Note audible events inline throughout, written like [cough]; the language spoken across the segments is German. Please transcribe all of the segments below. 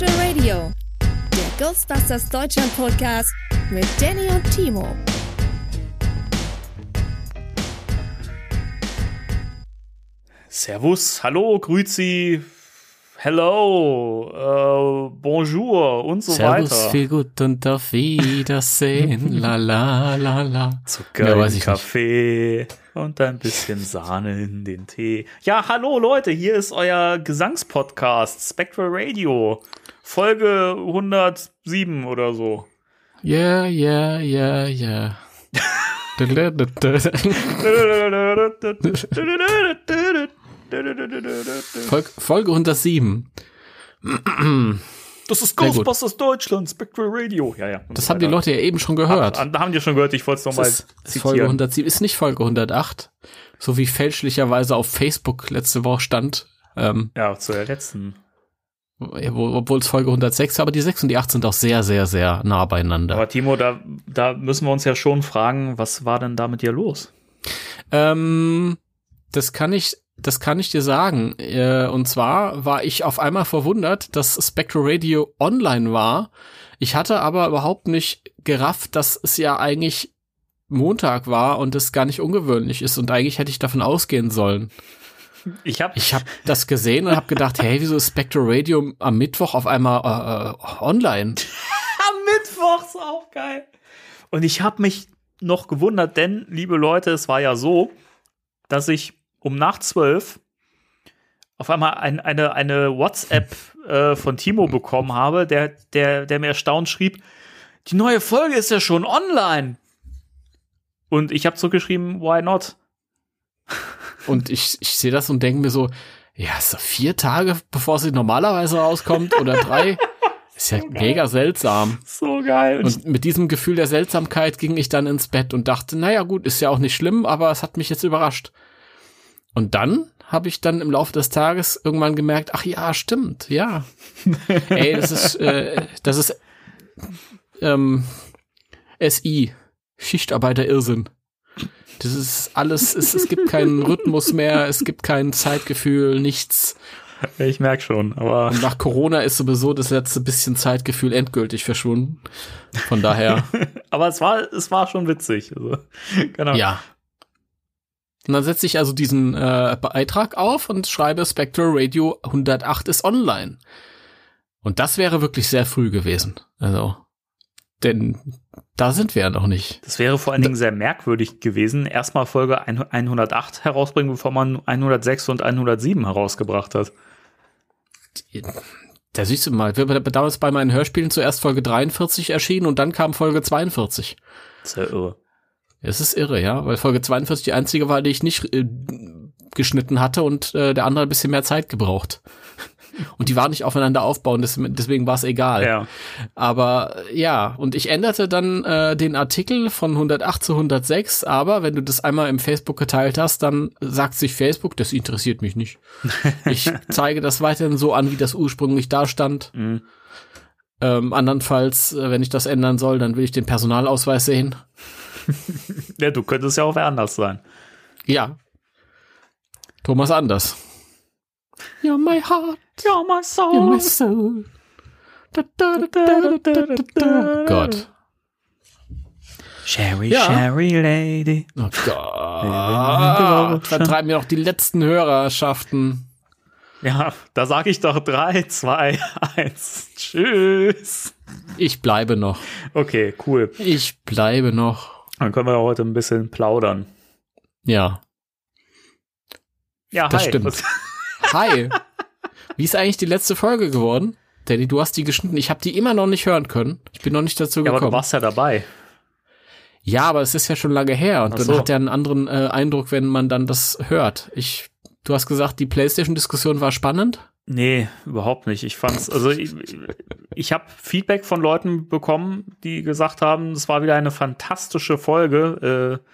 Spectral Radio, der Ghostbusters Deutschland Podcast mit Danny und Timo. Servus, hallo, grüezi, hello, äh, bonjour und so Servus, weiter. viel gut und auf Wiedersehen. [laughs] la la la la. Zucker Mehr im Kaffee und ein bisschen Sahne in den Tee. Ja, hallo Leute, hier ist euer Gesangspodcast Spectral Radio, Folge 107 oder so. Yeah, yeah, yeah, yeah. Folge, Folge 107. Das ist. Ghostbusters Deutschland, Spectral Radio. Ja, ja. Das haben die. Leute ja eben schon gehört. Da haben die schon gehört, ich wollte es nochmal ist Folge zitieren. 107, ist nicht Folge 108, so wie fälschlicherweise auf Facebook letzte Woche stand. Ähm, Ja, zu der letzten. Wo- obwohl es Folge 106 war, aber die 6 und die 8 sind auch sehr, sehr, sehr nah beieinander. Aber Timo, da, da müssen wir uns ja schon fragen, was war denn da mit dir los? Ähm, das kann ich, das kann ich dir sagen. Äh, und zwar war ich auf einmal verwundert, dass Spectral Radio online war. Ich hatte aber überhaupt nicht gerafft, dass es ja eigentlich Montag war und es gar nicht ungewöhnlich ist. Und eigentlich hätte ich davon ausgehen sollen. Ich habe Ich habe das gesehen und habe gedacht, hey, wieso ist Spectral Radio am Mittwoch auf einmal äh, online? [laughs] am Mittwoch ist auch geil. Und ich habe mich noch gewundert, denn, liebe Leute, es war ja so, dass ich um nach zwölf auf einmal ein, eine, eine WhatsApp äh, von Timo bekommen habe, der, der, der mir erstaunt schrieb, die neue Folge ist ja schon online. Und ich habe zurückgeschrieben, why not? Und ich, ich sehe das und denke mir so, ja, ist das vier Tage, bevor sie normalerweise rauskommt oder drei? Ist ja mega seltsam. So geil. Und mit diesem Gefühl der Seltsamkeit ging ich dann ins Bett und dachte, naja gut, ist ja auch nicht schlimm, aber es hat mich jetzt überrascht. Und dann habe ich dann im Laufe des Tages irgendwann gemerkt, ach ja, stimmt, ja. [laughs] Ey, das ist, äh, das ist ähm, SI, Schichtarbeiter Irrsinn. Das ist alles, es, es gibt keinen Rhythmus mehr, es gibt kein Zeitgefühl, nichts. ich merk schon, aber Und nach Corona ist sowieso das letzte bisschen Zeitgefühl endgültig verschwunden. Von daher, [laughs] aber es war es war schon witzig. Also, genau. ja. Und dann setze ich also diesen äh, Beitrag auf und schreibe Spectral Radio 108 ist online. Und das wäre wirklich sehr früh gewesen. Also, denn da sind wir ja noch nicht. Das wäre vor allen Dingen sehr merkwürdig gewesen, erstmal Folge 108 herausbringen, bevor man 106 und 107 herausgebracht hat. Da siehst du mal, wir haben damals bei meinen Hörspielen zuerst Folge 43 erschienen und dann kam Folge 42. Das ist ja irre. Es ist irre, ja, weil Folge 42 die einzige war, die ich nicht äh, geschnitten hatte und äh, der andere ein bisschen mehr Zeit gebraucht. Und die waren nicht aufeinander aufbauen, des- deswegen war es egal. Ja. Aber äh, ja, und ich änderte dann äh, den Artikel von 108 zu 106, aber wenn du das einmal im Facebook geteilt hast, dann sagt sich Facebook, das interessiert mich nicht. [laughs] Ich zeige das weiterhin so an, wie das ursprünglich da stand. Mhm. Ähm, andernfalls, äh, wenn ich das ändern soll, dann will ich den Personalausweis sehen. ja, du könntest ja auch wer anders sein. Ja. Thomas Anders. You're my heart, Ja, my you're my soul. Da, da, da, da, da, da, da. Gott. Sherry, Ja. Sherry Lady. Oh [laughs] Gott. Vertreiben mir noch die letzten Hörerschaften. Ja, da sag ich doch 3, 2, 1. Tschüss. Ich bleibe noch. Okay, cool. Ich bleibe noch. Dann können wir heute ein bisschen plaudern. Ja. Ja, Das hi. stimmt. [laughs] Hi. Wie ist eigentlich die letzte Folge geworden? Danny, du hast die geschnitten. Ich habe die immer noch nicht hören können. Ich bin noch nicht dazu Ja, aber gekommen. du warst ja dabei. Ja, aber es ist ja schon lange her und Ach dann so. hat er einen anderen äh, Eindruck, wenn man dann das hört. Ich, du hast gesagt, die PlayStation-Diskussion war spannend. Nee, überhaupt nicht. Ich fand's, also ich, ich habe Feedback von Leuten bekommen, die gesagt haben, es war wieder eine fantastische Folge, äh,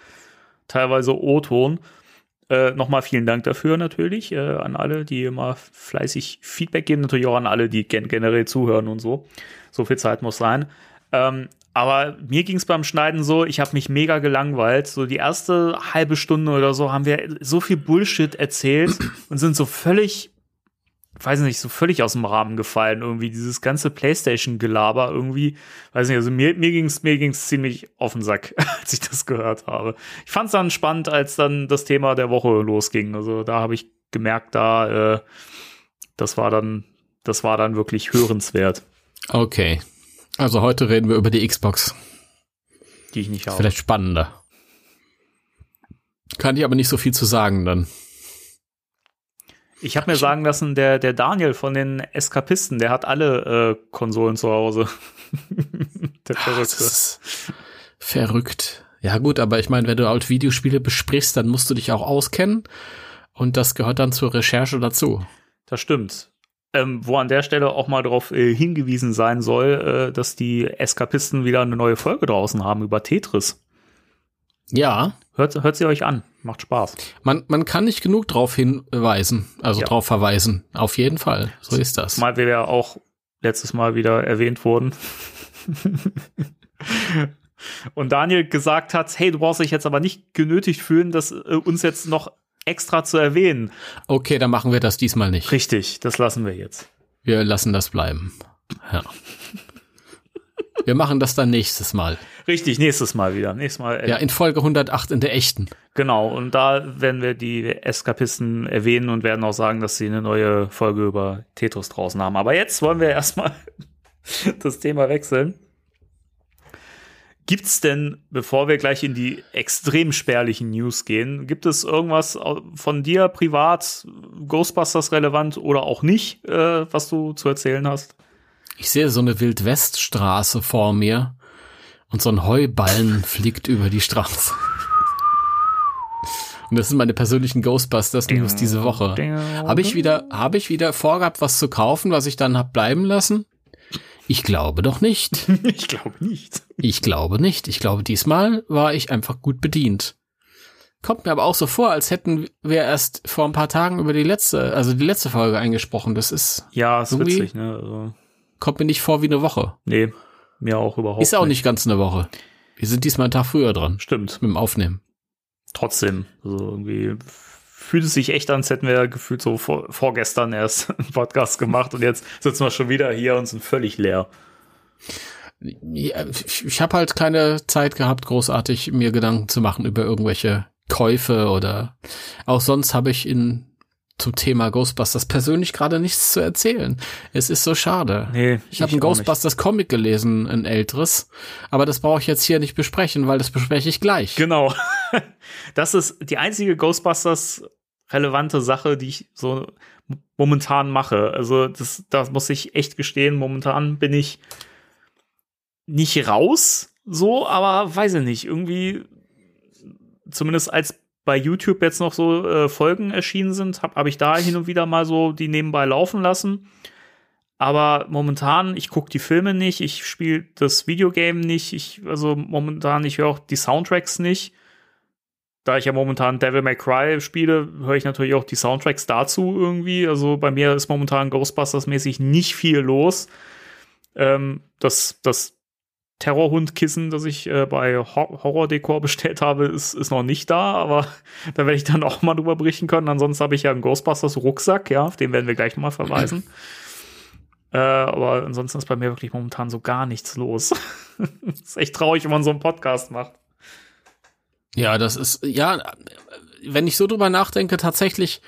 teilweise O-Ton. Äh, Nochmal vielen Dank dafür natürlich äh, an alle, die immer fleißig Feedback geben, natürlich auch an alle, die gen generell zuhören und so. So viel Zeit muss sein. Ähm, aber mir ging es beim Schneiden so, ich habe mich mega gelangweilt. So die erste halbe Stunde oder so haben wir so viel Bullshit erzählt und sind so völlig, weiß nicht, so völlig aus dem Rahmen gefallen. Irgendwie dieses ganze PlayStation-Gelaber irgendwie, weiß nicht, also mir, mir ging's mir ging's ziemlich auf den Sack, [laughs] als ich das gehört habe. Ich fand's dann spannend, als dann das Thema der Woche losging. Also da habe ich gemerkt, da, äh, das war dann, das war dann wirklich hörenswert, Okay. Also heute reden wir über die Xbox. die ich nicht habe. Vielleicht spannender. Kann ich aber nicht so viel zu sagen dann. Ich habe mir sagen lassen, der, der Daniel von den Eskapisten, der hat alle äh, Konsolen zu Hause. [laughs] der Das Verrückte. ist verrückt. Ja gut, aber ich meine, wenn du halt Videospiele besprichst, dann musst du dich auch auskennen. Und das gehört dann zur Recherche dazu. Das stimmt. Ähm, wo an der Stelle auch mal darauf äh, hingewiesen sein soll, äh, dass die Eskapisten wieder eine neue Folge draußen haben über Tetris. Ja, Hört, hört sie euch an. Macht Spaß. man, man kann nicht genug drauf hinweisen, also Ja. drauf verweisen. Auf jeden Fall. So ist das. Mal wir ja auch letztes Mal wieder erwähnt wurden. [laughs] Und Daniel gesagt hat, hey, du brauchst dich jetzt aber nicht genötigt fühlen, das äh, uns jetzt noch extra zu erwähnen. Okay, dann machen wir das diesmal nicht. Richtig, das lassen wir jetzt. Wir lassen das bleiben. Ja. [laughs] Wir machen das dann nächstes Mal. Richtig, nächstes Mal wieder. Nächstes Mal. äh, Ja, in Folge 108 in der echten. Genau, und da werden wir die Eskapisten erwähnen und werden auch sagen, dass sie eine neue Folge über Tetris draußen haben. Aber jetzt wollen wir erstmal [laughs] das Thema wechseln. Gibt's denn, bevor wir gleich in die extrem spärlichen News gehen, gibt es irgendwas von dir privat, Ghostbusters relevant oder auch nicht, äh, was du zu erzählen hast? Ich sehe so eine Wildweststraße vor mir und so ein Heuballen [laughs] fliegt über die Straße. Und das sind meine persönlichen Ghostbusters News diese Woche. Habe ich wieder, habe ich wieder vorgehabt, was zu kaufen, was ich dann hab bleiben lassen? Ich glaube doch nicht. [laughs] Ich glaube nicht. Ich glaube nicht. Ich glaube, diesmal war ich einfach gut bedient. Kommt mir aber auch so vor, als hätten wir erst vor ein paar Tagen über die letzte, also die letzte Folge eingesprochen. Das ist, Ja, ist witzig, ne? Also, kommt mir nicht vor wie eine Woche. nee, mir auch überhaupt Ist auch nicht ganz eine Woche. Wir sind diesmal einen Tag früher dran Stimmt. mit dem Aufnehmen. trotzdem. Also irgendwie fühlt es sich echt an, als hätten wir gefühlt so vor, vorgestern erst [laughs] einen Podcast gemacht und jetzt sitzen wir schon wieder hier und sind völlig leer. Ja, ich ich habe halt keine Zeit gehabt, großartig mir Gedanken zu machen über irgendwelche Käufe oder auch sonst habe ich in zum Thema Ghostbusters persönlich gerade nichts zu erzählen. Es ist so schade. Nee, Ich habe ein. Ghostbusters Comic gelesen, ein älteres, aber das brauche ich jetzt hier nicht besprechen, weil das bespreche ich gleich. Genau. [laughs] Das ist die einzige Ghostbusters relevante Sache, die ich so momentan mache. Also das, das muss ich echt gestehen. Momentan bin ich nicht raus, so, aber weiß ich nicht. Irgendwie, zumindest als bei YouTube jetzt noch so äh, Folgen erschienen sind, habe hab ich da hin und wieder mal so die nebenbei laufen lassen. Aber momentan, ich gucke die Filme nicht, ich spiele das Videogame nicht, ich, also momentan, ich höre auch die Soundtracks nicht. Da ich ja momentan Devil May Cry spiele, höre ich natürlich auch die Soundtracks dazu irgendwie. Also bei mir ist momentan Ghostbusters-mäßig nicht viel los. Ähm, das, das Terrorhundkissen, das ich äh, bei Hor Horror-Dekor bestellt habe, ist, ist noch nicht da, aber [laughs] da werde ich dann auch mal drüber berichten können. Ansonsten habe ich ja einen Ghostbusters-Rucksack, ja, auf den werden wir gleich mal verweisen. [clears throat] Äh, aber ansonsten ist bei mir wirklich momentan so gar nichts los. [laughs] ist echt traurig, wenn man so einen Podcast macht. Ja, das ist, ja, wenn ich so drüber nachdenke, tatsächlich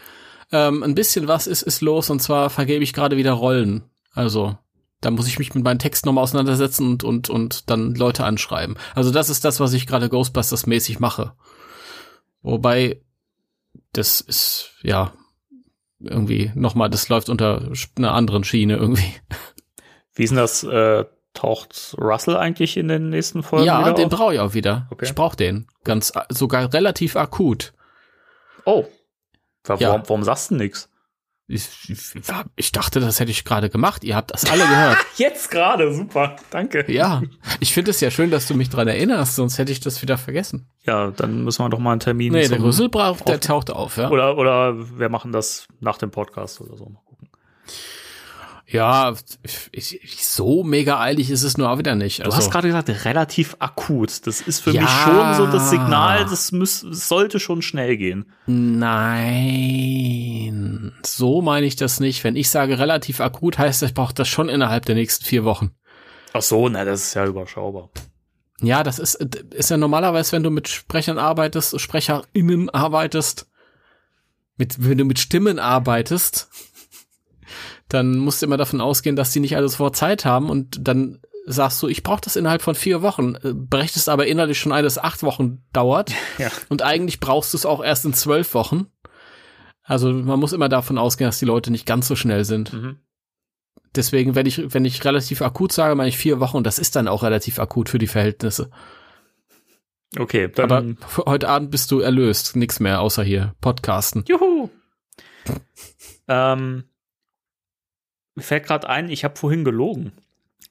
ähm, ein bisschen was ist, ist los und zwar vergebe ich gerade wieder Rollen. Also, da muss ich mich mit meinen Texten nochmal auseinandersetzen und, und, und dann Leute anschreiben. Also, das ist das, was ich gerade Ghostbusters-mäßig mache. Wobei, das ist, ja, irgendwie nochmal, das läuft unter einer anderen Schiene irgendwie. [laughs] Wie ist denn das? Äh, taucht Russell eigentlich in den nächsten Folgen ja, wieder den brauche ich auch wieder. Okay. Ich brauche den. Ganz, sogar relativ akut. Oh. Wa- Ja. Warum, warum sagst du nix? Ich, ich, dachte, das hätte ich gerade gemacht. Ihr habt das alle gehört. [laughs] Jetzt gerade, super, danke. Ja, ich finde es ja schön, dass du mich dran erinnerst, sonst hätte ich das wieder vergessen. Ja, dann müssen wir doch mal einen Termin. Nee, der zum- Rüssel braucht, der taucht auf, ja. Oder, oder wir machen das nach dem Podcast oder so. Mal gucken. Ja, so mega eilig ist es nur auch wieder nicht. Du Also, hast gerade gesagt, relativ akut. Das ist für Ja. mich schon so das Signal, das, das sollte schon schnell gehen. nein, so meine ich das nicht. Wenn ich sage relativ akut, heißt das, ich brauche das schon innerhalb der nächsten vier Wochen. Ach so, na, das ist ja überschaubar. Ja, das ist, ist ja normalerweise, wenn du mit Sprechern arbeitest, SprecherInnen arbeitest, mit, wenn du mit Stimmen arbeitest, dann musst du immer davon ausgehen, dass die nicht alles vor Zeit haben und dann sagst du, ich brauche das innerhalb von vier Wochen, äh, berechnest aber innerlich schon alles acht Wochen dauert [laughs] Ja. und eigentlich brauchst du es auch erst in zwölf Wochen. Also man muss immer davon ausgehen, dass die Leute nicht ganz so schnell sind. Mhm. Deswegen, wenn ich, wenn ich relativ akut sage, meine ich vier Wochen das ist dann auch relativ akut für die Verhältnisse. Okay, dann. Aber heute Abend bist du erlöst. Nix mehr außer hier Podcasten. Juhu! [laughs] ähm, mir fällt gerade ein, ich habe vorhin gelogen.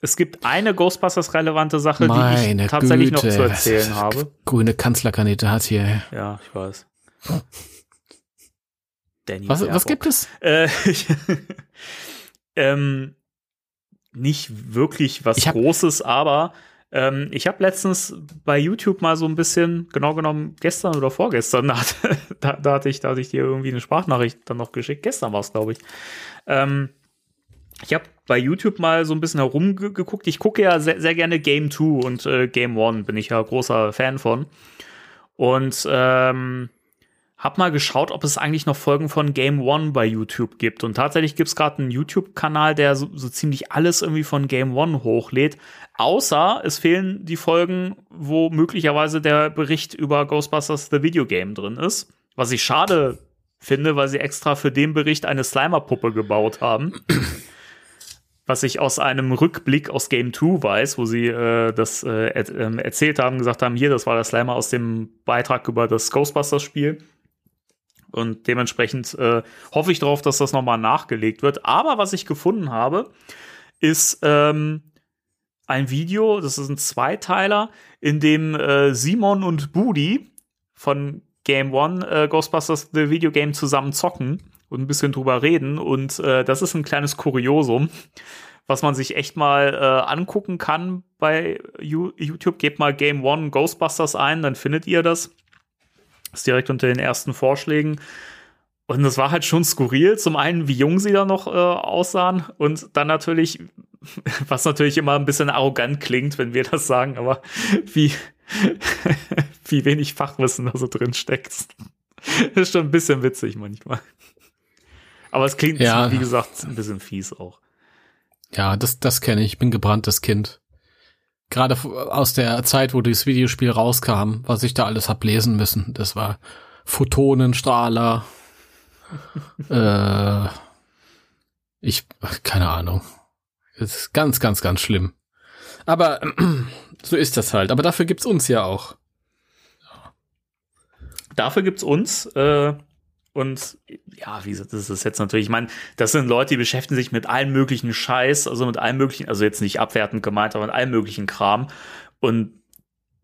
Es gibt eine Ghostbusters-relevante Sache, die Meine ich tatsächlich Güte. noch zu erzählen habe. Grüne Kanzlerkandidat hat hier. Ja, ich weiß. Danny Was, was gibt es? Äh, [laughs] ähm, nicht wirklich was hab- Großes, aber ähm, ich habe letztens bei YouTube mal so ein bisschen, genau genommen gestern oder vorgestern, [laughs] da, hatte- da, da, hatte ich, da hatte ich dir irgendwie eine Sprachnachricht dann noch geschickt. Gestern war es, glaube ich. Ähm, ich habe bei YouTube mal so ein bisschen herumgeguckt. Ich gucke ja sehr, sehr gerne Game 2 und äh, Game 1 bin ich ja großer Fan von. Und ähm, hab mal geschaut, ob es eigentlich noch Folgen von Game One bei YouTube gibt. Und tatsächlich gibt's es gerade einen YouTube-Kanal, der so, so ziemlich alles irgendwie von Game One hochlädt. Außer es fehlen die Folgen, wo möglicherweise der Bericht über Ghostbusters The Video Game drin ist. Was ich schade finde, weil sie extra für den Bericht eine Slimer-Puppe gebaut haben. Was ich aus einem Rückblick aus Game 2 weiß, wo sie äh, das äh, er ähm, erzählt haben, gesagt haben, hier, das war der Slimer aus dem Beitrag über das Ghostbusters-Spiel. Und dementsprechend äh, hoffe ich darauf, dass das nochmal nachgelegt wird. Aber was ich gefunden habe, ist ähm, ein Video, das ist ein Zweiteiler, in dem äh, Simon und Budi von Game One äh, Ghostbusters The Video Game zusammen zocken und ein bisschen drüber reden. Und äh, das ist ein kleines Kuriosum, was man sich echt mal äh, angucken kann bei YouTube. Gebt mal Game One Ghostbusters ein, dann findet ihr das. Ist direkt unter den ersten Vorschlägen. Und das war halt schon skurril. Zum einen, wie jung sie da noch äh, aussahen. Und dann natürlich, [laughs] was natürlich immer ein bisschen arrogant klingt, wenn wir das sagen, aber wie, [laughs] wie wenig Fachwissen da so drin steckt. [laughs] Ist schon ein bisschen witzig manchmal. Aber es klingt, Ja. wie gesagt, ein bisschen fies auch. Ja, das, das kenne ich. Ich bin gebranntes Kind. Gerade aus der Zeit, wo dieses Videospiel rauskam, was ich da alles hab lesen müssen. Das war Photonenstrahler. [laughs] äh, ich, keine Ahnung. Es ist ganz, ganz, ganz schlimm. Aber [clears throat] so ist das halt. Aber dafür gibt's uns ja auch. dafür gibt's uns. Äh, und ja, wie gesagt, das ist jetzt natürlich, ich meine, das sind Leute, die beschäftigen sich mit allen möglichen Scheiß, also mit allem möglichen, also jetzt nicht abwertend gemeint, aber mit allem möglichen Kram. Und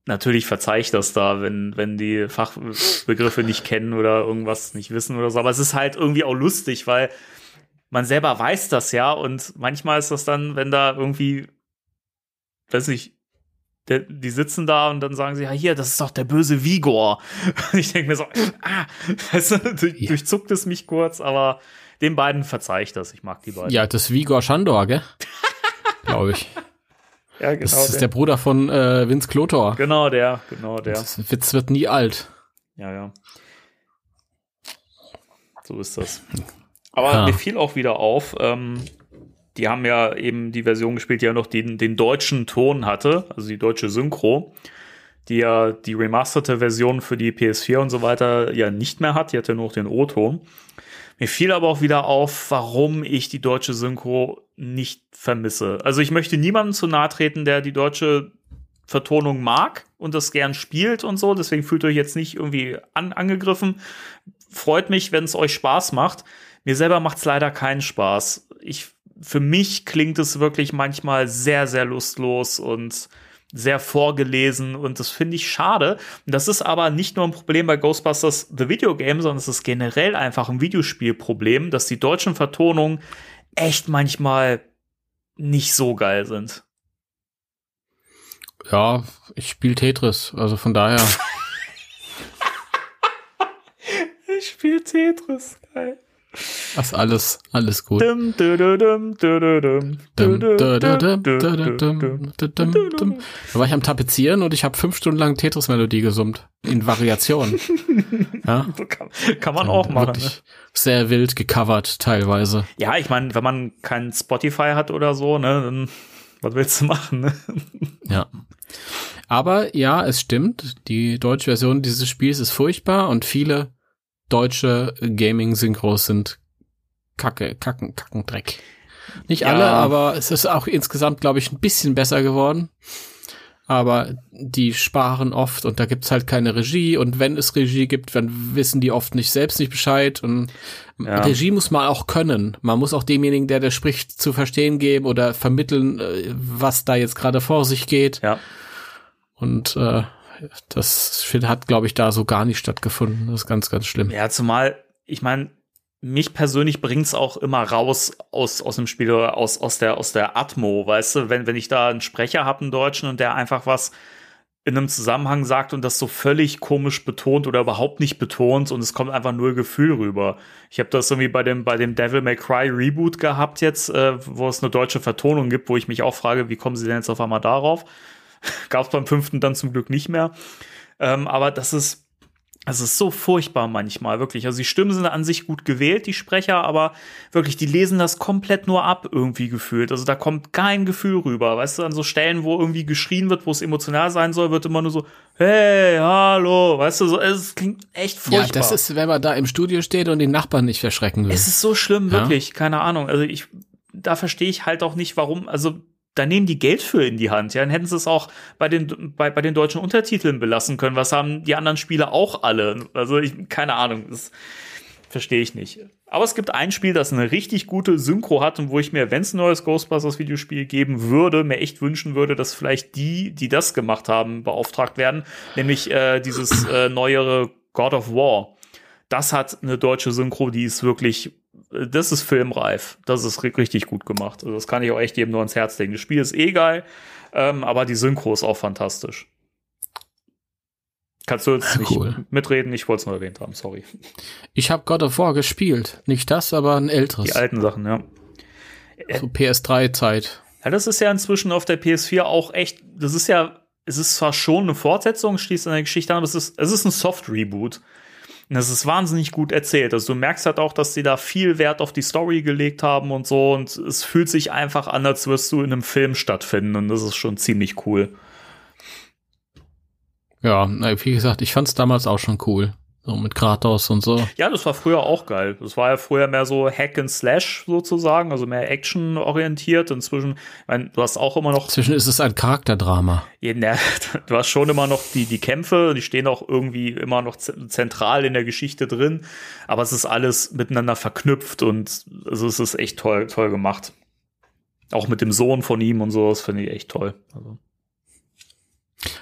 natürlich verzeih ich das da, wenn, wenn die Fachbegriffe nicht kennen oder irgendwas nicht wissen oder so. Aber es ist halt irgendwie auch lustig, weil man selber weiß das ja und manchmal ist das dann, wenn da irgendwie, weiß nicht, der, die sitzen da und dann sagen sie, ja, hier, das ist doch der böse Vigor. Und ich denke mir so, ah, weißt du, durch, Ja. durchzuckt es mich kurz, aber den beiden verzeih ich das. Ich mag die beiden. Ja, das ist Vigor Schandor, gell? [laughs] Glaube ich. ja genau. Das ist der Bruder von äh, Vince Klotor. genau der, genau der. Das Witz wird nie alt. Ja, ja. So ist das. Aber Ja. mir fiel auch wieder auf, ähm, die haben ja eben die Version gespielt, die ja noch den, den deutschen Ton hatte, also die deutsche Synchro, die ja die remasterte Version für die PS4 und so weiter ja nicht mehr hat, die hatte nur noch den O-Ton. Mir fiel aber auch wieder auf, warum ich die deutsche Synchro nicht vermisse. Also ich möchte niemandem zu nahe treten, der die deutsche Vertonung mag und das gern spielt und so. Deswegen fühlt euch jetzt nicht irgendwie an, angegriffen. Freut mich, wenn es euch Spaß macht. mir selber macht's leider keinen Spaß. Ich, für mich klingt es wirklich manchmal sehr, sehr lustlos und sehr vorgelesen und das finde ich schade. Das ist aber nicht nur ein Problem bei Ghostbusters The Video Game, sondern es ist generell einfach ein Videospielproblem, dass die deutschen Vertonungen echt manchmal nicht so geil sind. Ja, ich spiele Tetris, also von daher. [laughs] ich spiele Tetris, geil. Das alles, alles gut. Da, war ich am Tapezieren und ich habe fünf Stunden lang Tetris-Melodie gesummt. In Variationen. [laughs] Ja, kann, kann man auch machen. Ne? sehr wild gecovert teilweise. Ja, ich meine, wenn man kein Spotify hat oder so, ne, dann was willst du machen? Ne? Ja. Aber ja, es stimmt. Die deutsche Version dieses Spiels ist furchtbar und viele deutsche Gaming-Synchros sind Kacke, Kacken, Kackendreck. Nicht Ja. alle, aber es ist auch insgesamt, glaube ich, ein bisschen besser geworden. Aber die sparen oft und da gibt's halt keine Regie und wenn es Regie gibt, dann wissen die oft nicht selbst nicht Bescheid und Ja. Regie muss man auch können. Man muss auch demjenigen, der das spricht, zu verstehen geben oder vermitteln, äh, was da jetzt gerade vor sich geht. Ja. Und äh, das hat, glaube ich, da so gar nicht stattgefunden. Das ist ganz, ganz schlimm. Ja, zumal, ich meine, mich persönlich bringt's auch immer raus aus, aus dem Spiel oder aus, aus, der, aus der Atmo, weißt du, wenn, wenn ich da einen Sprecher habe, einen Deutschen, und der einfach was in einem Zusammenhang sagt und das so völlig komisch betont oder überhaupt nicht betont und es kommt einfach nur Gefühl rüber. Ich habe das irgendwie bei dem, bei dem Devil May Cry Reboot gehabt jetzt, äh, wo es eine deutsche Vertonung gibt, wo ich mich auch frage, wie kommen sie denn jetzt auf einmal darauf? [laughs] Gab es beim fünften dann zum Glück nicht mehr. Ähm, aber das ist, das ist so furchtbar manchmal, wirklich. Also die Stimmen sind an sich gut gewählt, die Sprecher, aber wirklich, die lesen das komplett nur ab, irgendwie gefühlt. Also da kommt kein Gefühl rüber. Weißt du, an so Stellen, wo irgendwie geschrien wird, wo es emotional sein soll, wird immer nur so, hey, hallo, weißt du, so, es klingt echt furchtbar. Ja, das ist, wenn man da im Studio steht und den Nachbarn nicht verschrecken will. Es ist so schlimm, Ja. wirklich, keine Ahnung. Also ich, da verstehe ich halt auch nicht, warum, also da nehmen die Geld für in die Hand, ja, dann hätten sie es auch bei den, bei, bei den deutschen Untertiteln belassen können. Was haben die anderen Spiele auch alle? Also ich, keine Ahnung, das verstehe ich nicht. Aber es gibt ein Spiel, das eine richtig gute Synchro hat und wo ich mir, wenn es ein neues Ghostbusters Videospiel geben würde, mir echt wünschen würde, dass vielleicht die, die das gemacht haben, beauftragt werden, nämlich äh, dieses äh, neuere God of War. Das hat eine deutsche Synchro, die ist wirklich, das ist filmreif. Das ist ri- richtig gut gemacht. Also das kann ich auch echt jedem nur ans Herz legen. Das Spiel ist eh geil, ähm, aber die Synchro ist auch fantastisch. Kannst du jetzt nicht Cool. mitreden? Ich wollte es nur erwähnt haben, sorry. Ich habe God of War gespielt. Nicht das, aber ein älteres. Die alten Sachen, ja. so PS3-Zeit. Ja, das ist ja inzwischen auf der PS4 auch echt, das ist ja, es ist zwar schon eine Fortsetzung, schließt an der Geschichte an, aber es ist, es ist ein Soft-Reboot. Und das ist wahnsinnig gut erzählt. Also du merkst halt auch, dass sie da viel Wert auf die Story gelegt haben und so. Und es fühlt sich einfach an, als wirst du in einem Film stattfinden. Und das ist schon ziemlich cool. Ja, wie gesagt, ich fand's damals auch schon cool. So mit Kratos und so. Ja, das war früher auch geil. Das war ja früher mehr so Hack and Slash sozusagen, also mehr Action orientiert. Inzwischen, ich meine, du hast auch immer noch Zwischen ist es ein Charakterdrama. Ja, na, [laughs] du hast schon immer noch die, die Kämpfe, die stehen auch irgendwie immer noch zentral in der Geschichte drin, aber es ist alles miteinander verknüpft und also es ist echt toll, toll gemacht. Auch mit dem Sohn von ihm und so, das finde ich echt toll. Also,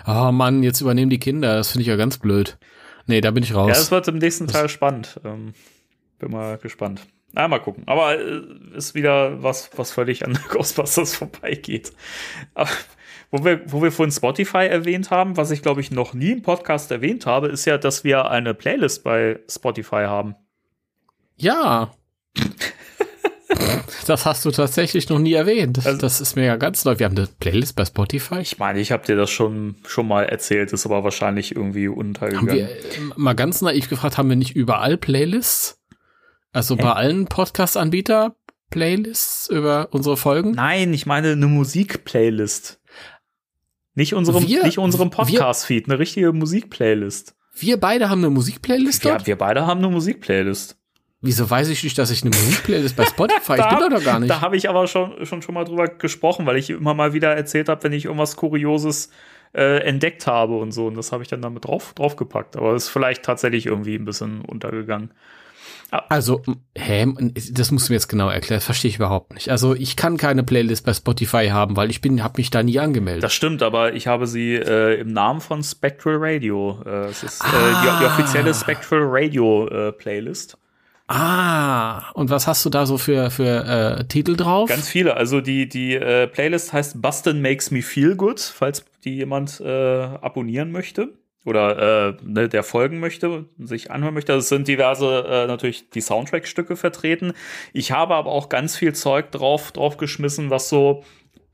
Oh Mann, jetzt übernehmen die Kinder. Das finde ich ja ganz blöd. Nee, da bin ich ja, raus. das wird im nächsten Teil spannend. Ähm, bin mal gespannt. Na, mal gucken. Aber äh, ist wieder was, was völlig an [laughs] Ghostbusters vorbeigeht. Aber, wo wir, wo wir vorhin Spotify erwähnt haben, was ich glaube ich noch nie im Podcast erwähnt habe, ist ja, dass wir eine Playlist bei Spotify haben. ja. [laughs] das hast du tatsächlich noch nie erwähnt. Das, Also- das ist mir ja ganz neu. Wir haben eine Playlist bei Spotify. Ich meine, ich habe dir das schon, schon mal erzählt, ist aber wahrscheinlich irgendwie Haben untergegangen. wir äh, mal ganz naiv gefragt, haben wir nicht überall Playlists? Also bei allen Podcast-Anbieter Playlists über unsere Folgen? Nein, ich meine eine Musikplaylist. Nicht unserem, Wir- nicht unserem Podcast-Feed, eine richtige Musikplaylist. Wir beide haben eine Musikplaylist? Ja, wir beide haben eine Musikplaylist. Wieso weiß ich nicht, dass ich eine [laughs] Musikplaylist bei Spotify? ich bin da doch gar nicht. Da habe ich aber schon, schon, schon mal drüber gesprochen, weil ich immer mal wieder erzählt habe, wenn ich irgendwas Kurioses äh, entdeckt habe und so. Und das habe ich dann damit drauf, draufgepackt. Aber ist vielleicht tatsächlich irgendwie ein bisschen untergegangen. Also, hä, das musst du mir jetzt genau erklären, das verstehe ich überhaupt nicht. Also, ich kann keine Playlist bei Spotify haben, weil ich bin, habe mich da nie angemeldet. Das stimmt, aber ich habe sie äh, im Namen von Spectral Radio. Äh, es ist Ah. äh, die, die offizielle Spectral Radio äh, Playlist. Ah, und was hast du da so für für äh, Titel drauf? Ganz viele. Also die, die äh, Playlist heißt Bustin Makes Me Feel Good, falls die jemand äh, abonnieren möchte oder äh, ne, der folgen möchte, sich anhören möchte. Es sind diverse äh, natürlich die Soundtrack-Stücke vertreten. Ich habe aber auch ganz viel Zeug drauf draufgeschmissen, was so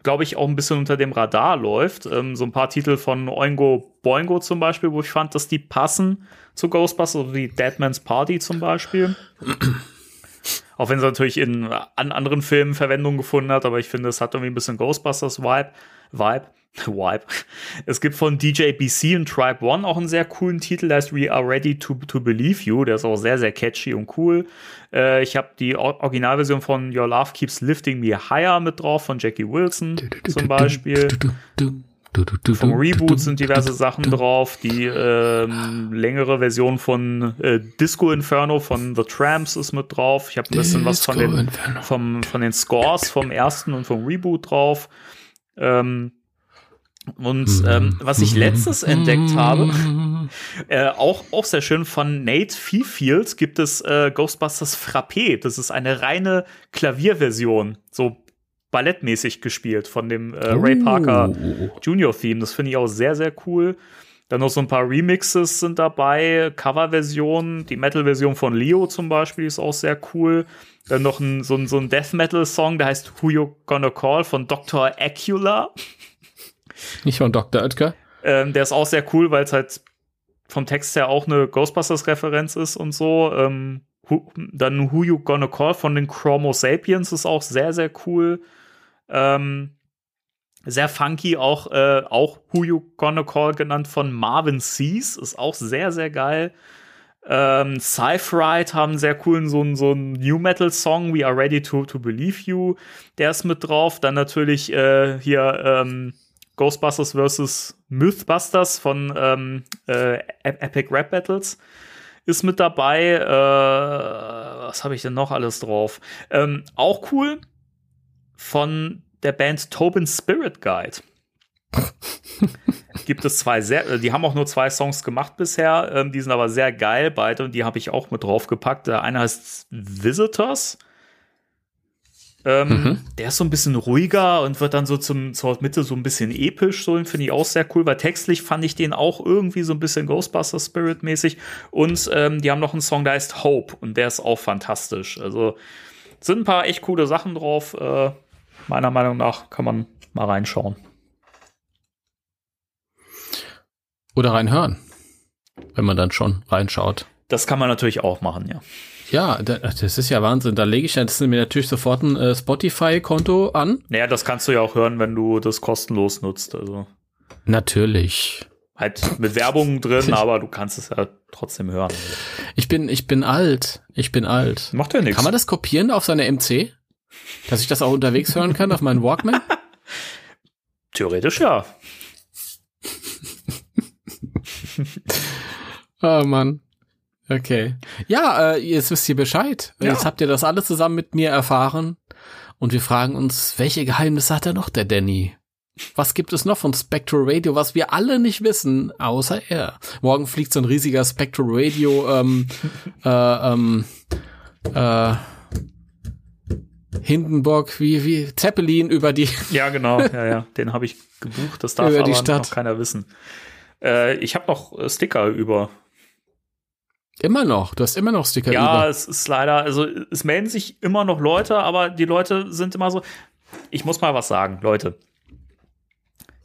glaube ich, auch ein bisschen unter dem Radar läuft. Ähm, so ein paar Titel von Oingo Boingo zum Beispiel, wo ich fand, dass die passen zu Ghostbusters, wie Deadman's Party zum Beispiel. Auch wenn es natürlich in an anderen Filmen Verwendung gefunden hat, aber ich finde, es hat irgendwie ein bisschen Ghostbusters-Vibe. Vibe. [laughs] Vibe. Es gibt von DJ BC und Tribe One auch einen sehr coolen Titel, der heißt We Are Ready to, to Believe You. Der ist auch sehr, sehr catchy und cool. Äh, ich habe die Or- Originalversion von Your Love Keeps Lifting Me Higher mit drauf, von Jackie Wilson zum Beispiel. Vom Reboot sind diverse Sachen drauf. Die ähm, längere Version von äh, Disco Inferno von The Tramps ist mit drauf. Ich habe ein bisschen was von Disco den, vom, von den Scores vom ersten und vom Reboot drauf. Ähm, und ähm, was ich letztes entdeckt habe, äh, auch, auch sehr schön von Nate Fifield gibt es äh, Ghostbusters Frappé. Das ist eine reine Klavierversion, so ballettmäßig gespielt von dem äh, Ray Parker Junior Theme. Das finde ich auch sehr, sehr cool. Dann noch so ein paar Remixes sind dabei, Coverversionen, die Metal-Version von Leo zum Beispiel ist auch sehr cool. Dann noch ein, so ein, so ein Death Metal-Song, der heißt Who You Gonna Call von Dr. Acula. Nicht von Dr. Oetker. Ähm, der ist auch sehr cool, weil es halt vom Text her auch eine Ghostbusters-Referenz ist und so. Ähm, who, dann Who You Gonna Call von den Chromo Sapiens ist auch sehr, sehr cool. Ähm, sehr funky, auch, äh, auch Who You Gonna Call genannt von Marvin Seas, ist auch sehr, sehr geil. Ähm, Cypherite haben einen sehr coolen, so so einen New Metal Song, We Are Ready to, to Believe You, der ist mit drauf. Dann natürlich äh, hier ähm, Ghostbusters vs. Mythbusters von ähm, äh, Ep- Epic Rap Battles ist mit dabei. Äh, was habe ich denn noch alles drauf? Ähm, auch cool von der Band Tobin Spirit Guide. [laughs] Gibt es zwei sehr, äh, die haben auch nur zwei Songs gemacht bisher, ähm, die sind aber sehr geil beide und die habe ich auch mit draufgepackt. Der eine heißt Visitors. Ähm, Der ist so ein bisschen ruhiger und wird dann so zum, zur Mitte so ein bisschen episch, so den finde ich auch sehr cool, weil textlich fand ich den auch irgendwie so ein bisschen Ghostbuster Spirit mäßig. Und ähm, die haben noch einen Song, der heißt Hope und der ist auch fantastisch. Also sind ein paar echt coole Sachen drauf. Äh, meiner Meinung nach kann man mal reinschauen. Oder reinhören. Wenn man dann schon reinschaut. Das kann man natürlich auch machen, ja. Ja, da- das ist ja Wahnsinn. Da lege ich jetzt mir natürlich sofort ein äh, Spotify-Konto an. Naja, das kannst du ja auch hören, wenn du das kostenlos nutzt. Also Natürlich. halt mit Werbung drin, [laughs] aber du kannst es ja trotzdem hören. Ich bin, ich bin alt. Ich bin alt. Macht ja nichts. Kann man das kopieren auf seine MC? Dass ich das auch unterwegs hören kann auf meinen Walkman? [laughs] Theoretisch ja. [laughs] Oh Mann. Okay. Ja, äh, jetzt wisst ihr Bescheid. Ja. Jetzt habt ihr das alle zusammen mit mir erfahren. Und wir fragen uns, welche Geheimnisse hat er noch, der Danny? Was gibt es noch von Spectral Radio, was wir alle nicht wissen, außer er? Morgen fliegt so ein riesiger Spectral Radio ähm, [laughs] äh, ähm, äh, Hindenburg, wie, wie Zeppelin über die. [laughs] Ja, genau. Ja, ja. Den habe ich gebucht. Das darf Über aber die Stadt. noch keiner wissen. Äh, ich habe noch äh, Sticker über. Immer noch, du hast immer noch Sticker Ja, über. es ist leider, also es melden sich immer noch Leute, aber die Leute sind immer so. Ich muss mal was sagen, Leute.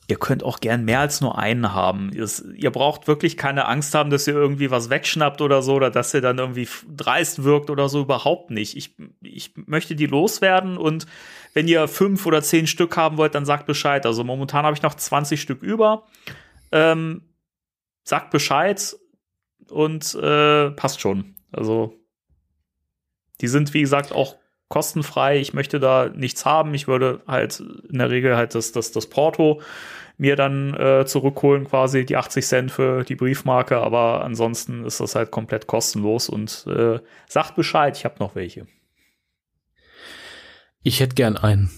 Ihr könnt auch gern mehr als nur einen haben. Es, ihr braucht wirklich keine Angst haben, dass ihr irgendwie was wegschnappt oder so, oder dass ihr dann irgendwie dreist wirkt oder so. Überhaupt nicht. Ich, ich möchte die loswerden und wenn ihr fünf oder zehn Stück haben wollt, dann sagt Bescheid. Also momentan habe ich noch 20 Stück über. Ähm, sagt Bescheid und äh, passt schon. Also die sind, wie gesagt, auch kostenfrei, ich möchte da nichts haben, ich würde halt in der Regel halt das, das, das Porto mir dann äh, zurückholen, quasi die 80 Cent für die Briefmarke, aber ansonsten ist das halt komplett kostenlos und äh, sagt Bescheid, ich habe noch welche. Ich hätte gern einen.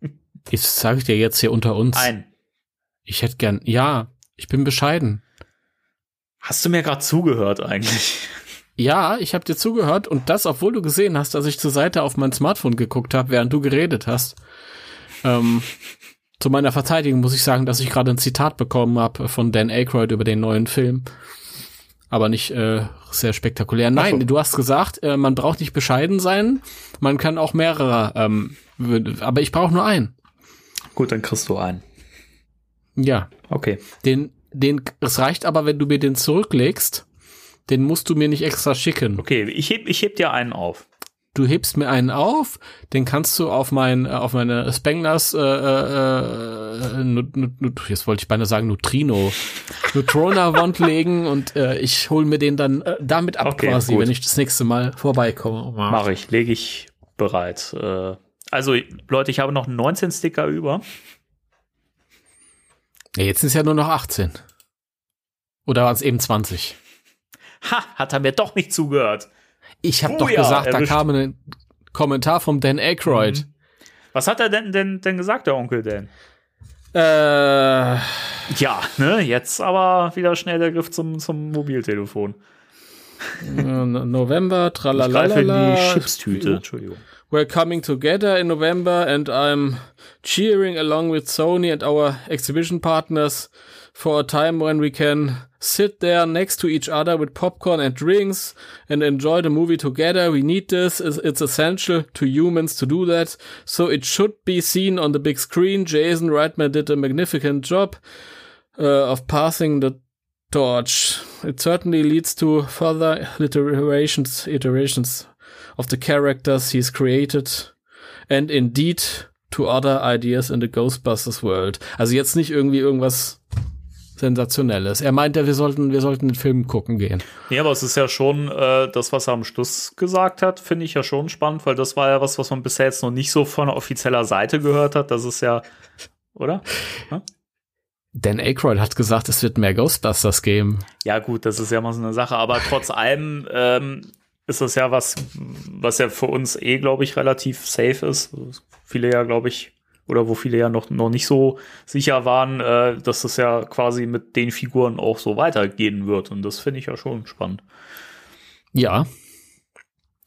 [laughs] Ich sage dir jetzt hier unter uns. Ein. Ich hätte gern, ja, ich bin bescheiden. Hast du mir gerade zugehört eigentlich? Ja, ich habe dir zugehört und das, obwohl du gesehen hast, dass ich zur Seite auf mein Smartphone geguckt habe, während du geredet hast. Ähm, [laughs] zu meiner Verteidigung muss ich sagen, dass ich gerade ein Zitat bekommen habe von Dan Aykroyd über den neuen Film. Aber nicht äh, sehr spektakulär. Nein, so. du hast gesagt, äh, man braucht nicht bescheiden sein, man kann auch mehrere, ähm, aber ich brauche nur einen. Gut, dann kriegst du einen. Ja, Okay. den, den, es reicht aber, wenn du mir den zurücklegst, den musst du mir nicht extra schicken. Okay, ich heb, ich heb dir einen auf. Du hebst mir einen auf, den kannst du auf mein, äh, auf meine Spenglers, äh, äh, äh, Nut, Nut, Nut, jetzt wollte ich beinahe sagen Neutrino, [laughs] Neutrona-Wand legen und äh, ich hol mir den dann äh, damit ab Okay, quasi, gut. wenn ich das nächste Mal vorbeikomme. Mache ich, lege ich bereit. Äh, also, Leute, ich habe noch 19 Sticker über. Ja, jetzt sind es ja nur noch 18. Oder waren es eben 20? Ha, hat er mir doch nicht zugehört. Ich habe Oh doch gesagt, erwischt. da kam ein Kommentar vom Dan Aykroyd. Was hat er denn, denn, denn gesagt, der Onkel denn? Äh, Ja, ne, jetzt aber wieder schnell der Griff zum, zum Mobiltelefon. November, Ich greife in die Chipstüte. Entschuldigung. We're coming together in November and I'm cheering along with Sony and our exhibition partners for a time when we can sit there next to each other with popcorn and drinks and enjoy the movie together. We need this. It's essential to humans to do that. So it should be seen on the big screen. Jason Reitman did a magnificent job uh, of passing the torch. It certainly leads to further iterations, iterations of the characters he's created and indeed to other ideas in the Ghostbusters world. Also jetzt nicht irgendwie irgendwas Sensationelles. Er meinte, wir sollten, wir sollten den Film gucken gehen. Nee, aber es ist ja schon äh, das, was er am Schluss gesagt hat, finde ich ja schon spannend, weil das war ja was, was man bisher jetzt noch nicht so von offizieller Seite gehört hat. Das ist ja, oder? Dan Aykroyd hat gesagt, es wird mehr Ghostbusters geben. Ja, gut, das ist ja mal so eine Sache, aber trotz allem ähm, ist das ja was, was ja für uns eh, glaube ich, relativ safe ist. Viele ja, glaube ich, oder wo viele ja noch, noch nicht so sicher waren, äh, dass das ja quasi mit den Figuren auch so weitergehen wird. Und das finde ich ja schon spannend. Ja,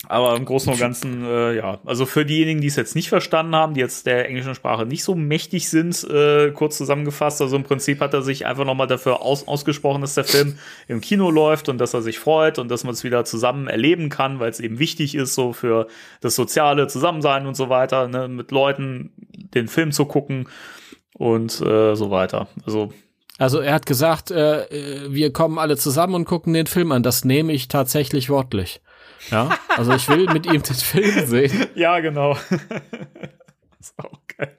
Aber im Großen und Ganzen, äh, ja, also für diejenigen, die es jetzt nicht verstanden haben, die jetzt der englischen Sprache nicht so mächtig sind, äh, kurz zusammengefasst, also im Prinzip hat er sich einfach nochmal dafür aus ausgesprochen, dass der Film im Kino läuft und dass er sich freut und dass man es wieder zusammen erleben kann, weil es eben wichtig ist, so für das soziale Zusammensein und so weiter, ne, mit Leuten den Film zu gucken und äh, so weiter. Also also er hat gesagt, äh, äh, wir kommen alle zusammen und gucken den Film an. Das nehme ich tatsächlich wortlich. Ja, also ich will mit ihm den Film sehen. [laughs] Ja, genau. [laughs] ist auch geil.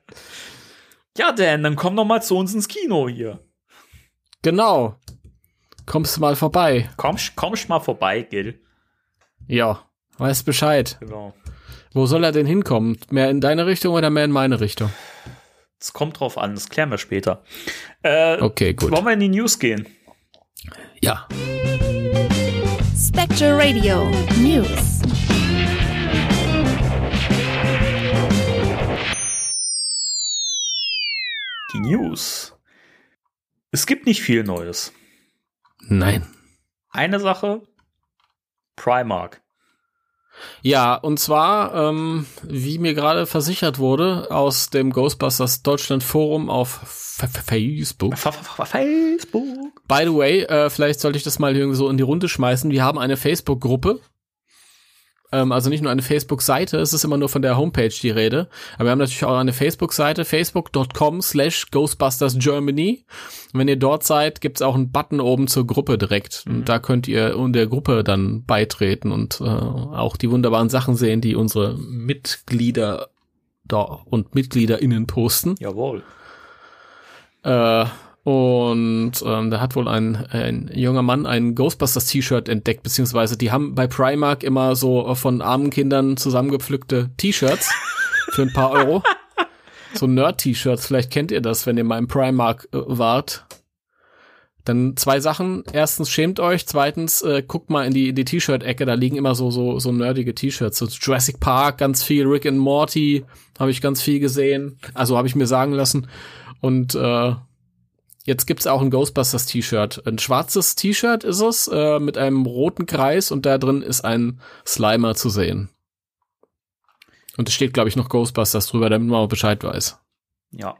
Ja, Dan, dann komm doch mal zu uns ins Kino hier. Genau. Kommst du mal vorbei. Kommst, kommst mal vorbei, Gil. Ja, weißt Bescheid. Genau. Wo soll er denn hinkommen? Mehr in deine Richtung oder mehr in meine Richtung? Es kommt drauf an, das klären wir später. Äh, Okay, gut. Wollen wir in die News gehen? Ja. Spectre Radio News. Die News. Es gibt nicht viel Neues. Nein. Eine Sache, Primark. Ja, und zwar, ähm, wie mir gerade versichert wurde, aus dem Ghostbusters Deutschland Forum auf Facebook. Facebook. By the way, äh, vielleicht sollte ich das mal irgendwie so in die Runde schmeißen. Wir haben eine Facebook-Gruppe. Ähm, also nicht nur eine Facebook-Seite, es ist immer nur von der Homepage die Rede. Aber wir haben natürlich auch eine Facebook-Seite, facebook.com slash Ghostbusters Germany. Und wenn ihr dort seid, gibt's auch einen Button oben zur Gruppe direkt. Und da könnt ihr in der Gruppe dann beitreten und äh, auch die wunderbaren Sachen sehen, die unsere Mitglieder da und MitgliederInnen posten. Jawohl. Äh, Und ähm, da hat wohl ein, ein junger Mann ein Ghostbusters T-Shirt entdeckt, beziehungsweise die haben bei Primark immer so von armen Kindern zusammengepflückte T-Shirts [laughs] für ein paar Euro. So Nerd-T-Shirts, vielleicht kennt ihr das, wenn ihr mal im Primark äh, wart. Dann zwei Sachen. Erstens schämt euch, zweitens äh, guckt mal in die, in die T-Shirt-Ecke, da liegen immer so, so, so nerdige T-Shirts. So Jurassic Park, ganz viel, Rick and Morty, habe ich ganz viel gesehen. Also habe ich mir sagen lassen. Und äh, Jetzt gibt's auch ein Ghostbusters T-Shirt. Ein schwarzes T-Shirt ist es, äh, mit einem roten Kreis und da drin ist ein Slimer zu sehen. Und es steht, glaube ich, noch Ghostbusters drüber, damit man auch Bescheid weiß. Ja.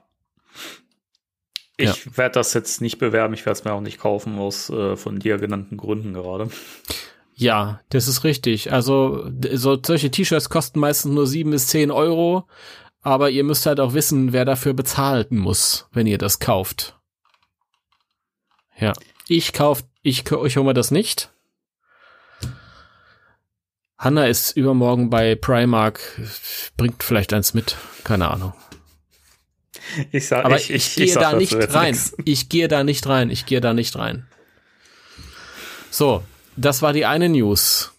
Ich ja. werde das jetzt nicht bewerben, ich werde es mir auch nicht kaufen, aus äh, von dir genannten Gründen gerade. Ja, das ist richtig. Also so, solche T-Shirts kosten meistens nur sieben bis zehn Euro, aber ihr müsst halt auch wissen, wer dafür bezahlen muss, wenn ihr das kauft. Ja. Ich kauf, ich, ich hole mir das nicht. Hanna ist übermorgen bei Primark, bringt vielleicht eins mit, keine Ahnung. Ich sag, Aber ich, ich, ich gehe da nicht rein. Nix. Ich gehe da nicht rein. Ich gehe da nicht rein. So, das war die eine News.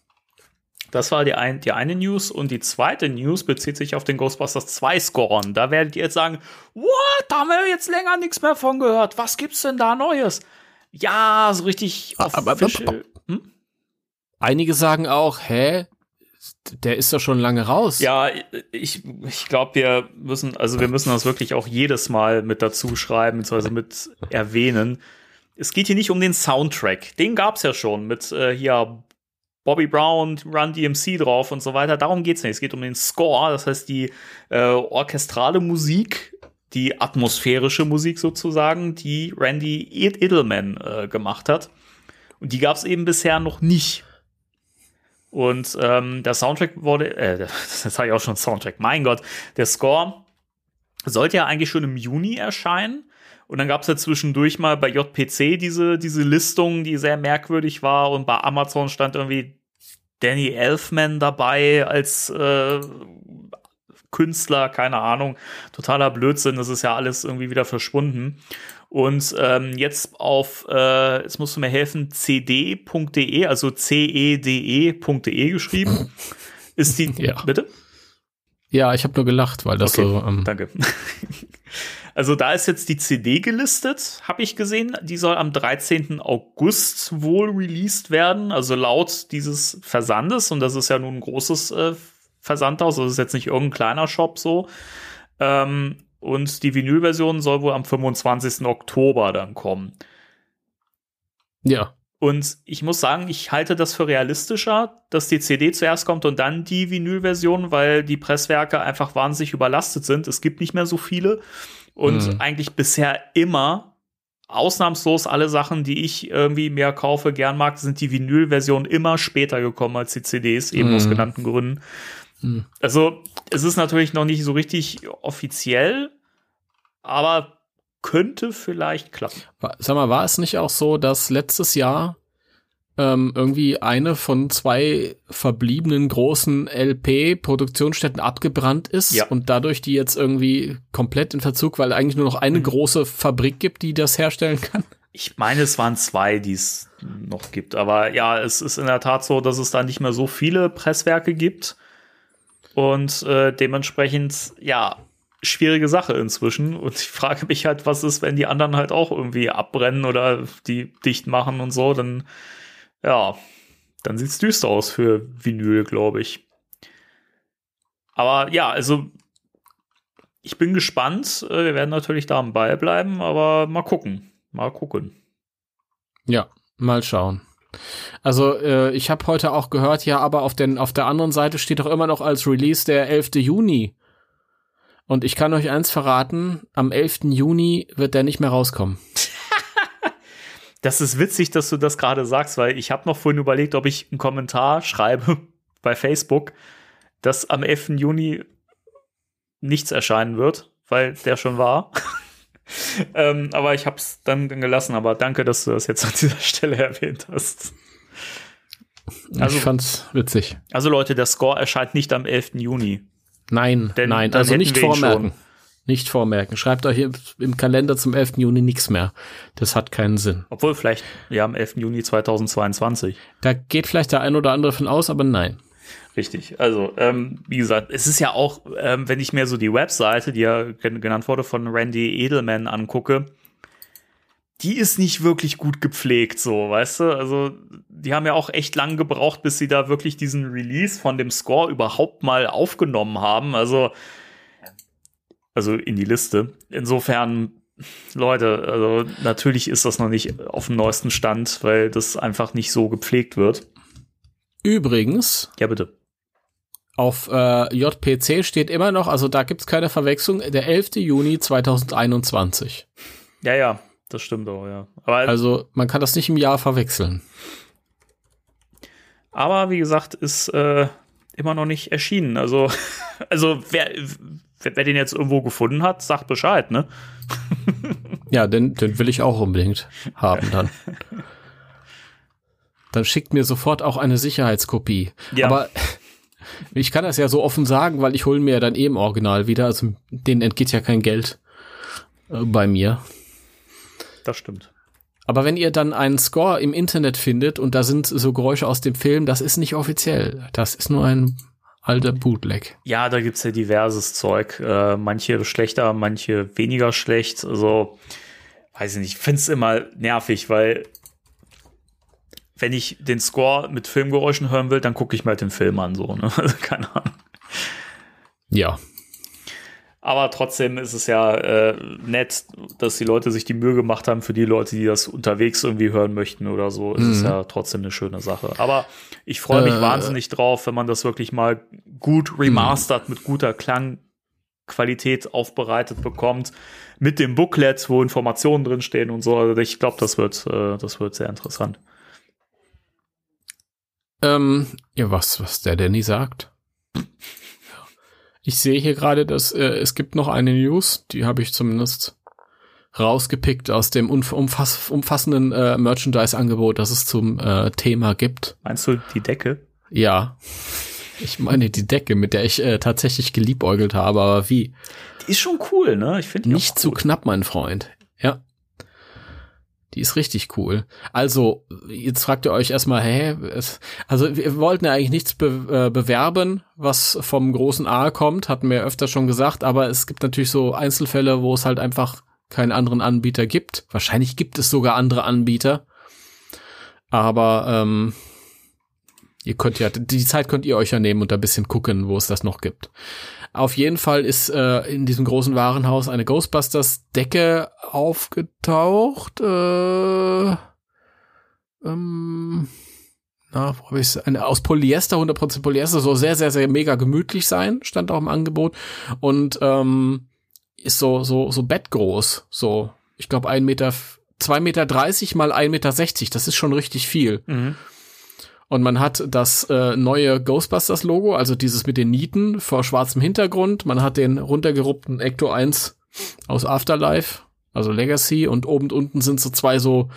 Das war die, ein, die eine News und die zweite News bezieht sich auf den Ghostbusters 2 Scoren. Da werdet ihr jetzt sagen, what, da haben wir jetzt länger nichts mehr von gehört. Was gibt's denn da Neues? Ja, so richtig aber, aber, aber hm? Einige sagen auch, hä? Der ist doch schon lange raus. Ja, ich, ich glaube, wir müssen, also wir müssen das wirklich auch jedes Mal mit dazu schreiben, beziehungsweise mit erwähnen. Es geht hier nicht um den Soundtrack. Den gab's ja schon mit äh, hier Bobby Brown, Run DMC drauf und so weiter. Darum geht's nicht. Es geht um den Score, das heißt die äh, orchestrale Musik die atmosphärische Musik sozusagen, die Randy Edelman äh, gemacht hat. Und die gab es eben bisher noch nicht. Und ähm, der Soundtrack wurde, äh, [laughs] das sage ich auch schon Soundtrack, mein Gott, der Score sollte ja eigentlich schon im Juni erscheinen. Und dann gab es ja zwischendurch mal bei JPC diese, diese Listung, die sehr merkwürdig war. Und bei Amazon stand irgendwie Danny Elfman dabei als äh, Künstler, keine Ahnung, totaler Blödsinn, das ist ja alles irgendwie wieder verschwunden. Und ähm, jetzt auf, äh, jetzt musst du mir helfen, cd.de, also cede.de e geschrieben, [laughs] ist die, ja. bitte? Ja, ich habe nur gelacht, weil das okay, so. Ähm danke. [laughs] Also da ist jetzt die CD gelistet, habe ich gesehen. Die soll am 13. August wohl released werden, also laut dieses Versandes. Und das ist ja nun ein großes äh, Versandhaus. Das ist jetzt nicht irgendein kleiner Shop so. Ähm, und die Vinylversion soll wohl am 25. Oktober dann kommen. Ja. Und ich muss sagen, ich halte das für realistischer, dass die CD zuerst kommt und dann die Vinylversion, weil die Presswerke einfach wahnsinnig überlastet sind. Es gibt nicht mehr so viele. Und mhm. eigentlich bisher immer, ausnahmslos alle Sachen, die ich irgendwie mehr kaufe, gern mag, sind die Vinylversionen immer später gekommen als die CDs, eben mhm. aus genannten Gründen. Hm. Also, es ist natürlich noch nicht so richtig offiziell, aber könnte vielleicht klappen. Sag mal, war es nicht auch so, dass letztes Jahr ähm, irgendwie eine von zwei verbliebenen großen LP-Produktionsstätten abgebrannt ist ja. und dadurch die jetzt irgendwie komplett in Verzug, weil eigentlich nur noch eine mhm. große Fabrik gibt, die das herstellen kann? Ich meine, es waren zwei, die es noch gibt. Aber ja, es ist in der Tat so, dass es da nicht mehr so viele Presswerke gibt. Und äh, dementsprechend, ja, schwierige Sache inzwischen. Und ich frage mich halt, was ist, wenn die anderen halt auch irgendwie abbrennen oder die dicht machen und so, dann, ja, dann sieht's düster aus für Vinyl, glaube ich. Aber ja, also ich bin gespannt. Äh, wir werden natürlich da am Ball bleiben, aber mal gucken. Mal gucken. Ja, mal schauen. Also äh, ich habe heute auch gehört, ja, aber auf, den, auf der anderen Seite steht doch immer noch als Release der 11. Juni. Und ich kann euch eins verraten, am 11. Juni wird der nicht mehr rauskommen. [laughs] das ist witzig, dass du das gerade sagst, weil ich habe noch vorhin überlegt, ob ich einen Kommentar schreibe [laughs] bei Facebook, dass am 11. Juni nichts erscheinen wird, weil der schon war. [laughs] [laughs] ähm, aber ich habe es dann gelassen. Aber danke, dass du das jetzt an dieser [laughs] Stelle erwähnt hast. Also, ich fand's witzig. Also Leute, der Score erscheint nicht am 11. Juni. Nein, Denn nein, also nicht vormerken. Nicht vormerken. Schreibt euch im Kalender zum 11. Juni nichts mehr. Das hat keinen Sinn. Obwohl vielleicht, ja, am 11. Juni 2022. Da geht vielleicht der ein oder andere von aus, aber nein. Richtig. Also, ähm, wie gesagt, es ist ja auch, ähm, wenn ich mir so die Webseite, die ja gen genannt wurde, von Randy Edelman angucke, die ist nicht wirklich gut gepflegt, so, weißt du? Also, die haben ja auch echt lang gebraucht, bis sie da wirklich diesen Release von dem Score überhaupt mal aufgenommen haben. Also, also in die Liste. Insofern, Leute, also natürlich ist das noch nicht auf dem neuesten Stand, weil das einfach nicht so gepflegt wird. Übrigens, Ja, bitte. Auf äh, JPC steht immer noch, also da gibt's keine Verwechslung, der 11. Juni 2021. Ja, ja, das stimmt auch, ja. Aber, Also man kann das nicht im Jahr verwechseln. aber wie gesagt, ist äh, immer noch nicht erschienen. Also, [laughs] also wer, wer, wer den jetzt irgendwo gefunden hat, sagt Bescheid, ne? [laughs] Ja, den, den will ich auch unbedingt haben dann. [laughs] Dann schickt mir sofort auch eine Sicherheitskopie. Ja. Aber ich kann das ja so offen sagen, weil ich hole mir ja dann eben Original wieder. Also denen entgeht ja kein Geld äh, bei mir. Das stimmt. Aber wenn ihr dann einen Score im Internet findet und da sind so Geräusche aus dem Film, das ist nicht offiziell. Das ist nur ein alter Bootleg. Ja, da gibt's ja diverses Zeug. Äh, manche schlechter, manche weniger schlecht. Also, weiß ich nicht, ich find's immer nervig, weil wenn ich den Score mit Filmgeräuschen hören will, dann gucke ich mir halt den Film an, so, ne? [laughs] Also, keine Ahnung. Ja. Aber trotzdem ist es ja äh, nett, dass die Leute sich die Mühe gemacht haben für die Leute, die das unterwegs irgendwie hören möchten oder so. Es ist ja trotzdem eine schöne Sache. Aber ich freue mich Äh. wahnsinnig drauf, wenn man das wirklich mal gut remastert mit guter Klangqualität aufbereitet bekommt. Mit dem Booklet, wo Informationen drinstehen und so. Also ich glaube, das wird, äh, das wird sehr interessant. Ähm, ja, was, was der Danny sagt. Ich sehe hier gerade, dass äh, es gibt noch eine News, die habe ich zumindest rausgepickt aus dem umf umfass umfassenden äh, Merchandise-Angebot, das es zum äh, Thema gibt. Meinst du die Decke? Ja. Ich meine die Decke, mit der ich äh, tatsächlich geliebäugelt habe, aber wie? Die ist schon cool, ne? Ich finde Nicht auch zu cool. knapp, mein Freund. Ja. Die ist richtig cool. Also, jetzt fragt ihr euch erstmal, hä? Also, wir wollten ja eigentlich nichts be äh, bewerben, was vom großen A kommt, hatten wir öfter schon gesagt, aber es gibt natürlich so Einzelfälle, wo es halt einfach keinen anderen Anbieter gibt. Wahrscheinlich gibt es sogar andere Anbieter. Aber ähm, ihr könnt ja, die Zeit könnt ihr euch ja nehmen und ein bisschen gucken, wo es das noch gibt. Auf jeden Fall ist äh, in diesem großen Warenhaus eine Ghostbusters-Decke aufgetaucht. Äh, ähm, na, wo hab ich's? Eine aus Polyester, 100% Polyester, so sehr, sehr, sehr mega gemütlich sein, stand auch im Angebot. Und ähm, ist so, so, so bettgroß. So, ich glaube, ein Meter, zwei Meter dreißig mal ein Meter sechzig. Das ist schon richtig viel. Mhm. Und man hat das äh, neue Ghostbusters-Logo, also dieses mit den Nieten vor schwarzem Hintergrund. Man hat den runtergeruppten Ecto 1 aus Afterlife, also Legacy. Und oben und unten sind so zwei so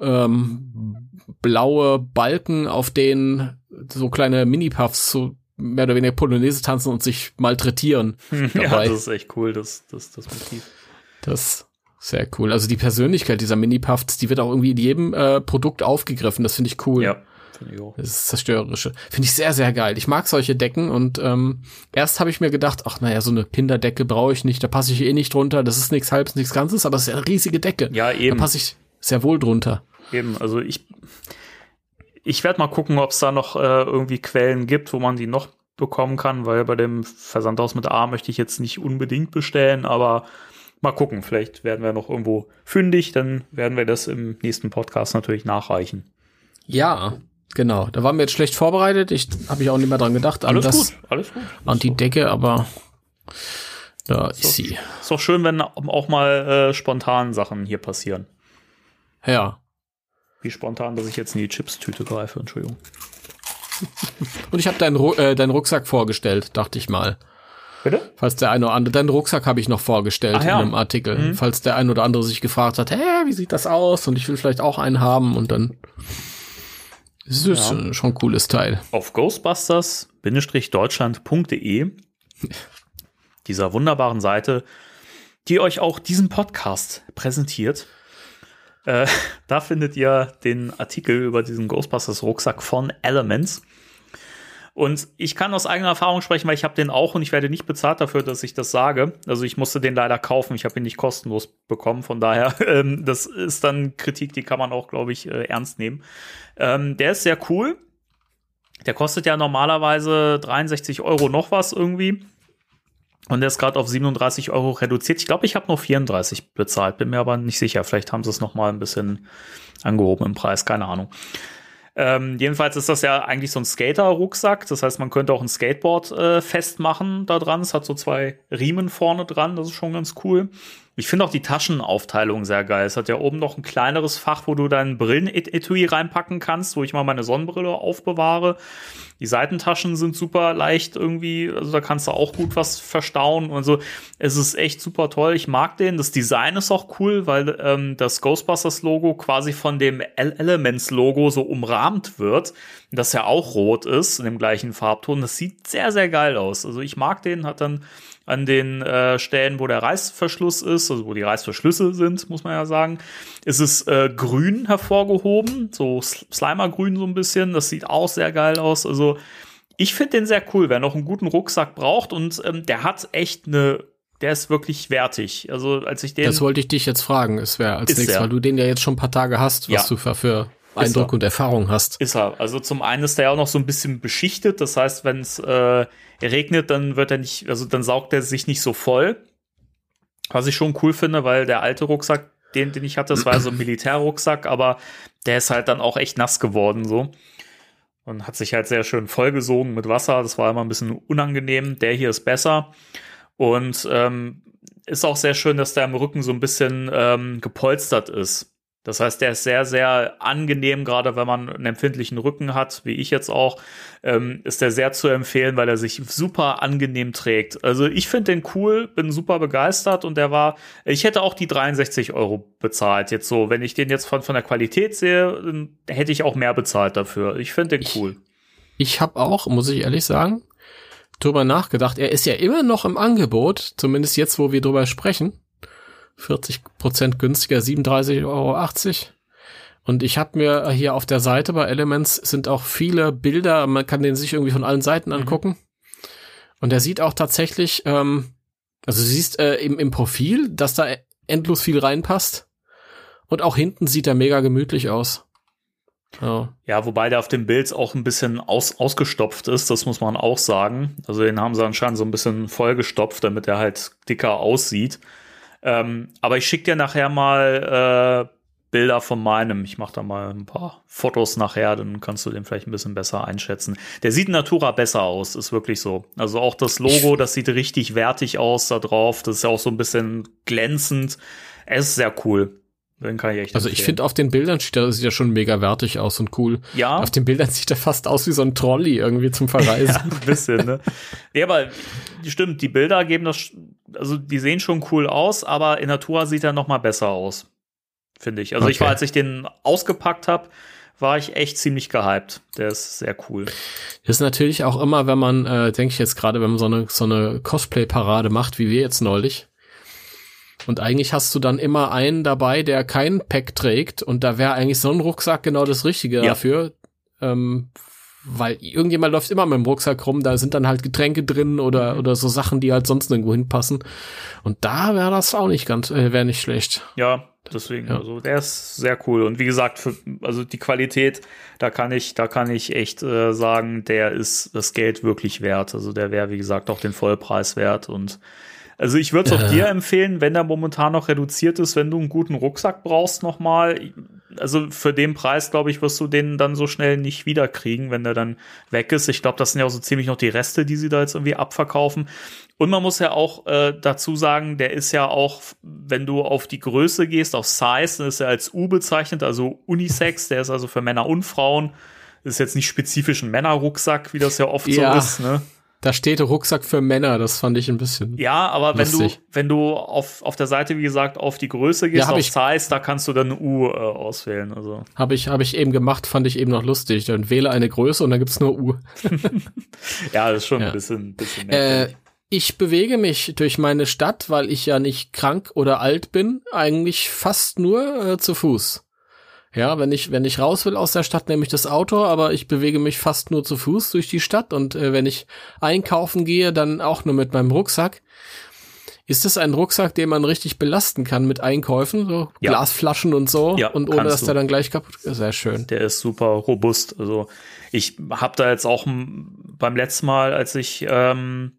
ähm, blaue Balken, auf denen so kleine Mini-Puffs so mehr oder weniger Polonaise tanzen und sich malträtieren. [laughs] Ja, dabei. das ist echt cool, das, das, das Motiv. Das ist sehr cool. Also die Persönlichkeit dieser Mini-Puffs, die wird auch irgendwie in jedem äh, Produkt aufgegriffen. Das finde ich cool. Ja, Das ist zerstörerische. Finde ich sehr, sehr geil. Ich mag solche Decken und ähm, erst habe ich mir gedacht, ach naja, so eine Kinderdecke brauche ich nicht, da passe ich eh nicht drunter. Das ist nichts halbes, nichts Ganzes, aber es ist ja eine riesige Decke. Ja, Da eben. passe ich sehr wohl drunter. Eben, also ich, ich werde mal gucken, ob es da noch äh, irgendwie Quellen gibt, wo man die noch bekommen kann, weil bei dem Versandhaus mit A möchte ich jetzt nicht unbedingt bestellen, aber mal gucken, vielleicht werden wir noch irgendwo fündig, dann werden wir das im nächsten Podcast natürlich nachreichen. Ja, genau. Da waren wir jetzt schlecht vorbereitet. Ich habe ich auch nicht mehr dran gedacht. An Alles das, gut, alles gut. An die Decke, aber da ist sie. Ist doch schön, wenn auch mal äh, spontan Sachen hier passieren. Ja. Wie spontan, dass ich jetzt in die Chips-Tüte greife, Entschuldigung. [laughs] Und ich habe deinen, Ru äh, deinen Rucksack vorgestellt, dachte ich mal. Bitte? Falls der eine oder andere, deinen Rucksack habe ich noch vorgestellt Ach ja. in einem Artikel. Falls der ein oder andere sich gefragt hat, hä, wie sieht das aus? Und ich will vielleicht auch einen haben und dann ist es Ja. äh, schon ein cooles Teil. auf ghostbusters-deutschland.de, [laughs] dieser wunderbaren Seite, die euch auch diesen Podcast präsentiert. Äh, [laughs] da findet ihr den Artikel über diesen Ghostbusters Rucksack von Elements. Und ich kann aus eigener Erfahrung sprechen, weil ich habe den auch und ich werde nicht bezahlt dafür, dass ich das sage. Also ich musste den leider kaufen, ich habe ihn nicht kostenlos bekommen. Von daher, [laughs] ähm, das ist dann Kritik, die kann man auch, glaube ich, äh, ernst nehmen. Ähm, der ist sehr cool. Der kostet ja normalerweise 63 Euro noch was irgendwie. Und der ist gerade auf 37 Euro reduziert. Ich glaube, ich habe nur 34 bezahlt, bin mir aber nicht sicher. Vielleicht haben sie es noch mal ein bisschen angehoben im Preis, keine Ahnung. Ähm, jedenfalls ist das ja eigentlich so ein Skater-Rucksack. Das heißt, man könnte auch ein Skateboard äh, festmachen da dran. Es hat so zwei Riemen vorne dran. Das ist schon ganz cool. Ich finde auch die Taschenaufteilung sehr geil. Es hat ja oben noch ein kleineres Fach, wo du dein Brillenetui reinpacken kannst, wo ich mal meine Sonnenbrille aufbewahre. Die Seitentaschen sind super leicht irgendwie, also da kannst du auch gut was verstauen und so. Es ist echt super toll. Ich mag den. Das Design ist auch cool, weil ähm, das Ghostbusters-Logo quasi von dem Elements-Logo so umrahmt wird, das ja auch rot ist, in dem gleichen Farbton. Das sieht sehr, sehr geil aus. Also ich mag den, hat dann an den äh, Stellen, wo der Reißverschluss ist, also wo die Reißverschlüsse sind, muss man ja sagen, ist es äh, grün hervorgehoben, so Slimer-grün so ein bisschen. Das sieht auch sehr geil aus. Also ich finde den sehr cool, wer noch einen guten Rucksack braucht und ähm, der hat echt eine der ist wirklich wertig. Also als ich den. Das wollte ich dich jetzt fragen, es wäre als nächstes, weil du den ja jetzt schon ein paar Tage hast, was ja. du für, für Eindruck und Erfahrung hast. Ist er. Also zum einen ist der ja auch noch so ein bisschen beschichtet. Das heißt, wenn es äh, regnet, dann wird er nicht, also dann saugt er sich nicht so voll. Was ich schon cool finde, weil der alte Rucksack, den, den ich hatte, das war so ein [clears throat] Militärrucksack, aber der ist halt dann auch echt nass geworden so. Und hat sich halt sehr schön vollgesogen mit Wasser. Das war immer ein bisschen unangenehm. Der hier ist besser. Und ähm, ist auch sehr schön, dass der im Rücken so ein bisschen ähm, gepolstert ist. Das heißt, der ist sehr, sehr angenehm, gerade wenn man einen empfindlichen Rücken hat, wie ich jetzt auch, ähm, ist der sehr zu empfehlen, weil er sich super angenehm trägt. Also ich finde den cool, bin super begeistert und der war, ich hätte auch die 63 Euro bezahlt. Jetzt so, wenn ich den jetzt von, von der Qualität sehe, dann hätte ich auch mehr bezahlt dafür. Ich finde den cool. Ich, ich habe auch, muss ich ehrlich sagen, drüber nachgedacht. Er ist ja immer noch im Angebot, zumindest jetzt, wo wir drüber sprechen. 40 Prozent günstiger, 37,80 Euro. Und ich habe mir hier auf der Seite bei Elements sind auch viele Bilder, man kann den sich irgendwie von allen Seiten mhm. angucken. Mhm. Und der sieht auch tatsächlich, ähm, also du siehst äh, im, im Profil, dass da endlos viel reinpasst. Und auch hinten sieht er mega gemütlich aus. Oh. Ja, wobei der auf dem Bild auch ein bisschen aus, ausgestopft ist, das muss man auch sagen. Also den haben sie anscheinend so ein bisschen vollgestopft, damit er halt dicker aussieht. Ähm, aber ich schicke dir nachher mal äh, Bilder von meinem. Ich mache da mal ein paar Fotos nachher, dann kannst du den vielleicht ein bisschen besser einschätzen. Der sieht in Natura besser aus, ist wirklich so. Also auch das Logo, das sieht richtig wertig aus da drauf. Das ist ja auch so ein bisschen glänzend. Es ist sehr cool. Den kann ich echt also ich finde auf den Bildern sieht er, sieht er schon mega wertig aus und cool. Ja. Auf den Bildern sieht er fast aus wie so ein Trolley irgendwie zum [laughs] Verreisen. ja, ein bisschen, ne? ja, aber stimmt, die Bilder geben das also die sehen schon cool aus, aber in Natura sieht er noch mal besser aus, finde ich. Also okay. ich war, als ich den ausgepackt habe, war ich echt ziemlich gehypt. Der ist sehr cool. Das ist natürlich auch immer, wenn man, äh, denke ich jetzt gerade, wenn man so eine, so eine Cosplay-Parade macht, wie wir jetzt neulich. Und eigentlich hast du dann immer einen dabei, der kein Pack trägt. Und da wäre eigentlich so ein Rucksack genau das Richtige ja. dafür. Ähm, weil irgendjemand läuft immer mit dem Rucksack rum, da sind dann halt Getränke drin oder, mhm. oder so Sachen, die halt sonst nirgendwo hinpassen. Und da wäre das auch nicht ganz, äh, wäre nicht schlecht. Ja, deswegen, ja. also der ist sehr cool. Und wie gesagt, für, also die Qualität, da kann ich, da kann ich echt äh, sagen, der ist das Geld wirklich wert. Also der wäre, wie gesagt, auch den Vollpreis wert und also ich würde es auch äh. dir empfehlen, wenn der momentan noch reduziert ist, wenn du einen guten Rucksack brauchst nochmal. Also für den Preis, glaube ich, wirst du den dann so schnell nicht wiederkriegen, wenn der dann weg ist. Ich glaube, das sind ja auch so ziemlich noch die Reste, die sie da jetzt irgendwie abverkaufen. Und man muss ja auch äh, dazu sagen, der ist ja auch, wenn du auf die Größe gehst, auf Size, dann ist er als U bezeichnet, also Unisex, der ist also für Männer und Frauen. Das ist jetzt nicht spezifisch ein Männerrucksack, wie das ja oft ja. so ist, ne? Da steht Rucksack für Männer, das fand ich ein bisschen. Ja, aber lustig. wenn du, wenn du auf, auf der Seite, wie gesagt, auf die Größe gehst, ja, auf ich, Size, da kannst du dann U äh, auswählen. Also. Habe ich, hab ich eben gemacht, fand ich eben noch lustig. Dann wähle eine Größe und dann gibt's nur U. [laughs] ja, das ist schon ja. ein bisschen, bisschen äh, ich bewege mich durch meine Stadt, weil ich ja nicht krank oder alt bin, eigentlich fast nur äh, zu Fuß. Ja, wenn ich, wenn ich raus will aus der Stadt, nehme ich das Auto, aber ich bewege mich fast nur zu Fuß durch die Stadt und äh, wenn ich einkaufen gehe, dann auch nur mit meinem Rucksack. Ist das ein Rucksack, den man richtig belasten kann mit Einkäufen, so Ja. Glasflaschen und so Ja, und ohne dass du. der dann gleich kaputt ist? Sehr schön. Der ist super robust. Also ich habe da jetzt auch beim letzten Mal, als ich ähm,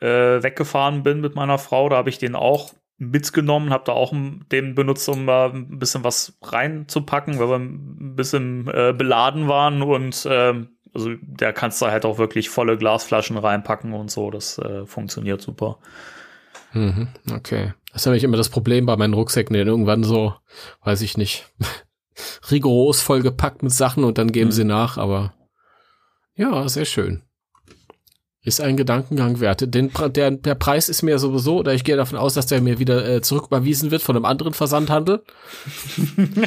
äh, weggefahren bin mit meiner Frau, da habe ich den auch mitgenommen, habe da auch den benutzt, um da ein bisschen was reinzupacken, weil wir ein bisschen äh, beladen waren und ähm, also da kannst du halt auch wirklich volle Glasflaschen reinpacken und so. Das äh, funktioniert super. Mhm, okay. Das ist nämlich immer das Problem bei meinen Rucksäcken, die irgendwann so, weiß ich nicht, [laughs] rigoros vollgepackt mit Sachen und dann geben Mhm. sie nach, aber ja, sehr schön. Ist ein Gedankengang wert. Den, der, der Preis ist mir sowieso, oder ich gehe davon aus, dass der mir wieder äh, zurücküberwiesen wird von einem anderen Versandhandel. [laughs]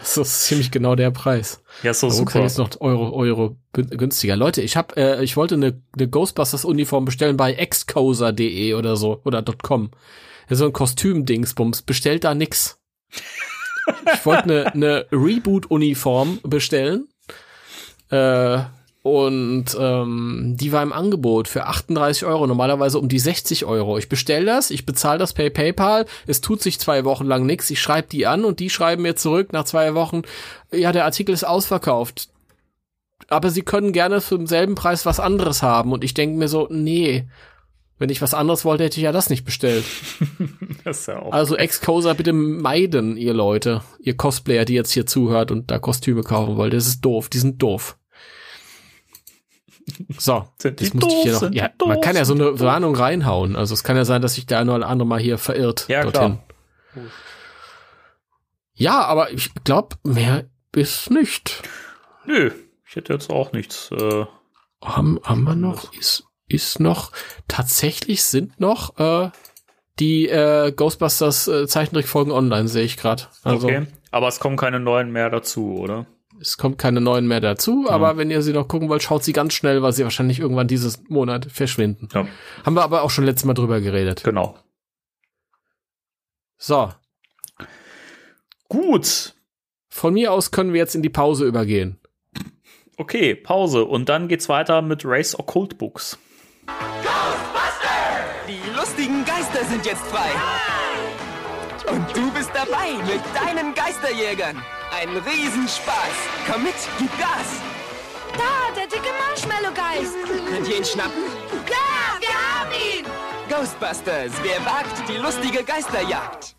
das ist ziemlich genau der Preis. Ja, so Rucksack super. ist noch Euro, Euro gün- günstiger. Leute, ich hab, äh, ich wollte eine, eine Ghostbusters-Uniform bestellen bei excoser.de oder so oder .com. So ein Kostüm-Dingsbums. Bestellt da nix. Ich wollte eine, eine Reboot-Uniform bestellen. Äh, und ähm, die war im Angebot für 38 Euro, normalerweise um die 60 Euro. Ich bestell das, ich bezahle das per PayPal, es tut sich zwei Wochen lang nichts, ich schreibe die an und die schreiben mir zurück nach zwei Wochen, ja, der Artikel ist ausverkauft. Aber sie können gerne für denselben Preis was anderes haben. Und ich denke mir so, nee, wenn ich was anderes wollte, hätte ich ja das nicht bestellt. [laughs] Das ja Also Excoser bitte meiden, ihr Leute, ihr Cosplayer, die jetzt hier zuhört und da Kostüme kaufen wollt. Das ist doof, die sind doof. So, Sind das musste ich hier noch. Ja, man kann ja so eine. Warnung reinhauen. Also es kann ja sein, dass sich der eine oder andere mal hier verirrt. Ja, dorthin. klar. Ja, aber ich glaube, mehr ist nicht. Nö, ich hätte jetzt auch nichts. Äh, Haben, haben wir noch? Ist, ist noch, tatsächlich sind noch äh, die äh, Ghostbusters äh, Zeichentrickfolgen online, sehe ich gerade. Also okay. Aber es kommen keine neuen mehr dazu, oder? Es kommt keine neuen mehr dazu, aber wenn ihr sie noch gucken wollt, schaut sie ganz schnell, weil sie wahrscheinlich irgendwann dieses Monat verschwinden. Ja, Haben wir aber auch schon letztes Mal drüber geredet. genau. So, Gut. von mir aus können wir jetzt in die Pause übergehen. Okay, Pause. Und dann geht's weiter mit Race Occult Books. Die lustigen Geister sind jetzt frei. Und du bist dabei mit deinen Geisterjägern. Ein Riesenspaß. Komm mit, gib Gas. Da, der dicke Marshmallow-Geist. Könnt ihr ihn schnappen? Ja, wir haben ihn. Ghostbusters, wer wagt die lustige Geisterjagd?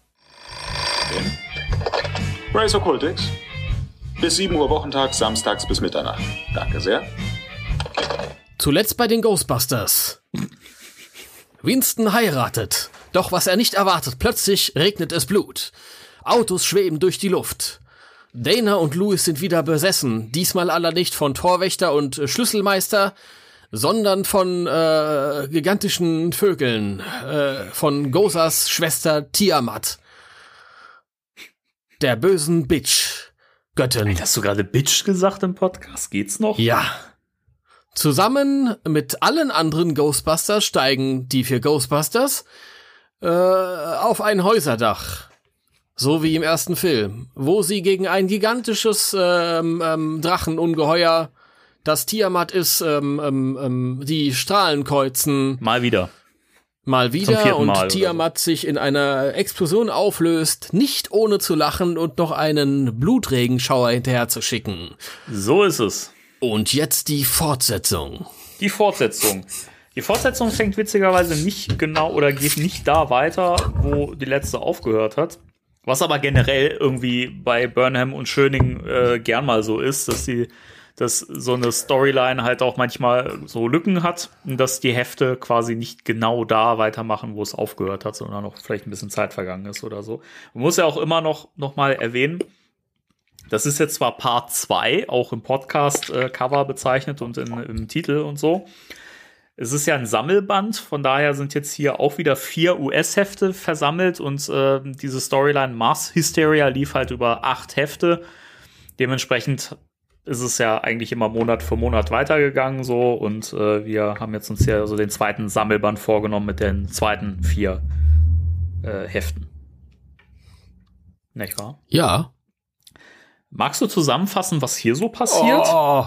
Race Occultix. Bis 7 Uhr Wochentag, samstags bis Mitternacht. Danke sehr. Zuletzt bei den Ghostbusters. Winston heiratet. Doch was er nicht erwartet, plötzlich regnet es Blut. Autos schweben durch die Luft. Dana und Louis sind wieder besessen, diesmal aller nicht von Torwächter und äh, Schlüsselmeister, sondern von äh, gigantischen Vögeln, äh, von Gosas Schwester Tiamat, der bösen Bitch, Göttin. Hast du gerade Bitch gesagt im Podcast? Geht's noch? Ja. Zusammen mit allen anderen Ghostbusters steigen die vier Ghostbusters äh, auf ein Häuserdach. So wie im ersten Film, wo sie gegen ein gigantisches ähm, ähm, Drachenungeheuer, das Tiamat ist, ähm, ähm, ähm, die Strahlen kreuzen, Mal wieder. mal wieder und Mal Tiamat sich in einer Explosion auflöst, nicht ohne zu lachen und noch einen Blutregenschauer hinterher zu schicken. So ist es. Und jetzt die Fortsetzung. Die Fortsetzung. Die Fortsetzung fängt witzigerweise nicht genau oder geht nicht da weiter, wo die letzte aufgehört hat. Was aber generell irgendwie bei Burnham und Schöning äh, gern mal so ist, dass die, dass so eine Storyline halt auch manchmal so Lücken hat und dass die Hefte quasi nicht genau da weitermachen, wo es aufgehört hat, sondern noch vielleicht ein bisschen Zeit vergangen ist oder so. Man muss ja auch immer noch, noch mal erwähnen, das ist jetzt zwar Part 2, auch im Podcast-Cover bezeichnet und in, im Titel und so. Es ist ja ein Sammelband, von daher sind jetzt hier auch wieder vier US-Hefte versammelt und äh, diese Storyline Mars Hysteria lief halt über acht Hefte. Dementsprechend ist es ja eigentlich immer Monat für Monat weitergegangen so und äh, wir haben jetzt uns ja so den zweiten Sammelband vorgenommen mit den zweiten vier äh, Heften. Nicht wahr? Ja. Magst du zusammenfassen, was hier so passiert? Oh.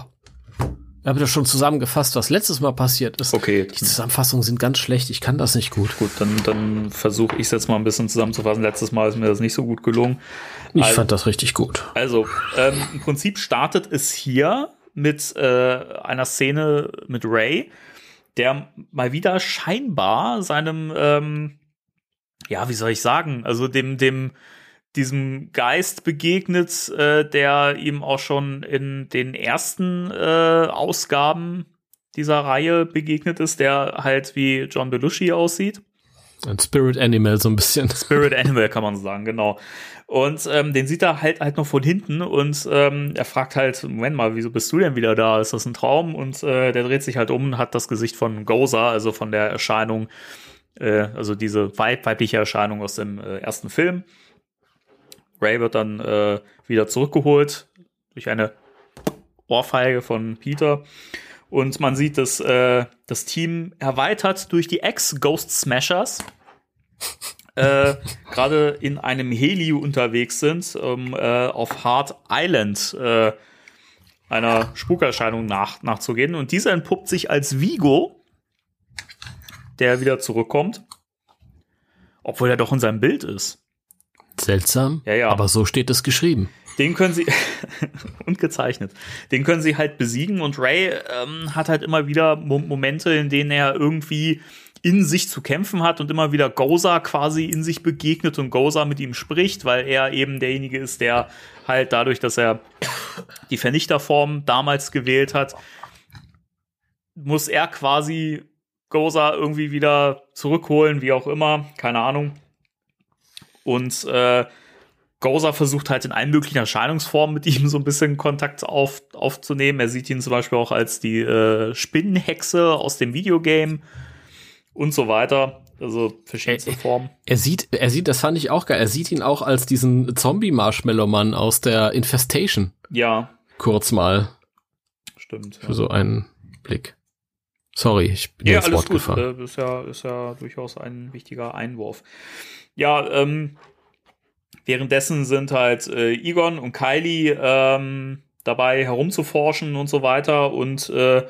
Ich habe das schon zusammengefasst, was letztes Mal passiert ist. Okay. Die Zusammenfassungen sind ganz schlecht. Ich kann das nicht gut. Gut, dann, dann versuche ich es jetzt mal ein bisschen zusammenzufassen. Letztes Mal ist mir das nicht so gut gelungen. Ich Also- fand das richtig gut. Also, ähm, im Prinzip startet es hier mit äh, einer Szene mit Ray, der mal wieder scheinbar seinem, ähm, ja, wie soll ich sagen, also dem, dem, diesem Geist begegnet, äh, der ihm auch schon in den ersten äh, Ausgaben dieser Reihe begegnet ist, der halt wie John Belushi aussieht. Ein Spirit Animal so ein bisschen. [laughs] Spirit Animal kann man sagen, genau. Und ähm, den sieht er halt halt noch von hinten und ähm, er fragt halt, Moment mal, wieso bist du denn wieder da? Ist das ein Traum? Und äh, der dreht sich halt um und hat das Gesicht von Goza, also von der Erscheinung, äh, also diese weib weibliche Erscheinung aus dem äh, ersten Film. Ray wird dann äh, wieder zurückgeholt durch eine Ohrfeige von Peter. Und man sieht, dass äh, das Team erweitert durch die Ex-Ghost Smashers [laughs] äh, gerade in einem Heli unterwegs sind, um äh, auf Hard Island äh, einer Spukerscheinung nach, nachzugehen. Und dieser entpuppt sich als Vigo, der wieder zurückkommt, obwohl er doch in seinem Bild ist. Seltsam. Ja, ja. Aber so steht es geschrieben. Den können sie [laughs] und gezeichnet. Den können sie halt besiegen und Ray ähm, hat halt immer wieder Mo Momente, in denen er irgendwie in sich zu kämpfen hat und immer wieder Goza quasi in sich begegnet und Goza mit ihm spricht, weil er eben derjenige ist, der halt dadurch, dass er die Vernichterform damals gewählt hat, muss er quasi Goza irgendwie wieder zurückholen, wie auch immer, keine Ahnung. Und äh, Goza versucht halt in allen möglichen Erscheinungsformen mit ihm so ein bisschen Kontakt auf, aufzunehmen. Er sieht ihn zum Beispiel auch als die äh, Spinnenhexe aus dem Videogame und so weiter. Also verschiedenste Ä- Formen. Er sieht, er sieht, das fand ich auch geil. Er sieht ihn auch als diesen Zombie-Marshmallow-Mann aus der Infestation. Ja, Kurz mal stimmt. für so einen Blick. Sorry, ich bin Ja, ins alles Wort gut. gefallen. Äh, ist, ja, ist ja durchaus ein wichtiger Einwurf. Ja, ähm, währenddessen sind halt äh, Egon und Kylie ähm, dabei herumzuforschen und so weiter und äh,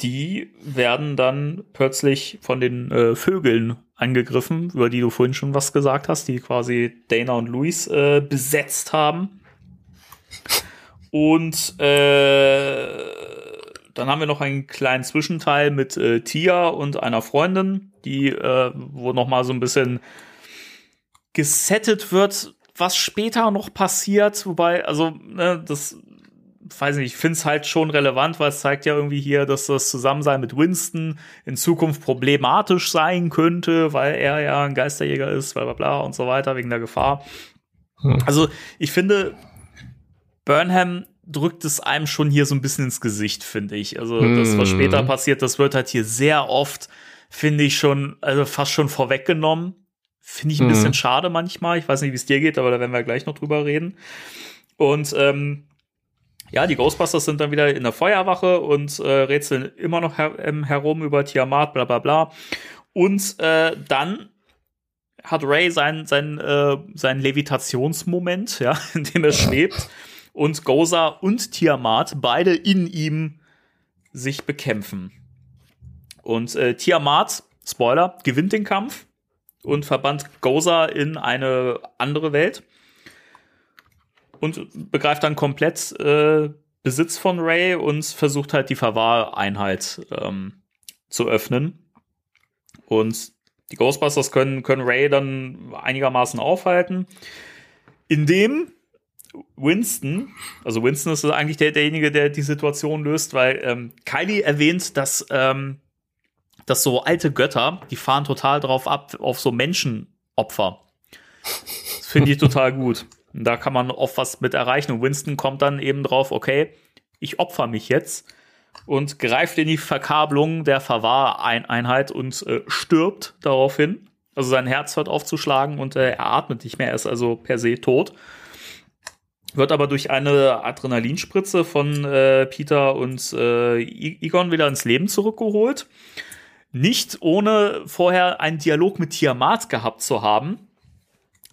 die werden dann plötzlich von den äh, Vögeln angegriffen, über die du vorhin schon was gesagt hast, die quasi Dana und Luis äh, besetzt haben. Und äh, dann haben wir noch einen kleinen Zwischenteil mit äh, Tia und einer Freundin, die äh, wo noch mal so ein bisschen gesettet wird, was später noch passiert, wobei also ne, das weiß nicht, ich finde es halt schon relevant, weil es zeigt ja irgendwie hier, dass das Zusammensein mit Winston in Zukunft problematisch sein könnte, weil er ja ein Geisterjäger ist, bla bla bla und so weiter, wegen der Gefahr. Also ich finde, Burnham drückt es einem schon hier so ein bisschen ins Gesicht, finde ich. Also das, was Mhm. später passiert, das wird halt hier sehr oft, finde ich schon, also fast schon vorweggenommen. Finde ich ein Mhm. bisschen schade manchmal. Ich weiß nicht, wie es dir geht, aber da werden wir gleich noch drüber reden. Und ähm, ja, die Ghostbusters sind dann wieder in der Feuerwache und äh, rätseln immer noch her ähm, herum über Tiamat, bla bla bla. Und äh, dann hat Ray seinen sein, äh, sein Levitationsmoment, ja, [laughs] in dem er schwebt und Goza und Tiamat beide in ihm sich bekämpfen. Und äh, Tiamat, Spoiler, gewinnt den Kampf und verbannt Goza in eine andere Welt und begreift dann komplett äh, Besitz von Ray und versucht halt die Verwahreinheit ähm, zu öffnen. Und die Ghostbusters können, können Ray dann einigermaßen aufhalten, indem Winston, also Winston ist eigentlich der, derjenige, der die Situation löst, weil ähm, Kylie erwähnt, dass, ähm, dass so alte Götter, die fahren total drauf ab, auf so Menschenopfer. Das finde ich total gut. Und da kann man oft was mit erreichen. Und Winston kommt dann eben drauf, okay, ich opfer mich jetzt und greift in die Verkabelung der Verwahreinheit und äh, stirbt daraufhin. Also sein Herz hört auf zu schlagen und äh, er atmet nicht mehr, er ist also per se tot. Wird aber durch eine Adrenalinspritze von äh, Peter und äh, Egon wieder ins Leben zurückgeholt. Nicht ohne vorher einen Dialog mit Tiamat gehabt zu haben.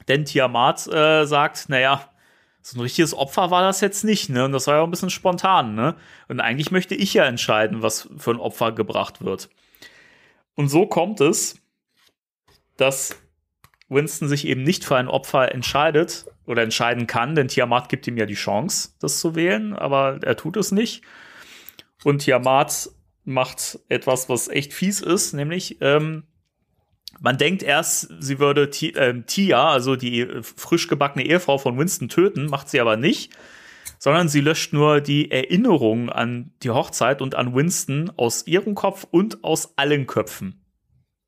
Denn Tiamat äh, sagt, naja, so ein richtiges Opfer war das jetzt nicht, ne? Und das war ja auch ein bisschen spontan, ne? Und eigentlich möchte ich ja entscheiden, was für ein Opfer gebracht wird. Und so kommt es, dass Winston sich eben nicht für ein Opfer entscheidet oder entscheiden kann, denn Tiamat gibt ihm ja die Chance, das zu wählen, aber er tut es nicht. Und Tiamat macht etwas, was echt fies ist, nämlich ähm, man denkt erst, sie würde äh, Tia, also die frisch gebackene Ehefrau von Winston, töten, macht sie aber nicht, sondern sie löscht nur die Erinnerung an die Hochzeit und an Winston aus ihrem Kopf und aus allen Köpfen.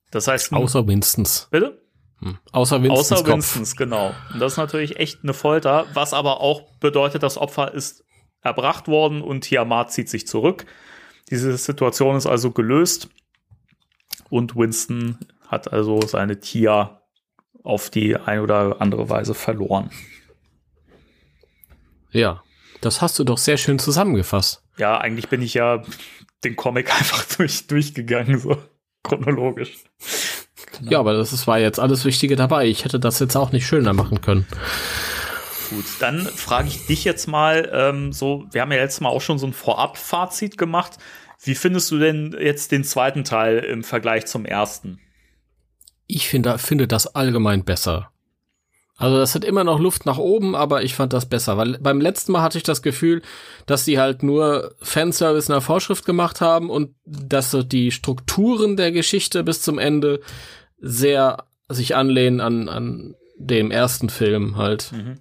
Das heißt, außer Winstons. Bitte? Hm. Außer Winstons. Außer Winstons, genau. Und das ist natürlich echt eine Folter, was aber auch bedeutet, das Opfer ist erbracht worden und Tiamat zieht sich zurück. Diese Situation ist also gelöst und Winston hat also seine Tia auf die eine oder andere Weise verloren. Ja, das hast du doch sehr schön zusammengefasst. Ja, eigentlich bin ich ja den Comic [laughs] einfach durch, durchgegangen, so chronologisch. Genau. Ja, aber das ist, war jetzt alles Wichtige dabei. Ich hätte das jetzt auch nicht schöner machen können. Gut, dann frage ich dich jetzt mal, ähm, so, wir haben ja letztes Mal auch schon so ein Vorab-Fazit gemacht. Wie findest du denn jetzt den zweiten Teil im Vergleich zum ersten? Ich finde, finde das allgemein besser. Also das hat immer noch Luft nach oben, aber ich fand das besser, weil beim letzten Mal hatte ich das Gefühl, dass sie halt nur Fanservice in der Vorschrift gemacht haben und dass so die Strukturen der Geschichte bis zum Ende sehr sich anlehnen an, an dem ersten Film halt. Mhm.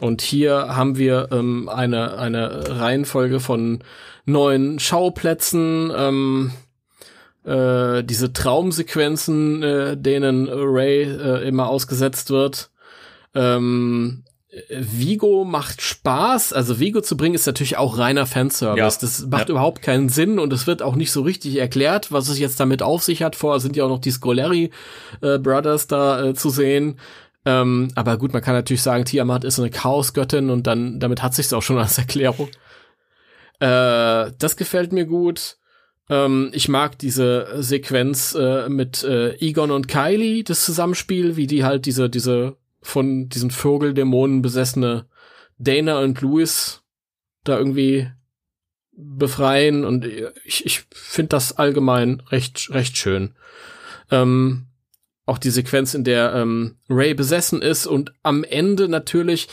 Und hier haben wir ähm, eine, eine Reihenfolge von neuen Schauplätzen, ähm, äh, diese Traumsequenzen, äh, denen Ray äh, immer ausgesetzt wird. Ähm, Vigo macht Spaß. Also Vigo zu bringen ist natürlich auch reiner Fanservice. Ja. Das macht ja. überhaupt keinen Sinn und es wird auch nicht so richtig erklärt, was es jetzt damit auf sich hat. Vorher sind ja auch noch die Scoleri äh, Brothers da äh, zu sehen. Ähm, aber gut, man kann natürlich sagen, Tiamat ist eine Chaosgöttin und dann damit hat sich's auch schon als Erklärung. Äh, das gefällt mir gut. Ähm, ich mag diese Sequenz äh, mit äh, Egon und Kylie, das Zusammenspiel, wie die halt diese, diese von diesen Vogeldämonen besessene Dana und Louis da irgendwie befreien und ich, ich finde das allgemein recht, recht schön. Ähm, auch die Sequenz, in der ähm, Ray besessen ist und am Ende natürlich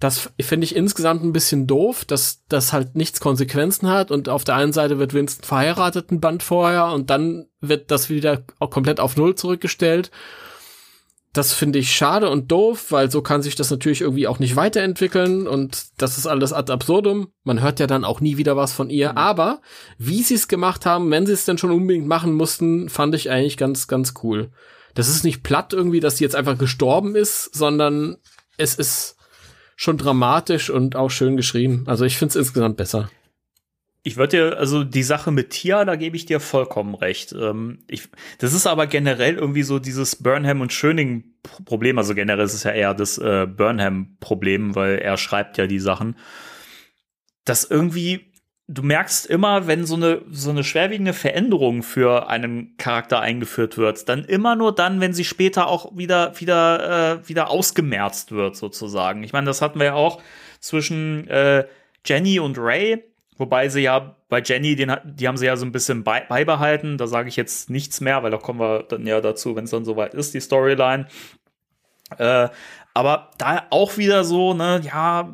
das finde ich insgesamt ein bisschen doof, dass das halt nichts Konsequenzen hat und auf der einen Seite wird Winston verheiratet ein Band vorher und dann wird das wieder auch komplett auf Null zurückgestellt. Das finde ich schade und doof, weil so kann sich das natürlich irgendwie auch nicht weiterentwickeln und das ist alles ad absurdum. Man hört ja dann auch nie wieder was von ihr. Mhm. Aber wie sie es gemacht haben, wenn sie es denn schon unbedingt machen mussten, fand ich eigentlich ganz, ganz cool. Das ist nicht platt irgendwie, dass sie jetzt einfach gestorben ist, sondern es ist schon dramatisch und auch schön geschrieben. Also ich finde es insgesamt besser. Ich würde dir, also die Sache mit Tia, da gebe ich dir vollkommen recht. Ähm, ich, das ist aber generell irgendwie so dieses Burnham und Schöning-Problem. Also generell ist es ja eher das äh, Burnham-Problem, weil er schreibt ja die Sachen. Dass irgendwie du merkst immer, wenn so eine, so eine schwerwiegende Veränderung für einen Charakter eingeführt wird, dann immer nur dann, wenn sie später auch wieder, wieder, äh, wieder ausgemerzt wird, sozusagen. Ich meine, das hatten wir ja auch zwischen äh, Jenny und Ray, wobei sie ja bei Jenny, den, die haben sie ja so ein bisschen bei, beibehalten. Da sage ich jetzt nichts mehr, weil da kommen wir dann ja dazu, wenn es dann soweit ist, die Storyline. Äh, aber da auch wieder so, ne, ja,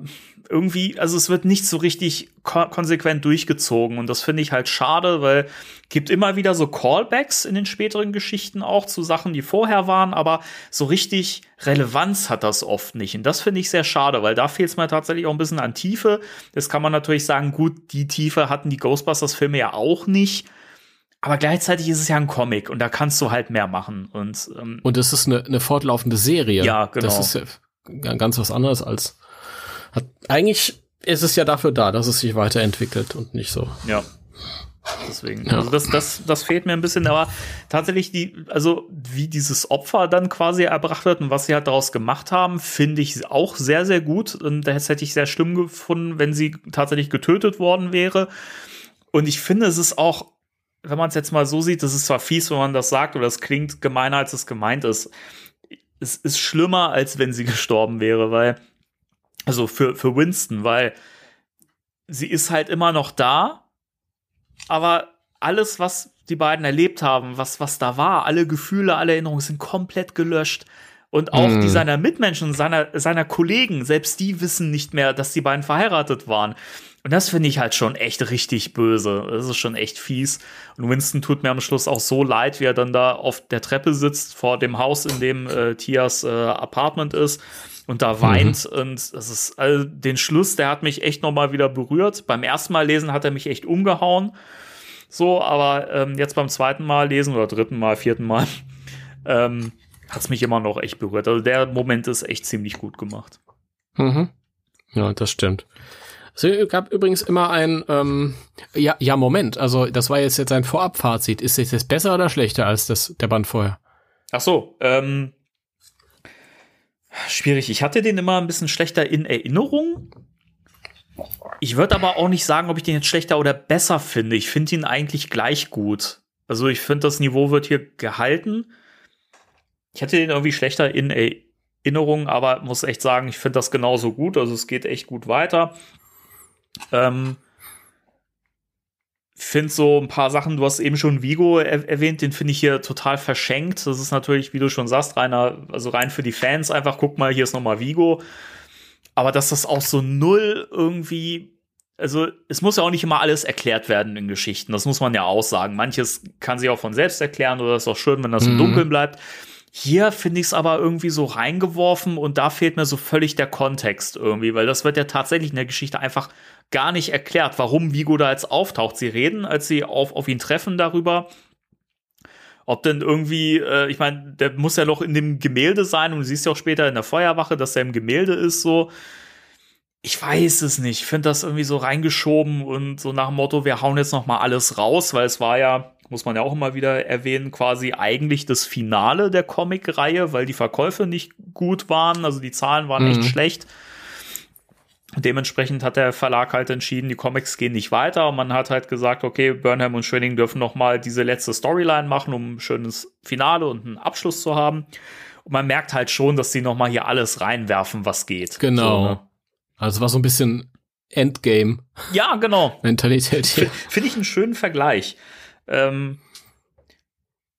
irgendwie, also es wird nicht so richtig ko konsequent durchgezogen und das finde ich halt schade, weil gibt immer wieder so Callbacks in den späteren Geschichten auch zu Sachen, die vorher waren, aber so richtig Relevanz hat das oft nicht und das finde ich sehr schade, weil da fehlt es mir tatsächlich auch ein bisschen an Tiefe. Das kann man natürlich sagen, gut, die Tiefe hatten die Ghostbusters Filme ja auch nicht. Aber gleichzeitig ist es ja ein Comic und da kannst du halt mehr machen. Und, ähm, und es ist eine, eine fortlaufende Serie. Ja, genau. Das ist ja ganz was anderes als hat, eigentlich ist es ja dafür da, dass es sich weiterentwickelt und nicht so. Ja. Deswegen, also das, das, das fehlt mir ein bisschen, aber tatsächlich die, also wie dieses Opfer dann quasi erbracht wird und was sie halt daraus gemacht haben, finde ich auch sehr, sehr gut. Und das hätte ich sehr schlimm gefunden, wenn sie tatsächlich getötet worden wäre. Und ich finde, es ist auch, wenn man es jetzt mal so sieht, das ist zwar fies, wenn man das sagt, oder es klingt gemeiner, als es gemeint ist. Es ist schlimmer, als wenn sie [laughs] gestorben wäre, weil, also für, für Winston, weil sie ist halt immer noch da, aber alles, was die beiden erlebt haben, was, was da war, alle Gefühle, alle Erinnerungen sind komplett gelöscht. Und auch Mhm. die seiner Mitmenschen, seiner, seiner Kollegen, selbst die wissen nicht mehr, dass die beiden verheiratet waren. Und das finde ich halt schon echt richtig böse. Das ist schon echt fies. Und Winston tut mir am Schluss auch so leid, wie er dann da auf der Treppe sitzt vor dem Haus, in dem äh, Tias äh, Apartment ist und da weint. Und das ist also den Schluss, der hat mich echt noch mal wieder berührt. Beim ersten Mal lesen hat er mich echt umgehauen. So, aber ähm, jetzt beim zweiten Mal lesen oder dritten Mal, vierten Mal, [laughs] ähm, hat es mich immer noch echt berührt. Also der Moment ist echt ziemlich gut gemacht. Mhm. Ja, das stimmt. Es gab übrigens immer ein, ähm, ja, ja, Moment, also das war jetzt jetzt ein Vorabfazit. Ist es jetzt besser oder schlechter als das, der Band vorher? Ach so, ähm, schwierig. Ich hatte den immer ein bisschen schlechter in Erinnerung. Ich würde aber auch nicht sagen, ob ich den jetzt schlechter oder besser finde. Ich finde ihn eigentlich gleich gut. Also ich finde, das Niveau wird hier gehalten. Ich hatte den irgendwie schlechter in Erinnerung, aber muss echt sagen, ich finde das genauso gut. Also es geht echt gut weiter. Ähm, finde so ein paar Sachen, du hast eben schon Vigo er erwähnt, den finde ich hier total verschenkt. Das ist natürlich, wie du schon sagst, reiner, also rein für die Fans einfach, guck mal, hier ist nochmal Vigo. Aber dass das auch so null irgendwie, also es muss ja auch nicht immer alles erklärt werden in Geschichten. Das muss man ja auch sagen. Manches kann sich auch von selbst erklären oder ist auch schön, wenn das im Mhm. Dunkeln bleibt. Hier finde ich es aber irgendwie so reingeworfen und da fehlt mir so völlig der Kontext irgendwie, weil das wird ja tatsächlich in der Geschichte einfach gar nicht erklärt, warum Vigo da jetzt auftaucht. Sie reden, als sie auf, auf ihn treffen darüber, ob denn irgendwie, äh, ich meine, der muss ja noch in dem Gemälde sein und du siehst ja auch später in der Feuerwache, dass er im Gemälde ist, so. Ich weiß es nicht. Ich finde das irgendwie so reingeschoben und so nach dem Motto, wir hauen jetzt noch mal alles raus, weil es war ja, muss man ja auch immer wieder erwähnen, quasi eigentlich das Finale der Comic-Reihe, weil die Verkäufe nicht gut waren, also die Zahlen waren Mhm. echt schlecht. Dementsprechend hat der Verlag halt entschieden, die Comics gehen nicht weiter und man hat halt gesagt, okay, Burnham und Schwenning dürfen noch mal diese letzte Storyline machen, um ein schönes Finale und einen Abschluss zu haben. Und man merkt halt schon, dass sie noch mal hier alles reinwerfen, was geht. Genau. So, ne? Also war so ein bisschen Endgame-Mentalität Ja, genau. [laughs] hier. Finde ich einen schönen Vergleich. Ähm,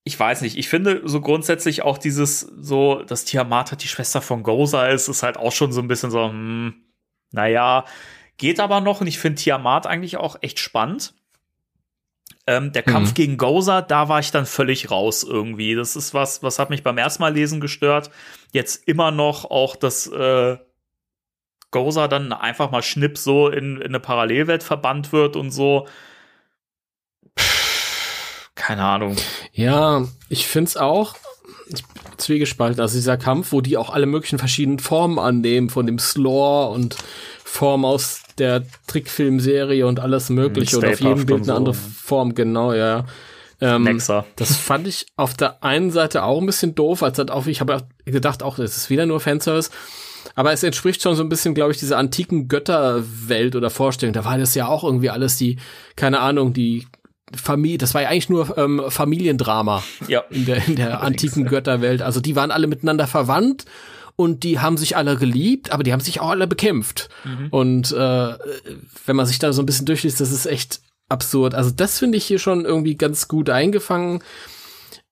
ich weiß nicht, ich finde so grundsätzlich auch dieses, so, dass Tiamat halt die Schwester von Goza ist, ist halt auch schon so ein bisschen so, hm, naja, geht aber noch und ich finde Tiamat eigentlich auch echt spannend. Ähm, der Kampf Mhm. gegen Goza, da war ich dann völlig raus irgendwie. Das ist was, was hat mich beim ersten Mal lesen gestört. Jetzt immer noch auch das, äh, Goza dann einfach mal schnipp so in, in eine Parallelwelt verbannt wird und so. Keine Ahnung. Ja, ich find's auch ich bin zwiegespalten. Also dieser Kampf, wo die auch alle möglichen verschiedenen Formen annehmen, von dem Slore und Form aus der Trickfilmserie und alles mögliche Mhm, und auf jedem Bild eine so, andere? Form, genau, ja. Ähm, Nexa. Das fand ich auf der einen Seite auch ein bisschen doof, als halt auch, ich habe gedacht, auch das ist wieder nur Fanservice. Aber es entspricht schon so ein bisschen, glaube ich, dieser antiken Götterwelt oder Vorstellung. Da war das ja auch irgendwie alles die, keine Ahnung, die Familie, das war ja eigentlich nur ähm, Familiendrama Ja. in der, in der antiken Götterwelt. Also die waren alle miteinander verwandt und die haben sich alle geliebt, aber die haben sich auch alle bekämpft. Und äh, wenn man sich da so ein bisschen durchliest, das ist echt absurd. Also das finde ich hier schon irgendwie ganz gut eingefangen.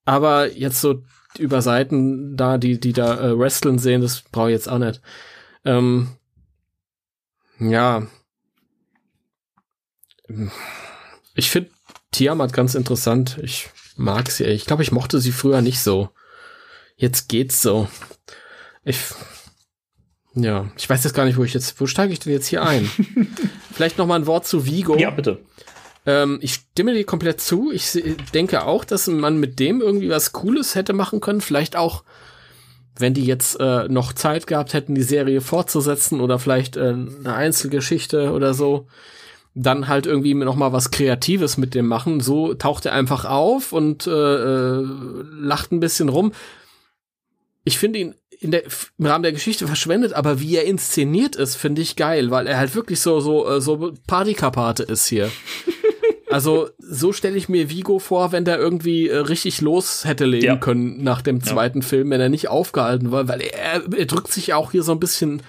Aber jetzt so über Seiten da, die, die da äh, wresteln sehen, das brauche ich jetzt auch nicht. Ähm, ja. Ich finde Tiamat ganz interessant. Ich mag sie. Ich glaube, ich mochte sie früher nicht so. Jetzt geht's so. Ich, ja, ich weiß jetzt gar nicht, wo ich jetzt, wo steige ich denn jetzt hier ein? [laughs] Vielleicht noch mal ein Wort zu Vigo. Ja, bitte. Ähm, ich stimme dir komplett zu. Ich denke auch, dass man mit dem irgendwie was Cooles hätte machen können. Vielleicht auch, wenn die jetzt äh, noch Zeit gehabt hätten, die Serie fortzusetzen oder vielleicht äh, eine Einzelgeschichte oder so. Dann halt irgendwie noch mal was Kreatives mit dem machen. So taucht er einfach auf und äh, äh, lacht ein bisschen rum. Ich finde ihn in der, im Rahmen der Geschichte verschwendet, aber wie er inszeniert ist, finde ich geil, weil er halt wirklich so so äh, so Partykapate ist hier. [laughs] Also so stelle ich mir Vigo vor, wenn der irgendwie äh, richtig los hätte legen Ja. können nach dem zweiten Film, wenn er nicht aufgehalten war, weil er, er drückt sich auch hier so ein bisschen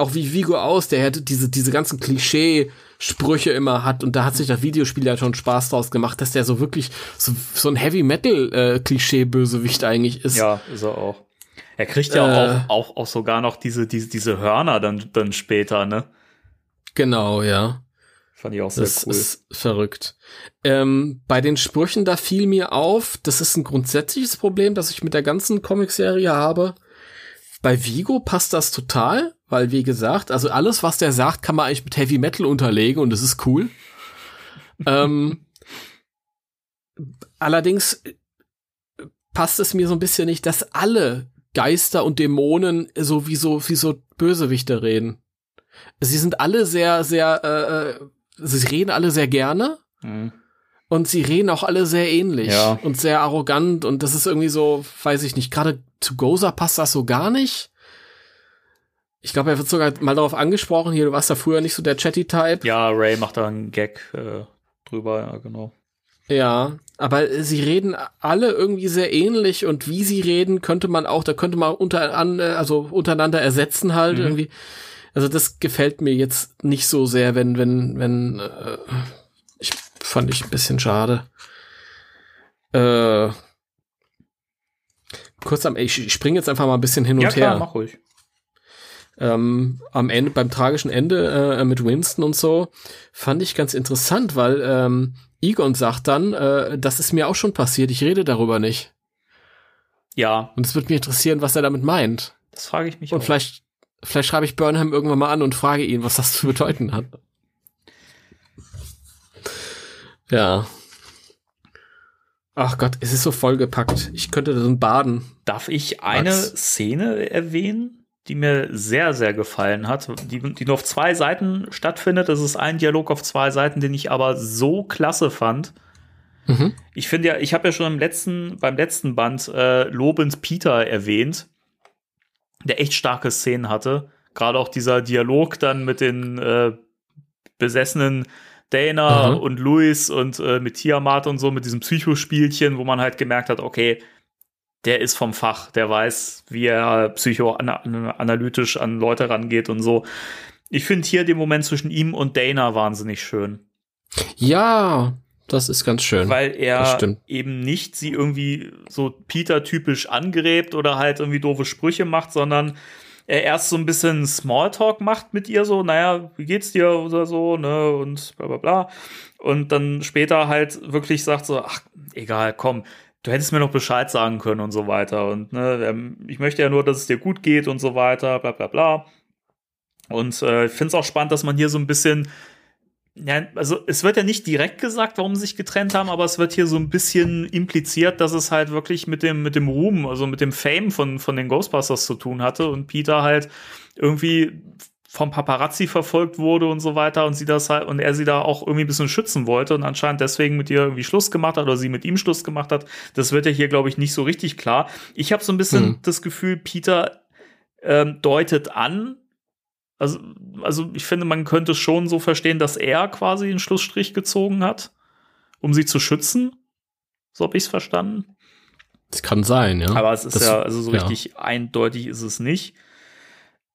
auch wie Vigo aus, der hätte diese diese ganzen Klischee-Sprüche immer hat und da hat sich das Videospiel ja schon Spaß draus gemacht, dass der so wirklich so, so ein Heavy Metal äh, Klischee-Bösewicht eigentlich ist. Ja, ist er auch. Er kriegt ja Äh. auch, auch, auch sogar noch diese, diese, diese Hörner dann, dann später, ne? Genau, ja. Fand ich auch sehr Das cool. ist verrückt. Ähm, bei den Sprüchen, da fiel mir auf, das ist ein grundsätzliches Problem, das ich mit der ganzen Comicserie habe. Bei Vigo passt das total, weil wie gesagt, also alles, was der sagt, kann man eigentlich mit Heavy Metal unterlegen und das ist cool. ähm, allerdings äh, passt es mir so ein bisschen nicht, dass alle Geister und Dämonen so wie so wie so Bösewichte reden. Sie sind alle sehr, sehr, äh, äh, sie reden alle sehr gerne Mhm. und sie reden auch alle sehr ähnlich Ja. und sehr arrogant und das ist irgendwie so, weiß ich nicht, gerade zu Goza passt das so gar nicht. Ich glaube, er wird sogar mal darauf angesprochen, hier, du warst ja früher nicht so der Chatty-Type. Ja, Ray macht da einen Gag äh, drüber, ja, genau. Ja, aber sie reden alle irgendwie sehr ähnlich und wie sie reden, könnte man auch, da könnte man unter, an, also untereinander ersetzen halt Mhm. irgendwie. Also das gefällt mir jetzt nicht so sehr, wenn, wenn, wenn, äh, ich fand ich ein bisschen schade. Äh, kurz am, ich, springe jetzt einfach mal ein bisschen hin und Ja, klar, her mach ruhig. ähm, am Ende, beim tragischen Ende äh, mit Winston und so, fand ich ganz interessant, weil ähm, Egon sagt dann, äh, das ist mir auch schon passiert, ich rede darüber nicht. Ja, Und es wird mich interessieren, was er damit meint. das frage ich mich Und auch. vielleicht, vielleicht schreibe ich Burnham irgendwann mal an und frage ihn, was das zu bedeuten hat. Ja. Ach Gott, es ist so vollgepackt. Ich könnte da so baden. Darf ich eine Max. Szene erwähnen, die mir sehr, sehr gefallen hat, die, die nur auf zwei Seiten stattfindet? Das ist ein Dialog auf zwei Seiten, den ich aber so klasse fand. Mhm. Ich finde ja, ich habe ja schon im letzten, beim letzten Band äh, lobend Peter erwähnt, der echt starke Szenen hatte. Gerade auch dieser Dialog dann mit den äh, besessenen Dana Mhm. und Louis und äh, mit Tiamat und so, mit diesem Psychospielchen, wo man halt gemerkt hat, okay, der ist vom Fach, der weiß, wie er psychoanalytisch an Leute rangeht und so. Ich finde hier den Moment zwischen ihm und Dana wahnsinnig schön Ja, das ist ganz schön. weil er eben nicht sie irgendwie so Peter-typisch angrebt oder halt irgendwie doofe Sprüche macht, sondern er erst so ein bisschen Smalltalk macht mit ihr, so, naja, wie geht's dir oder so, ne, und bla bla bla. Und dann später halt wirklich sagt so, ach, egal, komm, du hättest mir noch Bescheid sagen können und so weiter. Und ne, ähm, ich möchte ja nur, dass es dir gut geht und so weiter, bla bla bla. Und äh, ich finde es auch spannend, dass man hier so ein bisschen ja, also es wird ja nicht direkt gesagt, warum sie sich getrennt haben, aber es wird hier so ein bisschen impliziert, dass es halt wirklich mit dem, mit dem Ruhm, also mit dem Fame von, von den Ghostbusters zu tun hatte und Peter halt irgendwie vom Paparazzi verfolgt wurde und so weiter und sie das halt und er sie da auch irgendwie ein bisschen schützen wollte und anscheinend deswegen mit ihr irgendwie Schluss gemacht hat oder sie mit ihm Schluss gemacht hat. Das wird ja hier, glaube ich, nicht so richtig klar. Ich habe so ein bisschen Mhm. das Gefühl, Peter ähm, deutet an, also, also ich finde, man könnte schon so verstehen, dass er quasi den Schlussstrich gezogen hat, um sie zu schützen. So habe ich es verstanden. Das kann sein, ja. Aber es ist Das- ja, also so ja. richtig eindeutig ist es nicht.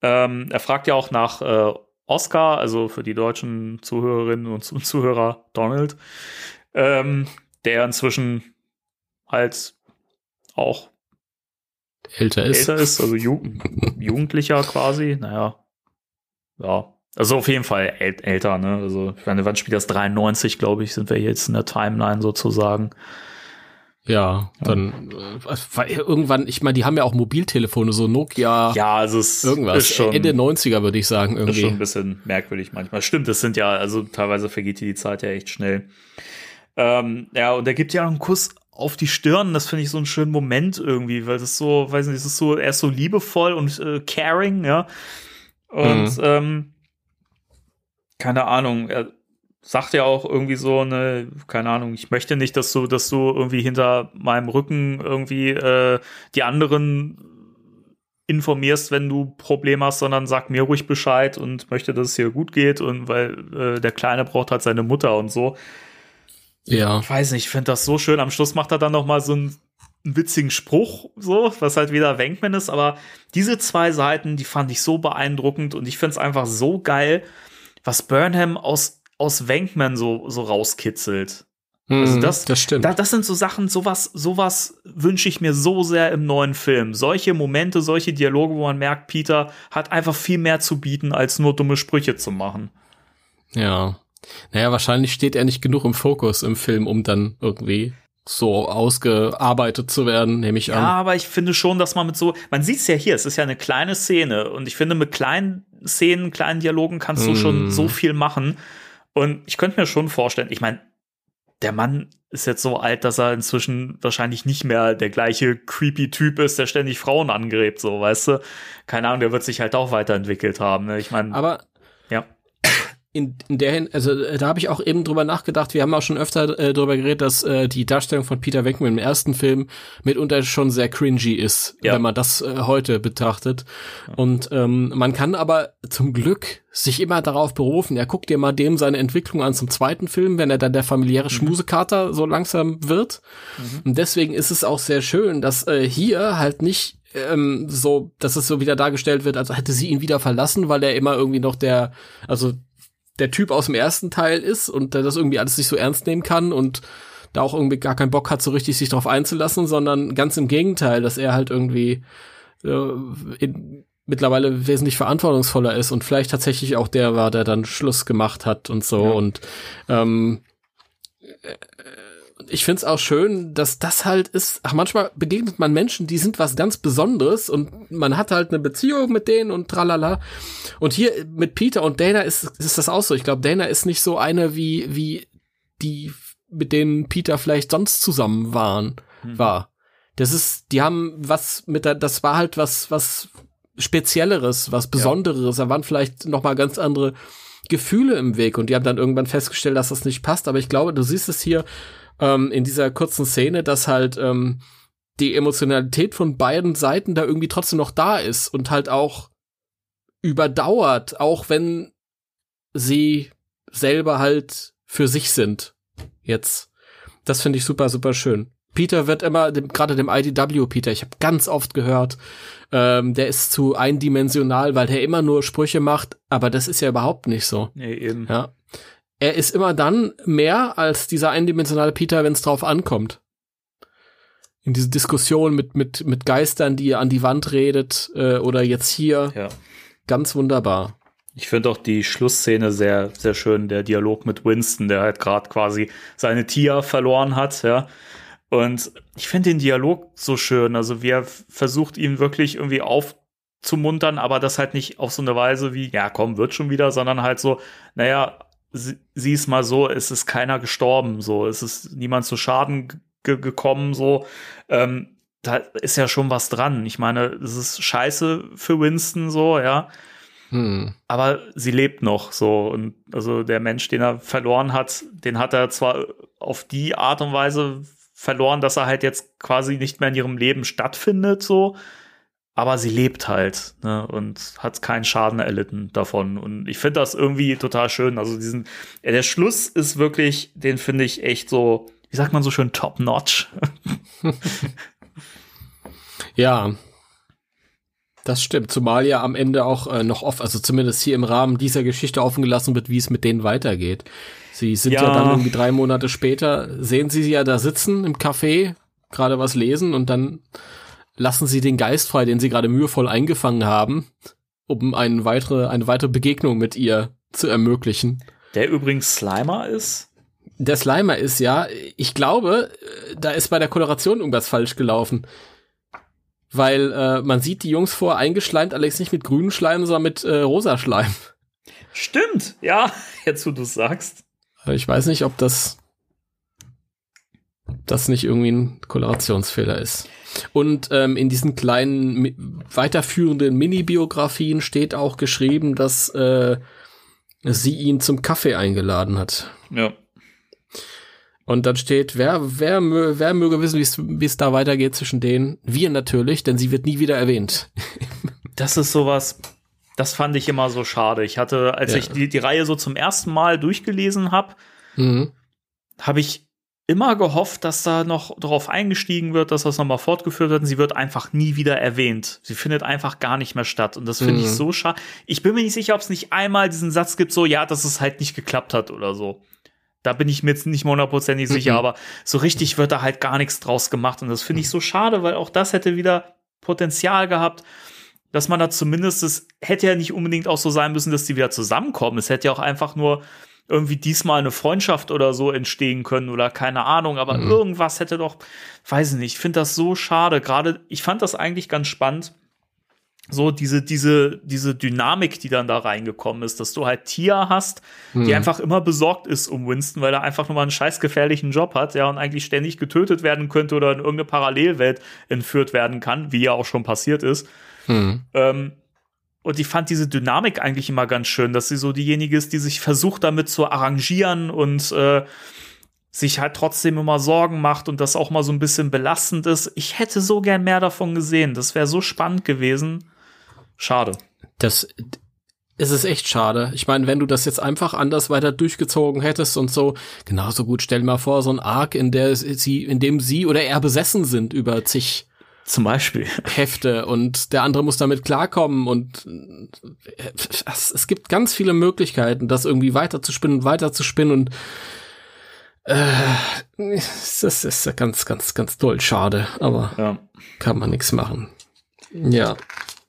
Ähm, er fragt ja auch nach äh, Oscar, also für die deutschen Zuhörerinnen und Zu- Zuhörer Donald, ähm, der inzwischen halt auch älter ist. älter ist, also [laughs] Ju Jugendlicher quasi. Naja, ja. Also auf jeden Fall äl älter, ne? Also, ich meine, wann spielt das? 93, glaube ich, sind wir jetzt in der Timeline sozusagen. Ja, dann äh, weil irgendwann, ich meine, die haben ja auch Mobiltelefone, so Nokia, Ja, also es irgendwas. ist schon, Ende 90er würde ich sagen, ist schon ein irgendwie. bisschen merkwürdig manchmal. Stimmt, das sind ja, also teilweise vergeht die Zeit ja echt schnell. Ähm, ja, und er gibt ja einen Kuss auf die Stirn. Das finde ich so einen schönen Moment irgendwie, weil das so, weiß nicht, es ist so, er ist so liebevoll und äh, caring, ja. Und Mhm. ähm, keine Ahnung, er sagt ja auch irgendwie so eine, keine Ahnung, ich möchte nicht, dass du, dass du irgendwie hinter meinem Rücken irgendwie äh, die anderen informierst, wenn du Probleme hast, sondern sag mir ruhig Bescheid und möchte, dass es hier gut geht und weil äh, der Kleine braucht halt seine Mutter und so. Ja. Ich weiß nicht, ich finde das so schön. Am Schluss macht er dann noch mal so einen, einen witzigen Spruch, so, was halt wieder Wankman ist. Aber diese zwei Seiten, die fand ich so beeindruckend und ich finde es einfach so geil, was Burnham aus, aus Wankman so, so rauskitzelt. Also Mhm, das, das stimmt. Da, das sind so Sachen, sowas, sowas wünsche ich mir so sehr im neuen Film. Solche Momente, solche Dialoge, wo man merkt, Peter hat einfach viel mehr zu bieten, als nur dumme Sprüche zu machen. Ja. Naja, wahrscheinlich steht er nicht genug im Fokus im Film, um dann irgendwie so ausgearbeitet zu werden, nehme ich Ja, an. aber ich finde schon, dass man mit so, man sieht es ja hier, es ist ja eine kleine Szene und ich finde, mit kleinen Szenen, kleinen Dialogen kannst du Mm. schon so viel machen. Und ich könnte mir schon vorstellen, ich meine, der Mann ist jetzt so alt, dass er inzwischen wahrscheinlich nicht mehr der gleiche creepy Typ ist, der ständig Frauen angrebt, so, weißt du? Keine Ahnung, der wird sich halt auch weiterentwickelt haben. Ne? Ich meine, Aber ja. In, in der Hin also äh, da habe ich auch eben drüber nachgedacht, wir haben auch schon öfter äh, drüber geredet, dass äh, die Darstellung von Peter Venkman im ersten Film mitunter schon sehr cringy ist, Ja. wenn man das äh, heute betrachtet. Und ähm, man kann aber zum Glück sich immer darauf berufen, ja, guck dir mal dem seine Entwicklung an zum zweiten Film, wenn er dann der familiäre Schmusekater so langsam wird. Und deswegen ist es auch sehr schön, dass äh, hier halt nicht ähm, so, dass es so wieder dargestellt wird, als hätte sie ihn wieder verlassen, weil er immer irgendwie noch der, also der Typ aus dem ersten Teil ist und der das irgendwie alles nicht so ernst nehmen kann und da auch irgendwie gar keinen Bock hat, so richtig sich drauf einzulassen, sondern ganz im Gegenteil, dass er halt irgendwie äh, in, mittlerweile wesentlich verantwortungsvoller ist und vielleicht tatsächlich auch der war, der dann Schluss gemacht hat und so Ja. und ähm, äh, ich find's auch schön, dass das halt ist, ach, manchmal begegnet man Menschen, die sind was ganz Besonderes und man hat halt eine Beziehung mit denen und tralala. Und hier mit Peter und Dana ist, ist das auch so. Ich glaube, Dana ist nicht so eine wie, wie die, mit denen Peter vielleicht sonst zusammen waren, war. Das ist, die haben was mit der, das war halt was, was Spezielleres, was Besonderes. Da waren vielleicht noch mal ganz andere Gefühle im Weg und die haben dann irgendwann festgestellt, dass das nicht passt. Aber ich glaube, du siehst es hier ähm, in dieser kurzen Szene, dass halt ähm, die Emotionalität von beiden Seiten da irgendwie trotzdem noch da ist und halt auch überdauert, auch wenn sie selber halt für sich sind. Jetzt. Das finde ich super, super schön. Peter wird immer, gerade dem IDW Peter, ich habe ganz oft gehört, ähm, der ist zu eindimensional, weil der immer nur Sprüche macht, aber das ist ja überhaupt nicht so. Nee, eben. Ja. Er ist immer dann mehr als dieser eindimensionale Peter, wenn es drauf ankommt. In diese Diskussion mit, mit, mit Geistern, die er an die Wand redet, äh, oder jetzt hier. Ja. Ganz wunderbar. Ich finde auch die Schlussszene sehr, sehr schön, der Dialog mit Winston, der halt gerade quasi seine Tia verloren hat, ja. Und ich finde den Dialog so schön, also wie er versucht, ihn wirklich irgendwie aufzumuntern, aber das halt nicht auf so eine Weise wie, ja, komm, wird schon wieder, sondern halt so, naja, sie- sieh es mal so, es ist keiner gestorben, so, es ist niemand zu Schaden ge gekommen, so, ähm, da ist ja schon was dran. Ich meine, es ist scheiße für Winston, so, ja. Hm. aber sie lebt noch so. Und also der Mensch, den er verloren hat, den hat er zwar auf die Art und Weise verloren, dass er halt jetzt quasi nicht mehr in ihrem Leben stattfindet so, aber sie lebt halt ne, und hat keinen Schaden erlitten davon und ich finde das irgendwie total schön. Also diesen ja, der Schluss ist wirklich, den finde ich echt so, wie sagt man so schön, top notch. [laughs] Ja. Das stimmt, zumal ja am Ende auch äh, noch oft, also zumindest hier im Rahmen dieser Geschichte offen gelassen wird, wie es mit denen weitergeht. Sie sind ja, Ja. dann irgendwie drei Monate später, sehen sie sie ja da sitzen im Café, gerade was lesen und dann lassen sie den Geist frei, den sie gerade mühevoll eingefangen haben, um eine weitere, eine weitere Begegnung mit ihr zu ermöglichen. Der übrigens Slimer ist. Der Slimer ist ja, ich glaube, äh, da ist bei der Koloration irgendwas falsch gelaufen. Weil äh, man sieht die Jungs vor eingeschleimt, allerdings nicht mit grünem Schleim, sondern mit äh, rosa Schleim. Stimmt, ja, [laughs] jetzt wo du sagst. Äh, Ich weiß nicht, ob das ob das nicht irgendwie ein Kolorationsfehler ist. Und ähm, in diesen kleinen weiterführenden Mini-Biografien steht auch geschrieben, dass äh, sie ihn zum Kaffee eingeladen hat. Ja. Und dann steht, wer, wer, mö- wer möge wissen, wie es da weitergeht zwischen denen? Wir natürlich, denn sie wird nie wieder erwähnt. [laughs] Das ist sowas, das fand ich immer so schade. Ich hatte, als Ja. ich die, die Reihe so zum ersten Mal durchgelesen habe, Mhm. habe ich immer gehofft, dass da noch darauf eingestiegen wird, dass das nochmal fortgeführt wird. Und sie wird einfach nie wieder erwähnt. Sie findet einfach gar nicht mehr statt. Und das finde ich Mhm. so schade. Ich bin mir nicht sicher, ob es nicht einmal diesen Satz gibt, so, ja, dass es halt nicht geklappt hat oder so. Da bin ich mir jetzt nicht hundertprozentig sicher, Mhm. aber so richtig wird da halt gar nichts draus gemacht. Und das finde ich so schade, weil auch das hätte wieder Potenzial gehabt, dass man da zumindest, es hätte ja nicht unbedingt auch so sein müssen, dass die wieder zusammenkommen. Es hätte ja auch einfach nur irgendwie diesmal eine Freundschaft oder so entstehen können oder keine Ahnung, aber irgendwas hätte doch, weiß ich nicht, ich finde das so schade. Gerade, ich fand das eigentlich ganz spannend. So diese, diese, diese Dynamik, die dann da reingekommen ist, dass du halt Tia hast, die einfach immer besorgt ist um Winston, weil er einfach nur mal einen scheiß gefährlichen Job hat, ja, und eigentlich ständig getötet werden könnte oder in irgendeine Parallelwelt entführt werden kann, wie ja auch schon passiert ist. Ähm, und ich fand diese Dynamik eigentlich immer ganz schön, dass sie so diejenige ist, die sich versucht, damit zu arrangieren und äh, sich halt trotzdem immer Sorgen macht und das auch mal so ein bisschen belastend ist. Ich hätte so gern mehr davon gesehen. Das wäre so spannend gewesen. Schade. Das es ist echt schade. Ich meine, wenn du das jetzt einfach anders weiter durchgezogen hättest und so, genauso gut, stell dir mal vor, so ein Arc, in der sie, in dem sie oder er besessen sind über zig Zum Beispiel. Hefte und der andere muss damit klarkommen und es, es gibt ganz viele Möglichkeiten, das irgendwie weiter zu spinnen und weiter zu spinnen und äh, das ist ganz, ganz, ganz doll schade, aber Ja. kann man nichts machen. Ja.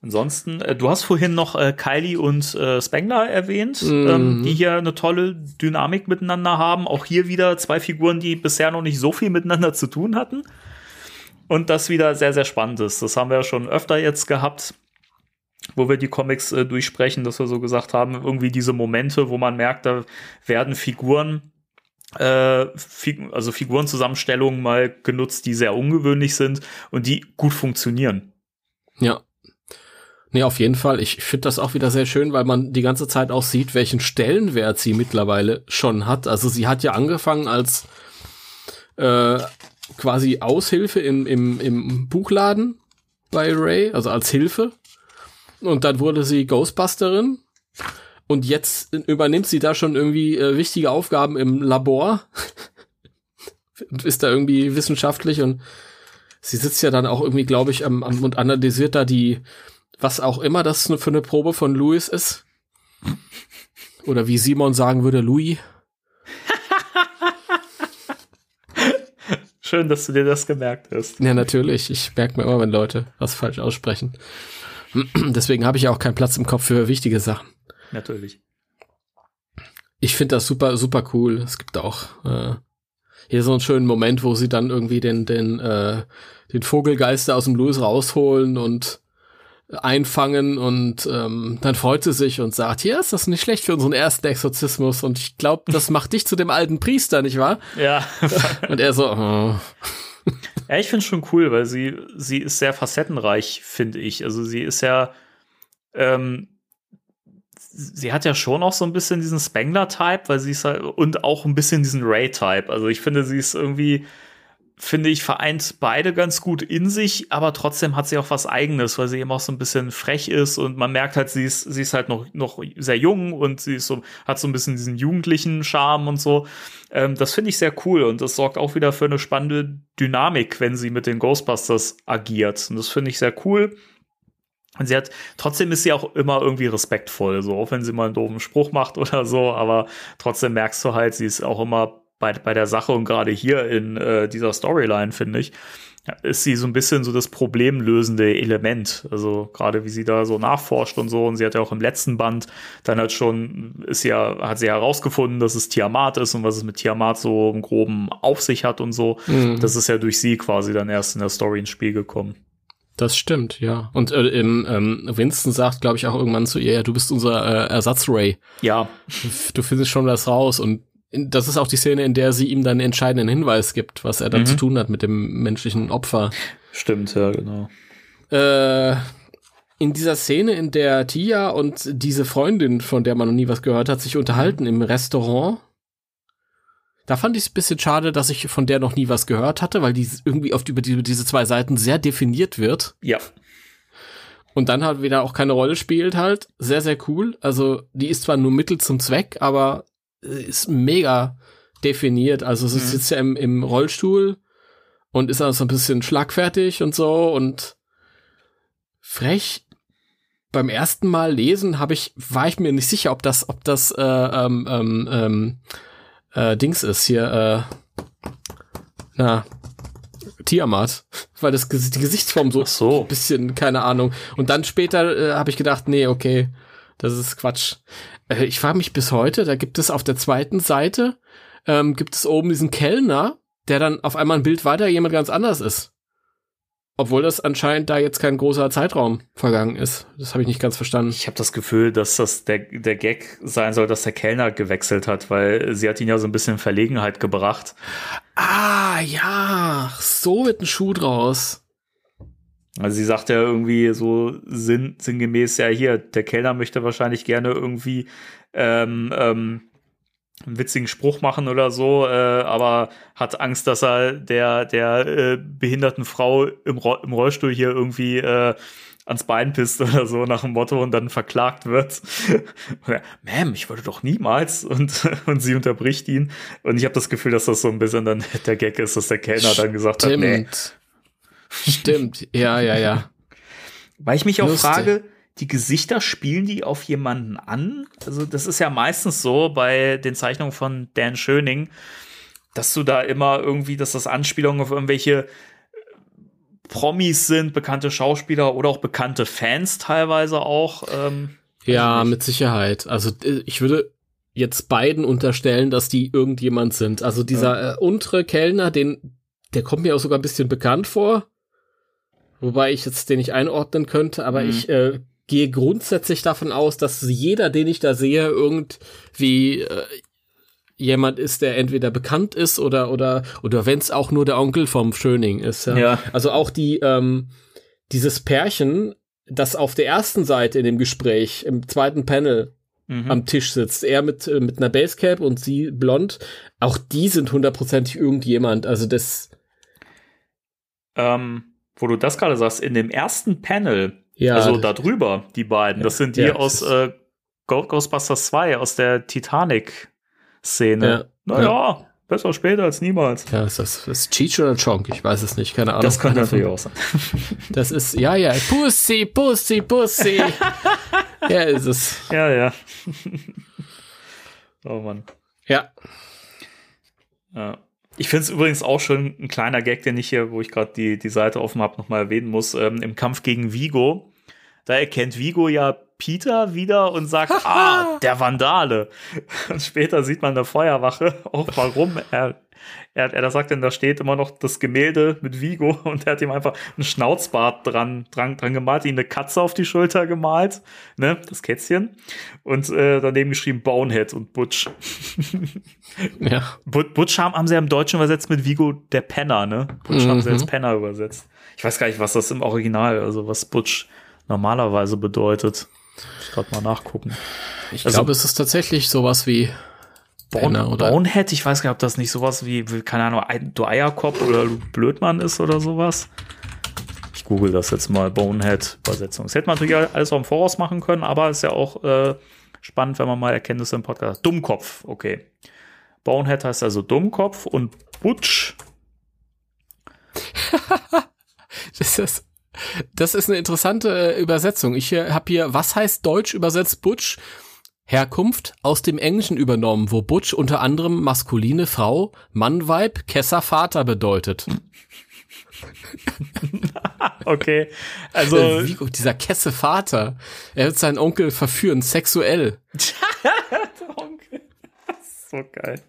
Ansonsten, äh, du hast vorhin noch äh, Kylie und äh, Spengler erwähnt, Mhm. ähm, die hier eine tolle Dynamik miteinander haben. Auch hier wieder zwei Figuren, die bisher noch nicht so viel miteinander zu tun hatten. Und das wieder sehr, sehr spannend ist. Das haben wir ja schon öfter jetzt gehabt, wo wir die Comics äh, durchsprechen, dass wir so gesagt haben, irgendwie diese Momente, wo man merkt, da werden Figuren, äh, Fig also Figurenzusammenstellungen mal genutzt, die sehr ungewöhnlich sind und die gut funktionieren. Ja. Nee, auf jeden Fall. Ich finde das auch wieder sehr schön, weil man die ganze Zeit auch sieht, welchen Stellenwert sie mittlerweile schon hat. Also sie hat ja angefangen als äh, quasi Aushilfe im, im, im Buchladen bei Ray, also als Hilfe. Und dann wurde sie Ghostbusterin. Und jetzt übernimmt sie da schon irgendwie äh, wichtige Aufgaben im Labor. und [laughs] ist da irgendwie wissenschaftlich und sie sitzt ja dann auch irgendwie, glaube ich, am, am und analysiert da die, was auch immer das für eine Probe von Louis ist. Oder wie Simon sagen würde, Louis. Schön, dass du dir das gemerkt hast. Ja, natürlich. Ich merke mir immer, wenn Leute was falsch aussprechen. [clears throat] Deswegen habe ich ja auch keinen Platz im Kopf für wichtige Sachen. Natürlich. Ich finde das super, super cool. Es gibt auch äh, hier so einen schönen Moment, wo sie dann irgendwie den, den, äh, den Vogelgeister aus dem Louis rausholen und einfangen und ähm, dann freut sie sich und sagt, hier ist das nicht schlecht für unseren ersten Exorzismus und ich glaube, das [laughs] macht dich zu dem alten Priester, nicht wahr? Ja. [laughs] Und er so, oh. ja, ich finde es schon cool, weil sie, sie ist sehr facettenreich, finde ich. Also sie ist ja, ähm, sie hat ja schon auch so ein bisschen diesen Spengler-Type, weil sie ist halt, und auch ein bisschen diesen Ray-Type. Also ich finde, sie ist irgendwie, finde ich, vereint beide ganz gut in sich, aber trotzdem hat sie auch was Eigenes, weil sie eben auch so ein bisschen frech ist und man merkt halt, sie ist, sie ist halt noch, noch sehr jung und sie ist so, hat so ein bisschen diesen jugendlichen Charme und so. Ähm, das finde ich sehr cool und das sorgt auch wieder für eine spannende Dynamik, wenn sie mit den Ghostbusters agiert. Und das finde ich sehr cool. Und sie hat, trotzdem ist sie auch immer irgendwie respektvoll, so, auch wenn sie mal einen doofen Spruch macht [laughs] oder so, aber trotzdem merkst du halt, sie ist auch immer bei, bei der Sache und gerade hier in äh, dieser Storyline, finde ich, ist sie so ein bisschen so das problemlösende Element. Also gerade wie sie da so nachforscht und so. Und sie hat ja auch im letzten Band dann halt schon, ist ja, hat sie herausgefunden, dass es Tiamat ist und was es mit Tiamat so im Groben auf sich hat und so. Mhm. Das ist ja durch sie quasi dann erst in der Story ins Spiel gekommen. Das stimmt, ja. Und äh, im, ähm, Winston sagt, glaube ich, auch irgendwann zu ihr, ja, du bist unser äh, Ersatz-Ray. Ja, Du findest schon was raus. Und das ist auch die Szene, in der sie ihm dann entscheidenden Hinweis gibt, was er dann Mhm. zu tun hat mit dem menschlichen Opfer. stimmt, ja, genau. Äh, in dieser Szene, in der Tia und diese Freundin, von der man noch nie was gehört hat, sich unterhalten im Restaurant, Da fand ich es ein bisschen schade, dass ich von der noch nie was gehört hatte, weil die irgendwie oft über die, diese zwei Seiten sehr definiert wird. Ja. Und dann halt wieder auch keine Rolle spielt halt. Sehr, sehr cool. Also die ist zwar nur Mittel zum Zweck, aber ist mega definiert. Also sie Mhm. sitzt ja im, im Rollstuhl und ist also ein bisschen schlagfertig und so und frech. Beim ersten Mal lesen habe ich, war ich mir nicht sicher, ob das, ob das äh, ähm, ähm, ähm, äh, Dings ist hier, äh, na, Tiamat, [laughs] weil das die Gesichtsform so, so. ein bisschen, keine Ahnung. Und dann später äh, habe ich gedacht, nee, okay, das ist Quatsch. Äh, ich frage mich bis heute, da gibt es auf der zweiten Seite, ähm, gibt es oben diesen Kellner, der dann auf einmal ein Bild weiter jemand ganz anders ist. Obwohl das anscheinend da jetzt kein großer Zeitraum vergangen ist. Das habe ich nicht ganz verstanden. Ich habe das Gefühl, dass das der, der Gag sein soll, dass der Kellner gewechselt hat, weil sie hat ihn ja so ein bisschen in Verlegenheit gebracht. Ah, ja, so wird ein Schuh draus. Also sie sagt ja irgendwie so sinn, sinngemäß, ja hier, der Kellner möchte wahrscheinlich gerne irgendwie ähm, ähm, einen witzigen Spruch machen oder so, äh, aber hat Angst, dass er der, der äh, behinderten Frau im, Ro im Rollstuhl hier irgendwie äh, ans Bein pisst oder so nach dem Motto und dann verklagt wird. [laughs] Er, Ma'am, ich wollte doch niemals. Und, [laughs] und sie unterbricht ihn. Und ich habe das Gefühl, dass das so ein bisschen dann der Gag ist, dass der Kellner dann gesagt hat, nee, Stimmt. Ja, ja, ja. Weil ich mich auch Lustig. frage, die Gesichter spielen die auf jemanden an? Also das ist ja meistens so bei den Zeichnungen von Dan Schöning, dass du da immer irgendwie, dass das Anspielungen auf irgendwelche Promis sind, bekannte Schauspieler oder auch bekannte Fans teilweise auch. Ähm, Ja, mit Sicherheit. Also äh, ich würde jetzt beiden unterstellen, dass die irgendjemand sind. Also dieser äh, untere Kellner, den, der kommt mir auch sogar ein bisschen bekannt vor. Wobei ich jetzt den nicht einordnen könnte, aber Mhm. ich äh, gehe grundsätzlich davon aus, dass jeder, den ich da sehe, irgendwie äh, jemand ist, der entweder bekannt ist oder oder oder wenn es auch nur der Onkel vom Schöning ist. Ja. Ja. Also auch die ähm, dieses Pärchen, das auf der ersten Seite in dem Gespräch im zweiten Panel Mhm. am Tisch sitzt, er mit äh, mit einer Basecap und sie blond, auch die sind hundertprozentig irgendjemand. Also das ähm, wo du das gerade sagst, in dem ersten Panel, ja also da drüber, die beiden, das sind die Ja, aus äh, Ghostbusters 2, aus der Titanic-Szene. Ja. Naja, besser später als niemals. ja, ist das ist Cheech oder Chonk? Ich weiß es nicht, keine Ahnung. Das könnte von- natürlich auch sein. [laughs] Das ist ja ja Pussy, Pussy, Pussy. [laughs] ja, ist es. Ja, ja. [laughs] oh Mann. Ja. Ja. Ich finde es übrigens auch schon ein kleiner Gag, den ich hier, wo ich gerade die, die Seite offen habe, nochmal erwähnen muss. Ähm, Im Kampf gegen Vigo, da erkennt Vigo ja Peter wieder und sagt, [laughs] ah, der Vandale. Und später sieht man in der Feuerwache [laughs] auch, warum er, er, er sagt denn, da steht immer noch das Gemälde mit Vigo [laughs] und er hat ihm einfach einen Schnauzbart dran, dran, dran gemalt, ihm eine Katze auf die Schulter gemalt, ne, das Kätzchen. Und äh, daneben geschrieben Bonehead und Butch. [laughs] Ja. But Butch haben, haben sie ja im Deutschen übersetzt mit Vigo der Penner, ne? Butch haben sie Mhm. als Penner übersetzt. Ich weiß gar nicht, was das im Original, also was Butch normalerweise bedeutet. Muss ich gerade mal nachgucken. Ich Also- glaube, es ist tatsächlich sowas wie Penner, Bone, oder? Bonehead, ich weiß gar nicht, ob das nicht sowas wie, wie keine Ahnung, du Eierkopf oder du Blödmann ist oder sowas. Ich google das jetzt mal, Bonehead-Übersetzung. Das hätte man natürlich alles auch im Voraus machen können, aber ist ja auch äh, spannend, wenn man mal Erkenntnisse im Podcast hat. Dummkopf, okay. Bonehead heißt also Dummkopf und Butch [laughs] Das ist, das ist eine interessante äh, Übersetzung. Ich äh, habe hier, was heißt Deutsch übersetzt Butch? Herkunft aus dem Englischen übernommen, wo Butch unter anderem maskuline Frau, Mann, Weib, Kesser, Vater bedeutet. [laughs] Okay, also Äh, wie, dieser Kesse Vater. Er wird seinen Onkel verführen, sexuell. [laughs] Onkel. so geil.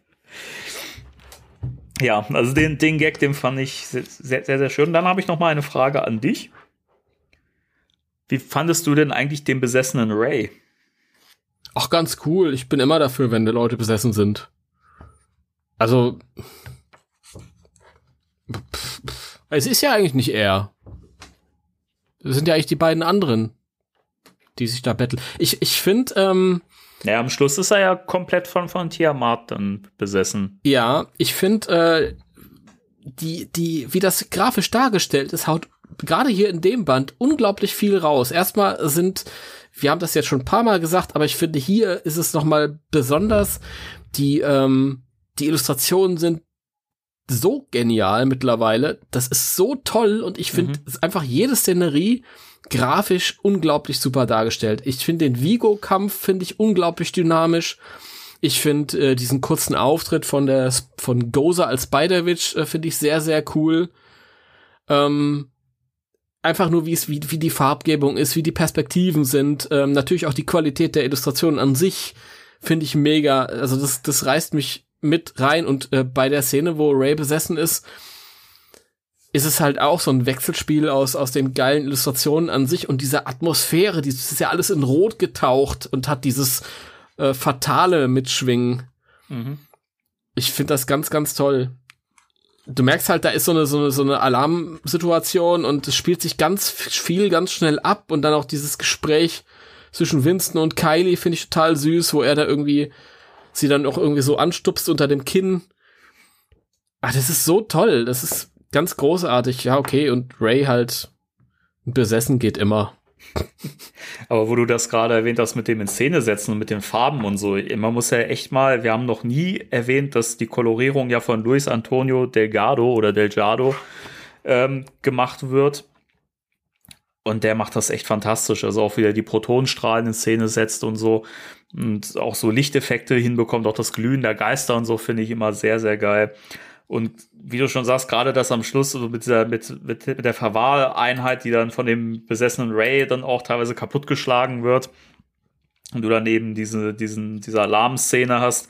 Ja, also den, den Gag, den fand ich sehr, sehr, sehr schön. Dann habe ich noch mal eine Frage an dich. Wie fandest du denn eigentlich den besessenen Ray? Ach, ganz cool. Ich bin immer dafür, wenn die Leute besessen sind. Also. Es ist ja eigentlich nicht er. Es sind ja eigentlich die beiden anderen, die sich da betteln. Ich, ich finde, ähm, Ja, am Schluss ist er ja komplett von, von Tiamat dann besessen. ja, ich finde, äh, die, die, wie das grafisch dargestellt ist, haut gerade hier in dem Band unglaublich viel raus. Erstmal sind, wir haben das jetzt schon ein paar Mal gesagt, aber ich finde, hier ist es noch mal besonders, die, ähm, die Illustrationen sind so genial mittlerweile. Das ist so toll und ich finde es einfach jede Szenerie grafisch unglaublich super dargestellt. Ich finde den Vigo-Kampf finde ich unglaublich dynamisch. Ich finde äh, diesen kurzen Auftritt von der von Goza als Spider-Witch äh, finde ich sehr sehr cool. Ähm, einfach nur wie es wie, wie die Farbgebung ist, wie die Perspektiven sind, ähm, natürlich auch die Qualität der Illustration an sich finde ich mega. Also das das reißt mich mit rein und äh, bei der Szene, wo Ray besessen ist, ist es halt auch so ein Wechselspiel aus, aus den geilen Illustrationen an sich und dieser Atmosphäre, dieses ist ja alles in Rot getaucht und hat dieses äh, fatale Mitschwingen. Ich finde das ganz, ganz toll. Du merkst halt, da ist so eine, so eine, so eine Alarmsituation und es spielt sich ganz viel, ganz schnell ab und dann auch dieses Gespräch zwischen Winston und Kylie finde ich total süß, wo er da irgendwie sie dann auch irgendwie so anstupst unter dem Kinn. Ah, das ist so toll. Das ist ganz großartig. Ja, okay. Und Ray halt besessen geht immer. [laughs] Aber wo du das gerade erwähnt hast mit dem in Szene setzen und mit den Farben und so, man muss ja echt mal, wir haben noch nie erwähnt, dass die Kolorierung ja von Luis Antonio Delgado oder Delgado ähm, gemacht wird. Und der macht das echt fantastisch. Also auch wieder die Protonenstrahlen in Szene setzt und so. Und auch so Lichteffekte hinbekommt, auch das Glühen der Geister und so finde ich immer sehr, sehr geil. Und wie du schon sagst, gerade das am Schluss so mit dieser, mit, mit, mit der Verwahreinheit, die dann von dem besessenen Ray dann auch teilweise kaputtgeschlagen wird. Und du daneben diese, diesen, diese Alarmszene hast.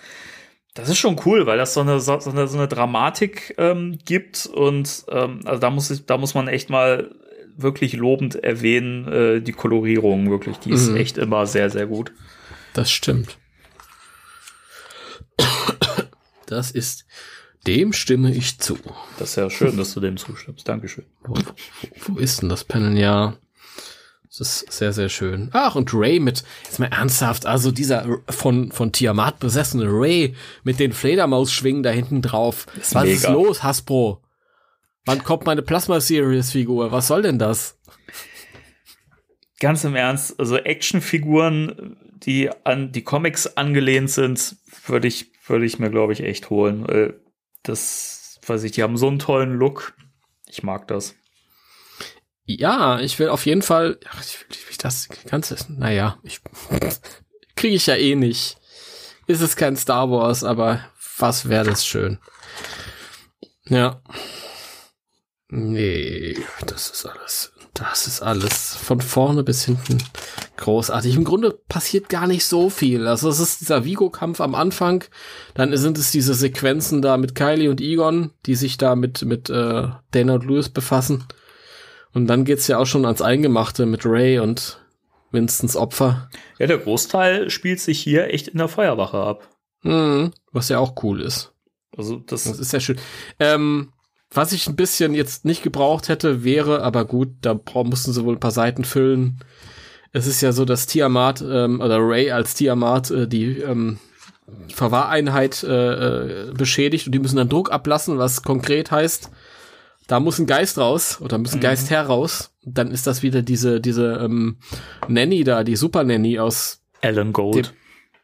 Das ist schon cool, weil das so eine, so eine, so eine Dramatik ähm, gibt. Und ähm, also da muss ich, da muss man echt mal wirklich lobend erwähnen, äh, die Kolorierung wirklich. Die ist Mhm. echt immer sehr, sehr gut. Das stimmt. Das ist, dem stimme ich zu. Das ist ja schön, dass du dem zustimmst. Dankeschön. Wo, wo, wo ist denn das Panel? Ja. Das ist sehr, sehr schön. Ach, und Ray mit, jetzt mal ernsthaft, also dieser von, von Tiamat besessene Ray mit den Fledermausschwingen da hinten drauf. Ist Was ist mega. los, Hasbro? Wann kommt meine Plasma Series Figur? Was soll denn das? Ganz im Ernst, also Actionfiguren, die an die Comics angelehnt sind, würde ich, würde ich mir, glaube ich, echt holen. Das, weiß ich, die haben so einen tollen Look. Ich mag das. Ja, ich will auf jeden Fall, ich will, ich das Ganze, naja, ich, [laughs] kriege ich ja eh nicht. Ist es kein Star Wars, aber was wäre das schön. Ja. Nee, das ist alles, das ist alles von vorne bis hinten großartig. Im Grunde passiert gar nicht so viel. Also es ist dieser Vigo-Kampf am Anfang, dann sind es diese Sequenzen da mit Kylie und Egon, die sich da mit, mit äh, Dana und Lewis befassen. Und dann geht's ja auch schon ans Eingemachte mit Ray und Winstons Opfer. Ja, der Großteil spielt sich hier echt in der Feuerwache ab. Mhm, was ja auch cool ist. Also das, Das ist ja schön. Ähm, was ich ein bisschen jetzt nicht gebraucht hätte, wäre, aber gut, da mussten sie wohl ein paar Seiten füllen. Es ist ja so, dass Tiamat ähm, oder Ray als Tiamat äh, die ähm, Verwahreinheit äh, äh, beschädigt und die müssen dann Druck ablassen, was konkret heißt, da muss ein Geist raus oder muss ein Geist heraus. Dann ist das wieder diese diese ähm, Nanny da, die Super Nanny aus Alan Gold.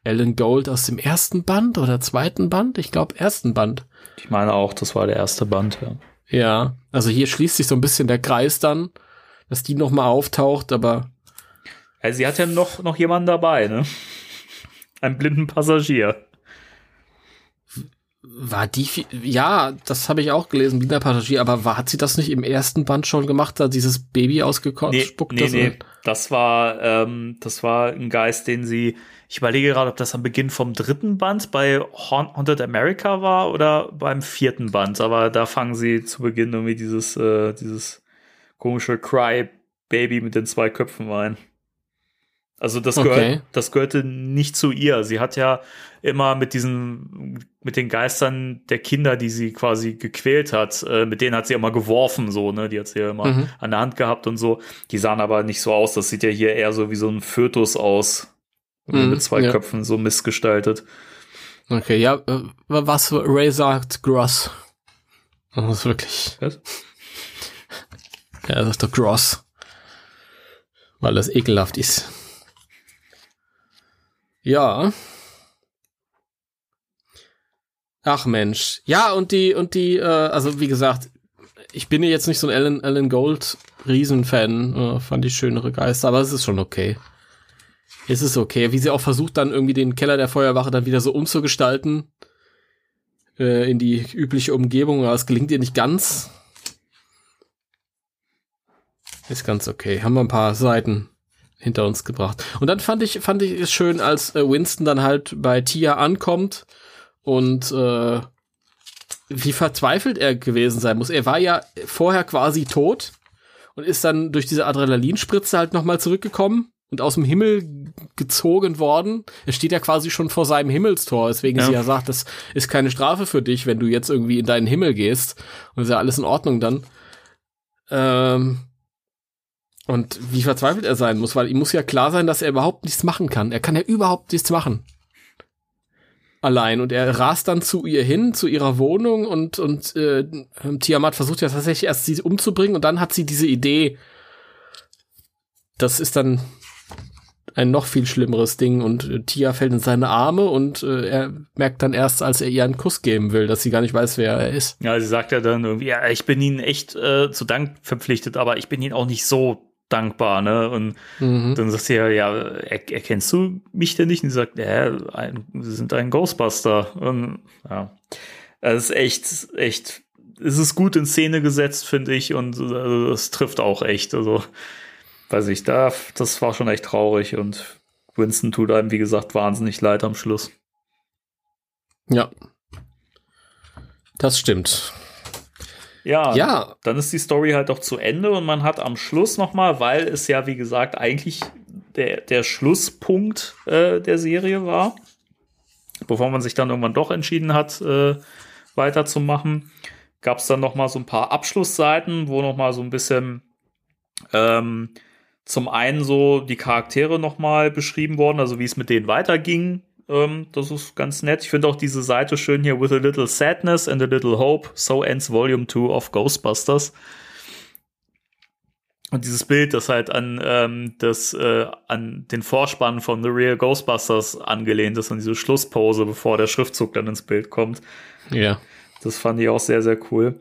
Ellen Gold aus dem ersten Band oder zweiten Band? Ich glaube ersten Band. Ich meine auch, das war der erste Band. Ja. Ja, also hier schließt sich so ein bisschen der Kreis dann, dass die noch mal auftaucht, aber Also sie hat ja noch, noch jemanden dabei, ne? [laughs] Einen blinden Passagier. war die, ja, das habe ich auch gelesen, Wiener Passagier, aber war, hat sie das nicht im ersten Band schon gemacht, da dieses Baby ausgekotzt, Nee, spuckt nee, das nee. Das war, ähm, das war ein Geist, den sie, ich überlege gerade, ob das am Beginn vom dritten Band bei Haun- Haunted America war oder beim vierten Band, aber da fangen sie zu Beginn irgendwie dieses, äh, dieses komische Cry-Baby mit den zwei Köpfen ein. Also das, Okay. gehört, das gehörte nicht zu ihr. Sie hat ja immer mit diesen, mit den Geistern der Kinder, die sie quasi gequält hat, äh, mit denen hat sie immer geworfen, so, ne? Die hat sie ja immer Mhm. an der Hand gehabt und so. Die sahen aber nicht so aus. Das sieht ja hier eher so wie so ein Fötus aus. Mhm, mit zwei ja. Köpfen, so missgestaltet. Okay, ja, äh, was Ray sagt, gross. Das ist wirklich. Was? [laughs] Ja, das ist doch gross. Weil das ekelhaft ist. Ja. Ach Mensch. Ja, und die, und die, äh, also wie gesagt, ich bin jetzt nicht so ein Alan, Alan Gold Riesenfan, äh, fand ich schönere Geister, aber es ist schon okay. Es ist okay, wie sie auch versucht dann irgendwie den Keller der Feuerwache dann wieder so umzugestalten äh, in die übliche Umgebung, aber es gelingt ihr nicht ganz. Ist ganz okay. Haben wir ein paar Seiten hinter uns gebracht. Und dann fand ich, fand ich es schön, als äh, Winston dann halt bei Tia ankommt und äh, wie verzweifelt er gewesen sein muss. Er war ja vorher quasi tot und ist dann durch diese Adrenalinspritze halt nochmal zurückgekommen und aus dem Himmel gezogen worden. Er steht ja quasi schon vor seinem Himmelstor, deswegen Ja. sie ja sagt, das ist keine Strafe für dich, wenn du jetzt irgendwie in deinen Himmel gehst. Und ist ja alles in Ordnung dann. Ähm, und wie verzweifelt er sein muss, weil ihm muss ja klar sein, dass er überhaupt nichts machen kann. Er kann ja überhaupt nichts machen. Allein. Und er rast dann zu ihr hin, zu ihrer Wohnung und, und äh, Tiamat versucht ja tatsächlich erst sie umzubringen und dann hat sie diese Idee. Das ist dann ein noch viel schlimmeres Ding und äh, Tia fällt in seine Arme und äh, er merkt dann erst, als er ihr einen Kuss geben will, dass sie gar nicht weiß, wer er ist. Ja, sie sagt ja dann irgendwie, ja, ich bin ihnen echt äh, zu Dank verpflichtet, aber ich bin ihnen auch nicht so dankbar, ne? Und Mhm. dann sagt sie ja, ja, er, erkennst du mich denn nicht? Und sie sagt, ja, ein, sie sind ein Ghostbuster. Und ja, es ist echt, echt, es ist gut in Szene gesetzt, finde ich, und es trifft auch echt. Also, weiß ich, da, das war schon echt traurig und Winston tut einem, wie gesagt, wahnsinnig leid am Schluss. Ja. Das stimmt. Ja, Ja. dann ist die Story halt doch zu Ende und man hat am Schluss noch mal, weil es ja wie gesagt eigentlich der, der Schlusspunkt äh, der Serie war, bevor man sich dann irgendwann doch entschieden hat, äh, weiterzumachen, gab es dann noch mal so ein paar Abschlussseiten, wo noch mal so ein bisschen ähm, zum einen so die Charaktere noch mal beschrieben worden, also wie es mit denen weiterging. Ähm, das ist ganz nett. Ich finde auch diese Seite schön hier with a little sadness and a little hope. So ends Volume 2 of Ghostbusters. Und dieses Bild, das halt an ähm, das äh, an den Vorspann von The Real Ghostbusters angelehnt ist, an diese Schlusspose, bevor der Schriftzug dann ins Bild kommt. Ja. Das fand ich auch sehr, sehr cool.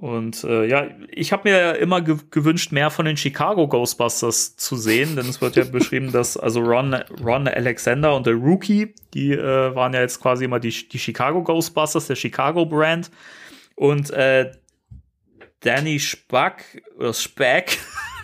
Und äh, ja, ich habe mir ja immer ge gewünscht, mehr von den Chicago Ghostbusters zu sehen, denn es wird ja [laughs] beschrieben, dass also Ron, Ron Alexander und der Rookie, die äh, waren ja jetzt quasi immer die, die Chicago Ghostbusters, der Chicago Brand. Und äh, Danny Spack, oder Speck,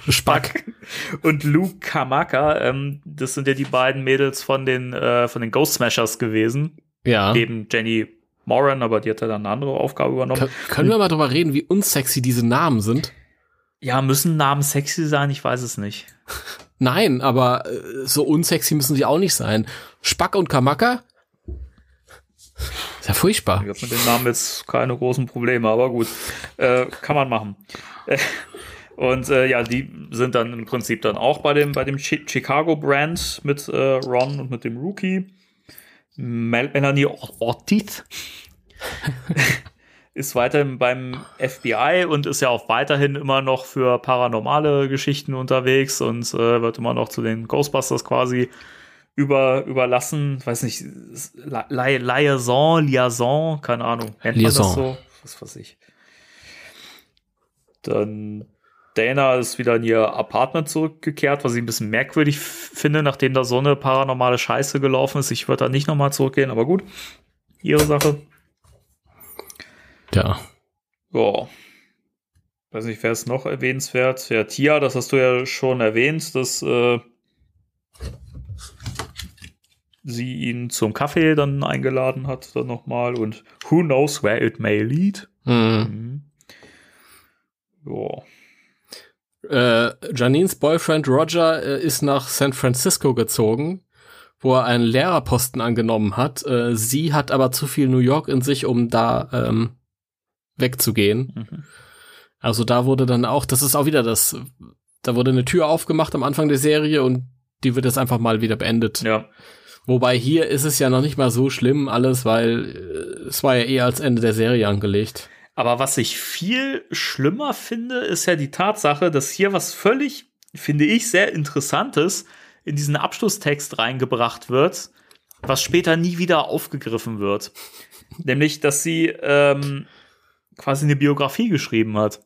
Spack und Luke Kamaka, ähm, das sind ja die beiden Mädels von den, äh, von den Ghost Smashers gewesen. Ja. Neben Jenny Moran, aber die hat ja dann eine andere Aufgabe übernommen. Kön können wir mal drüber reden, wie unsexy diese Namen sind? Ja, müssen Namen sexy sein? Ich weiß es nicht. Nein, aber äh, so unsexy müssen sie auch nicht sein. Spack und Kamaka? Ist ja furchtbar. Ich habe mit den Namen jetzt keine großen Probleme, aber gut. Äh, kann man machen. Äh, Und äh, ja, die sind dann im Prinzip dann auch bei dem, bei dem Chi Chicago Brand mit äh, Ron und mit dem Rookie. Mel Melanie Or- Ortiz [laughs] ist weiterhin beim FBI und ist ja auch weiterhin immer noch für paranormale Geschichten unterwegs und äh, wird immer noch zu den Ghostbusters quasi über, überlassen. Weiß nicht, Li- Liaison, Liaison, keine Ahnung. Nennt man Liaison. das so? Was weiß ich. Dann Dana ist wieder in ihr Apartment zurückgekehrt, was ich ein bisschen merkwürdig finde, nachdem da so eine paranormale Scheiße gelaufen ist. Ich würde da nicht nochmal zurückgehen, aber gut. Ihre Sache. Ja. Ja. Weiß nicht, wer ist noch erwähnenswert? Ja, Tia, das hast du ja schon erwähnt, dass äh, sie ihn zum Kaffee dann eingeladen hat, dann nochmal. Und who knows where it may lead? Hm. Mhm. Ja. Äh, Janines Boyfriend Roger äh, ist nach San Francisco gezogen, wo er einen Lehrerposten angenommen hat. Äh, sie hat aber zu viel New York in sich, um da ähm, wegzugehen. Mhm. Also da wurde dann auch, das ist auch wieder das, da wurde eine Tür aufgemacht am Anfang der Serie und die wird jetzt einfach mal wieder beendet. Ja. Wobei hier ist es ja noch nicht mal so schlimm alles, weil äh, es war ja eher als Ende der Serie angelegt. Aber was ich viel schlimmer finde, ist ja die Tatsache, dass hier was völlig, finde ich, sehr Interessantes in diesen Abschlusstext reingebracht wird, was später nie wieder aufgegriffen wird. [laughs] Nämlich, dass sie ähm, quasi eine Biografie geschrieben hat.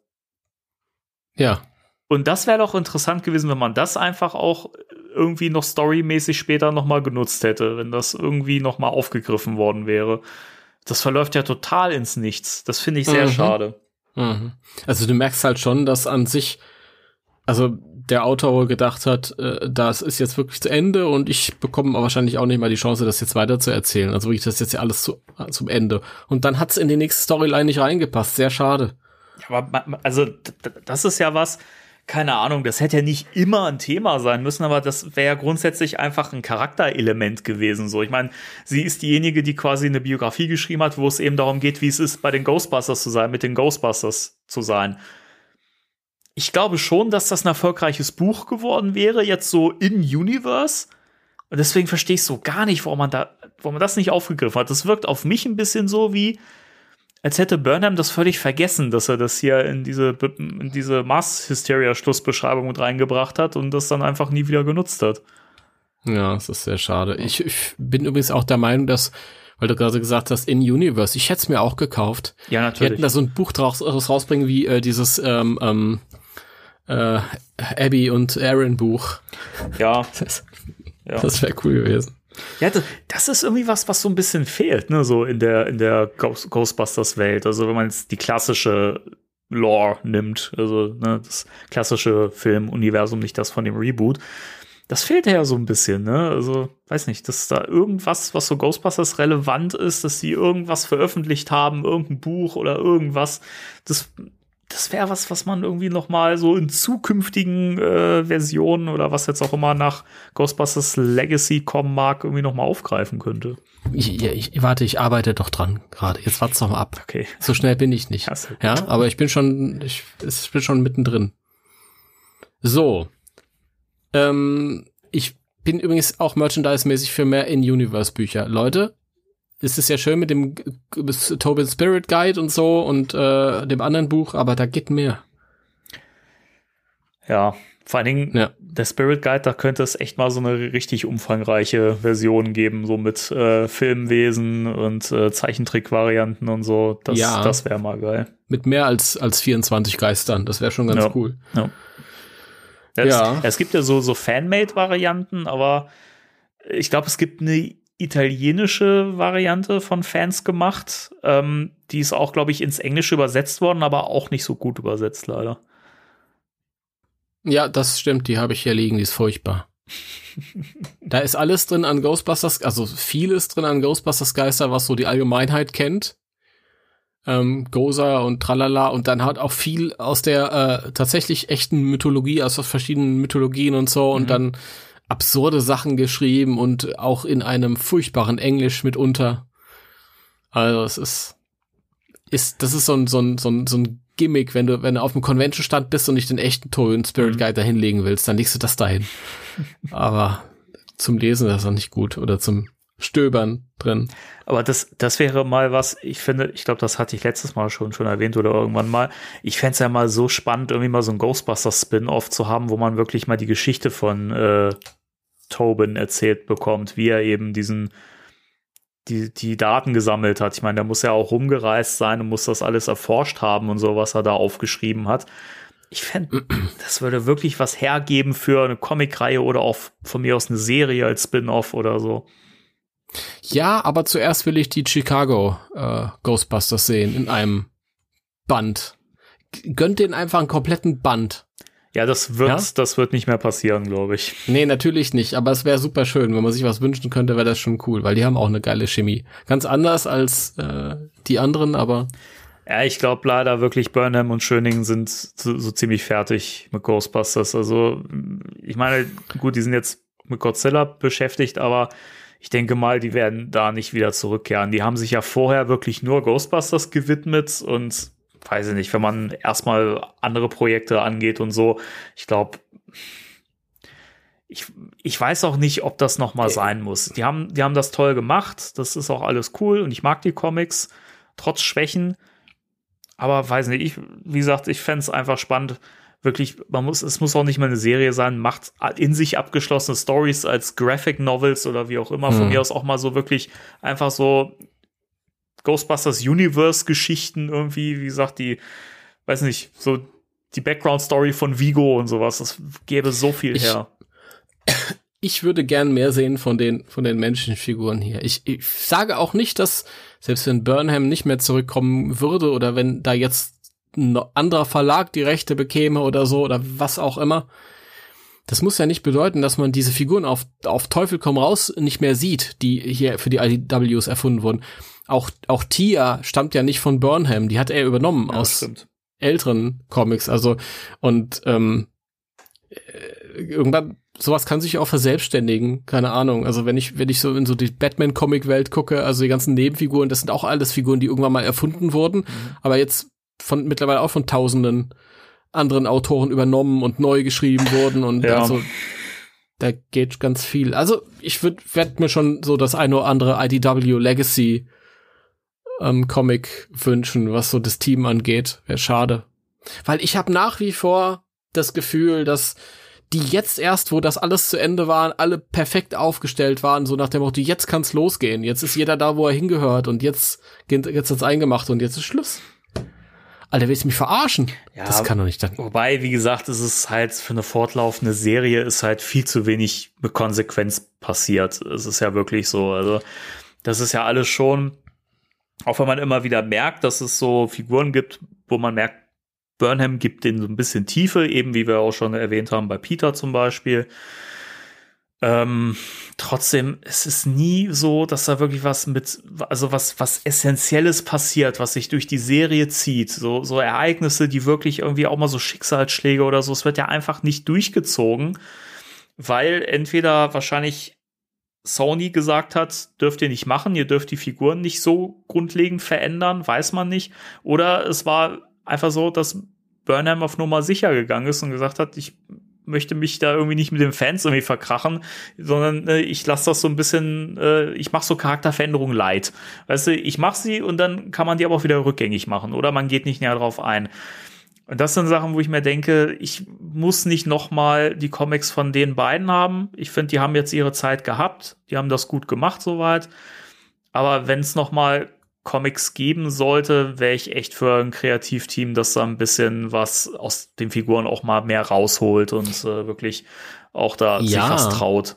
Ja. Und das wäre doch interessant gewesen, wenn man das einfach auch irgendwie noch storymäßig später noch mal genutzt hätte, wenn das irgendwie noch mal aufgegriffen worden wäre. Das verläuft ja total ins Nichts. Das finde ich sehr Mhm. schade. Mhm. Also du merkst halt schon, dass an sich, also der Autor wohl gedacht hat, äh, das ist jetzt wirklich zu Ende und ich bekomme wahrscheinlich auch nicht mal die Chance, das jetzt weiter zu erzählen. Also wirklich, das ist jetzt ja alles zu, zum Ende. Und dann hat's in die nächste Storyline nicht reingepasst. Sehr schade. Aber also das ist ja was, keine Ahnung, das hätte ja nicht immer ein Thema sein müssen, aber das wäre ja grundsätzlich einfach ein Charakterelement gewesen. So, ich meine, sie ist diejenige, die quasi eine Biografie geschrieben hat, wo es eben darum geht, wie es ist, bei den Ghostbusters zu sein, mit den Ghostbusters zu sein. Ich glaube schon, dass das ein erfolgreiches Buch geworden wäre, jetzt so in Universe. Und deswegen verstehe ich so gar nicht, warum man da, warum man das nicht aufgegriffen hat. Das wirkt auf mich ein bisschen so wie, als hätte Burnham das völlig vergessen, dass er das hier in diese, in diese Mars-Hysteria-Schlussbeschreibung mit reingebracht hat und das dann einfach nie wieder genutzt hat. Ja, das ist sehr schade. Ich, ich bin übrigens auch der Meinung, dass, weil du gerade gesagt hast, in Universe, ich hätte es mir auch gekauft. Ja, Die hätten da so ein Buch draus rausbringen wie äh, dieses ähm, ähm, äh, Abby und Aaron Buch. Ja, [laughs] Das, Ja. das wäre cool gewesen. Ja das, ist irgendwie was, was so ein bisschen fehlt, ne, so in der, in der Ghost, Ghostbusters-Welt. Also, wenn man jetzt die klassische Lore nimmt, also ne, das klassische Filmuniversum, nicht das von dem Reboot. Das fehlt ja so ein bisschen, ne? Also, weiß nicht, dass da irgendwas, was so Ghostbusters relevant ist, dass sie irgendwas veröffentlicht haben, irgendein Buch oder irgendwas. Das, das wäre was, was man irgendwie noch mal so in zukünftigen äh, Versionen oder was jetzt auch immer nach Ghostbusters Legacy kommen mag, irgendwie noch mal aufgreifen könnte. Ich, ja, ich, warte, ich arbeite doch dran gerade. Jetzt wart's doch mal ab. Okay. So schnell bin ich nicht. So. Ja, aber ich bin schon, ich, ich bin schon mittendrin. So. Ähm, ich bin übrigens auch merchandise-mäßig für mehr In-Universe-Bücher. Leute, es ist ja schön mit dem Tobin Spirit Guide und so und äh, dem anderen Buch, aber da geht mehr. Ja, vor allen Dingen Ja. der Spirit Guide, da könnte es echt mal so eine richtig umfangreiche Version geben, so mit äh, Filmwesen und äh, Zeichentrick-Varianten und so. Das, Ja. das wäre mal geil. Mit mehr als, als 24 Geistern. Das wäre schon ganz Ja. cool. Ja. Ja. Es, es gibt ja so, so Fanmade-Varianten, aber ich glaube, es gibt eine italienische Variante von Fans gemacht. Ähm, die ist auch, glaube ich, ins Englische übersetzt worden, aber auch nicht so gut übersetzt, leider. Ja, das stimmt, die habe ich hier liegen, die ist furchtbar. da ist alles drin an Ghostbusters, also vieles drin an Ghostbusters Geister, was so die Allgemeinheit kennt. Ähm, Goza und Tralala und dann hat auch viel aus der äh, tatsächlich echten Mythologie, aus verschiedenen Mythologien und so und dann absurde Sachen geschrieben und auch in einem furchtbaren Englisch mitunter. Also es ist, ist das ist so ein, so ein, so ein, so ein Gimmick, wenn du, wenn du auf dem Convention-Stand bist und nicht den echten Tollen Spirit Guide da hinlegen willst, dann legst du das dahin. [laughs] Aber zum Lesen ist das auch nicht gut oder zum Stöbern drin. Aber das, das wäre mal was, ich finde, ich glaube, das hatte ich letztes Mal schon, schon erwähnt oder irgendwann mal. Ich fände es ja mal so spannend, irgendwie mal so ein Ghostbusters-Spin-Off zu haben, wo man wirklich mal die Geschichte von äh, Tobin erzählt bekommt, wie er eben diesen, die, die Daten gesammelt hat. Ich meine, der muss ja auch rumgereist sein und muss das alles erforscht haben und so, was er da aufgeschrieben hat. Ich fände, [clears throat] das würde wirklich was hergeben für eine Comicreihe oder auch von mir aus eine Serie als Spin-Off oder so. Ja, aber zuerst will ich die Chicago äh, Ghostbusters sehen in einem Band. Gönnt denen einfach einen kompletten Band. Ja, das wird, Ja? das wird nicht mehr passieren, glaube ich. Nee, natürlich nicht, aber es wäre super schön. Wenn man sich was wünschen könnte, wäre das schon cool, weil die haben auch eine geile Chemie. Ganz anders als äh, die anderen, aber Ja, ich glaube leider wirklich Burnham und Schöning sind so, so ziemlich fertig mit Ghostbusters. Also, ich meine, gut, die sind jetzt mit Godzilla beschäftigt, aber ich denke mal, die werden da nicht wieder zurückkehren. Die haben sich ja vorher wirklich nur Ghostbusters gewidmet und weiß ich nicht, wenn man erstmal andere Projekte angeht und so, ich glaube, ich, ich weiß auch nicht, ob das noch mal sein muss. Die haben, die haben das toll gemacht. Das ist auch alles cool und ich mag die Comics trotz Schwächen. Aber weiß nicht, ich, wie gesagt, ich fände es einfach spannend. Wirklich, man muss, es muss auch nicht mal eine Serie sein, macht in sich abgeschlossene Stories als Graphic Novels oder wie auch immer. Von Hm. mir aus auch mal so wirklich einfach so Ghostbusters Universe Geschichten irgendwie, wie gesagt, die, weiß nicht, so die Background Story von Vigo und sowas. Das gäbe so viel Ich- her. [coughs] ich würde gern mehr sehen von den, von den Menschenfiguren hier. Ich, ich sage auch nicht, dass, selbst wenn Burnham nicht mehr zurückkommen würde oder wenn da jetzt ein anderer Verlag die Rechte bekäme oder so oder was auch immer, das muss ja nicht bedeuten, dass man diese Figuren auf, auf Teufel komm raus nicht mehr sieht, die hier für die IDWs erfunden wurden. Auch, auch Tia stammt ja nicht von Burnham, die hat er übernommen Ja, aus stimmt. älteren Comics, also und ähm, äh, irgendwann sowas kann sich auch verselbstständigen, keine Ahnung. Also wenn ich wenn ich so in so die Batman Comic Welt gucke, also die ganzen Nebenfiguren, das sind auch alles Figuren, die irgendwann mal erfunden wurden, aber jetzt von mittlerweile auch von Tausenden anderen Autoren übernommen und neu geschrieben wurden und Ja. also da geht ganz viel. Also ich würde werd mir schon so das eine oder andere IDW Legacy ähm, Comic wünschen, was so das Team angeht. Wäre schade. Weil ich habe nach wie vor das Gefühl, dass die jetzt erst, wo das alles zu Ende war, alle perfekt aufgestellt waren, so nach dem Motto, jetzt kann's losgehen, jetzt ist jeder da, wo er hingehört und jetzt, jetzt hat's eingemacht und jetzt ist Schluss. Alter, willst du mich verarschen? Ja, das kann doch nicht dann. Wobei, wie gesagt, es ist halt für eine fortlaufende Serie ist halt viel zu wenig mit Konsequenz passiert. Es ist ja wirklich so. Also, das ist ja alles schon, auch wenn man immer wieder merkt, dass es so Figuren gibt, wo man merkt, Burnham gibt denen so ein bisschen Tiefe, eben wie wir auch schon erwähnt haben, bei Peter zum Beispiel. Ähm, trotzdem, es ist nie so, dass da wirklich was mit, also was, was Essentielles passiert, was sich durch die Serie zieht. So, so Ereignisse, die wirklich irgendwie auch mal so Schicksalsschläge oder so, es wird ja einfach nicht durchgezogen, weil entweder wahrscheinlich Sony gesagt hat, dürft ihr nicht machen, ihr dürft die Figuren nicht so grundlegend verändern, weiß man nicht. Oder es war einfach so, dass Burnham auf Nummer sicher gegangen ist und gesagt hat, ich möchte mich da irgendwie nicht mit den Fans irgendwie verkrachen, sondern äh, ich lasse das so ein bisschen, äh, ich mache so Charakterveränderungen light. Weißt du, ich mache sie und dann kann man die aber auch wieder rückgängig machen oder man geht nicht näher drauf ein. Und das sind Sachen, wo ich mir denke, ich muss nicht noch mal die Comics von den beiden haben. Ich finde, die haben jetzt ihre Zeit gehabt, die haben das gut gemacht soweit. Aber wenn es noch mal Comics geben sollte, wäre ich echt für ein Kreativteam, das da ein bisschen was aus den Figuren auch mal mehr rausholt und äh, wirklich auch da sich Ja. was traut.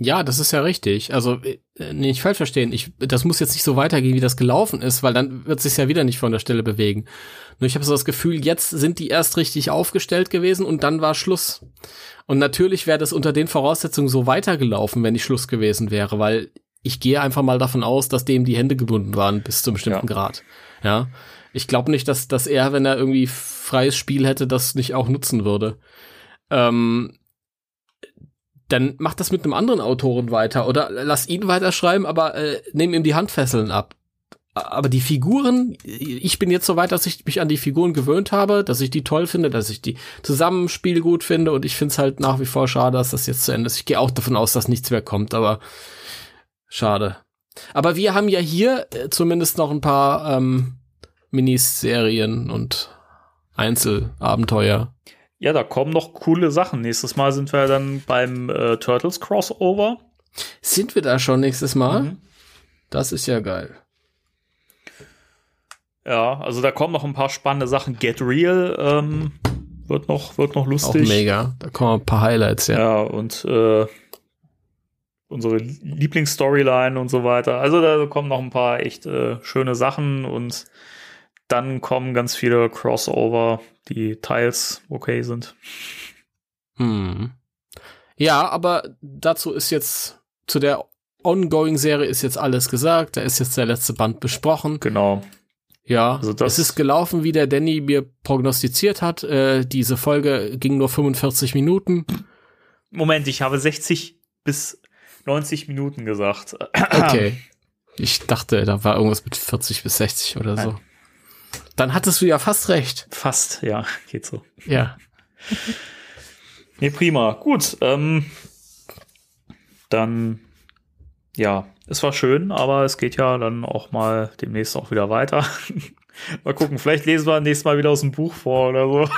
Ja, das ist ja richtig. Also äh, nicht falsch verstehen. Ich, das muss jetzt nicht so weitergehen, wie das gelaufen ist, weil dann wird sich ja wieder nicht von der Stelle bewegen. Nur ich habe so das Gefühl, jetzt sind die erst richtig aufgestellt gewesen und dann war Schluss. Und natürlich wäre das unter den Voraussetzungen so weitergelaufen, wenn nicht Schluss gewesen wäre, weil ich gehe einfach mal davon aus, dass dem die Hände gebunden waren bis zum bestimmten Ja. Grad. Ja. Ich glaube nicht, dass, dass er, wenn er irgendwie freies Spiel hätte, das nicht auch nutzen würde. Ähm, dann mach das mit einem anderen Autoren weiter oder lass ihn weiterschreiben, aber äh, nehm ihm die Handfesseln ab. Aber die Figuren, ich bin jetzt so weit, dass ich mich an die Figuren gewöhnt habe, dass ich die toll finde, dass ich die Zusammenspiel gut finde und ich finde es halt nach wie vor schade, dass das jetzt zu Ende ist. Ich gehe auch davon aus, dass nichts mehr kommt, aber schade. Aber wir haben ja hier äh, zumindest noch ein paar ähm, Miniserien und Einzelabenteuer. Ja, da kommen noch coole Sachen. Nächstes Mal sind wir dann beim äh, Turtles Crossover. Sind wir da schon nächstes Mal? Mhm. Das ist ja geil. Ja, also da kommen noch ein paar spannende Sachen. Get Real ähm, wird noch wird noch Auch lustig. mega. Da kommen ein paar Highlights, ja. Ja, und äh, unsere Lieblingsstoryline und so weiter. Also da kommen noch ein paar echt äh, schöne Sachen und dann kommen ganz viele Crossover, die teils okay sind. Hm. Ja, aber dazu ist jetzt, zu der Ongoing-Serie ist jetzt alles gesagt. Da ist jetzt der letzte Band besprochen. Genau. Ja, Also es ist gelaufen, wie der Danny mir prognostiziert hat. Äh, diese Folge ging nur 45 Minuten. Moment, ich habe 60 bis 90 Minuten gesagt. Okay. Ich dachte, da war irgendwas mit 40 bis 60 oder so. Dann hattest du ja fast recht. Fast, ja, [laughs] geht so. Ja. Nee, prima. Gut, ähm, dann, ja, es war schön, aber es geht ja dann auch mal demnächst auch wieder weiter. [laughs] mal gucken, vielleicht lesen wir nächstes Mal wieder aus dem Buch vor oder so.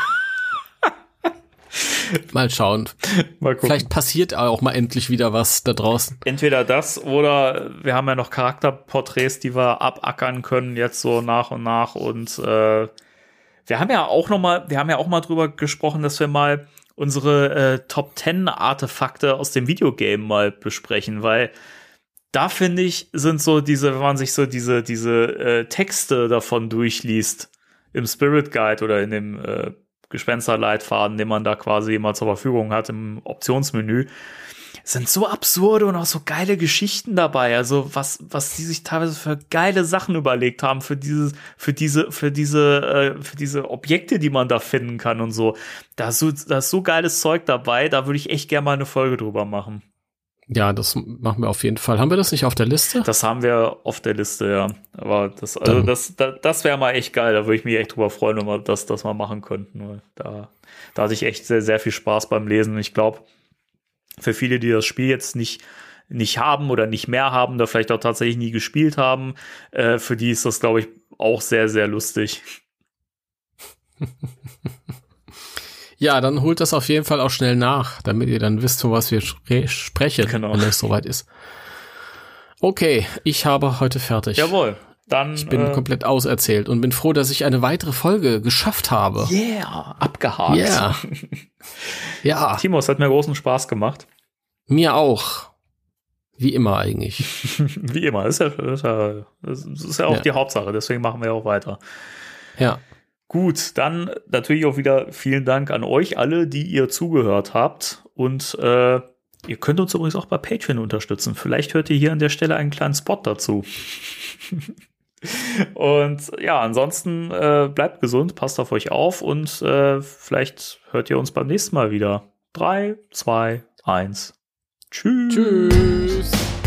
[laughs] Mal schauen. Mal gucken. Vielleicht passiert auch mal endlich wieder was da draußen. Entweder das oder wir haben ja noch Charakterporträts, die wir abackern können jetzt so nach und nach und äh, wir haben ja auch noch mal, wir haben ja auch mal drüber gesprochen, dass wir mal unsere äh, Top 10 Artefakte aus dem Videogame mal besprechen, weil da finde ich sind so diese, wenn man sich so diese diese äh, Texte davon durchliest im Spirit Guide oder in dem äh, Gespensterleitfaden, den man da quasi immer zur Verfügung hat im Optionsmenü, sind so absurde und auch so geile Geschichten dabei. Also was, was die sich teilweise für geile Sachen überlegt haben für dieses, für diese, für diese, äh, für diese Objekte, die man da finden kann und so. Da ist so, da ist so geiles Zeug dabei. Da würde ich echt gerne mal eine Folge drüber machen. Ja, das machen wir auf jeden Fall. Haben wir das nicht auf der Liste? Das haben wir auf der Liste, ja. Aber das, also Dann- das, das, das wäre mal echt geil. Da würde ich mich echt drüber freuen, wenn wir das, das mal machen könnten. Da, da hatte ich echt sehr, sehr viel Spaß beim Lesen. Ich glaube, für viele, die das Spiel jetzt nicht, nicht haben oder nicht mehr haben, da vielleicht auch tatsächlich nie gespielt haben, äh, für die ist das, glaube ich, auch sehr, sehr lustig. [laughs] Ja, dann holt das auf jeden Fall auch schnell nach, damit ihr dann wisst, von was wir spre sprechen, Genau. wenn es soweit ist. Okay, ich habe heute fertig. Jawohl. Dann. Ich bin äh, komplett auserzählt und bin froh, dass ich eine weitere Folge geschafft habe. Yeah, abgehakt. Yeah. [laughs] Ja, Timo, es hat mir großen Spaß gemacht. mir auch. Wie immer eigentlich. [laughs] Wie immer. Ist ja, ist ja, das ist ja auch Ja. die Hauptsache. Deswegen machen wir auch weiter. Ja. Gut, dann natürlich auch wieder vielen Dank an euch alle, die ihr zugehört habt. Und äh, ihr könnt uns übrigens auch bei Patreon unterstützen. Vielleicht hört ihr hier an der Stelle einen kleinen Spot dazu. [laughs] und ja, ansonsten äh, bleibt gesund, passt auf euch auf und äh, vielleicht hört ihr uns beim nächsten Mal wieder. Drei, zwei, eins. Tschüss. Tschüss.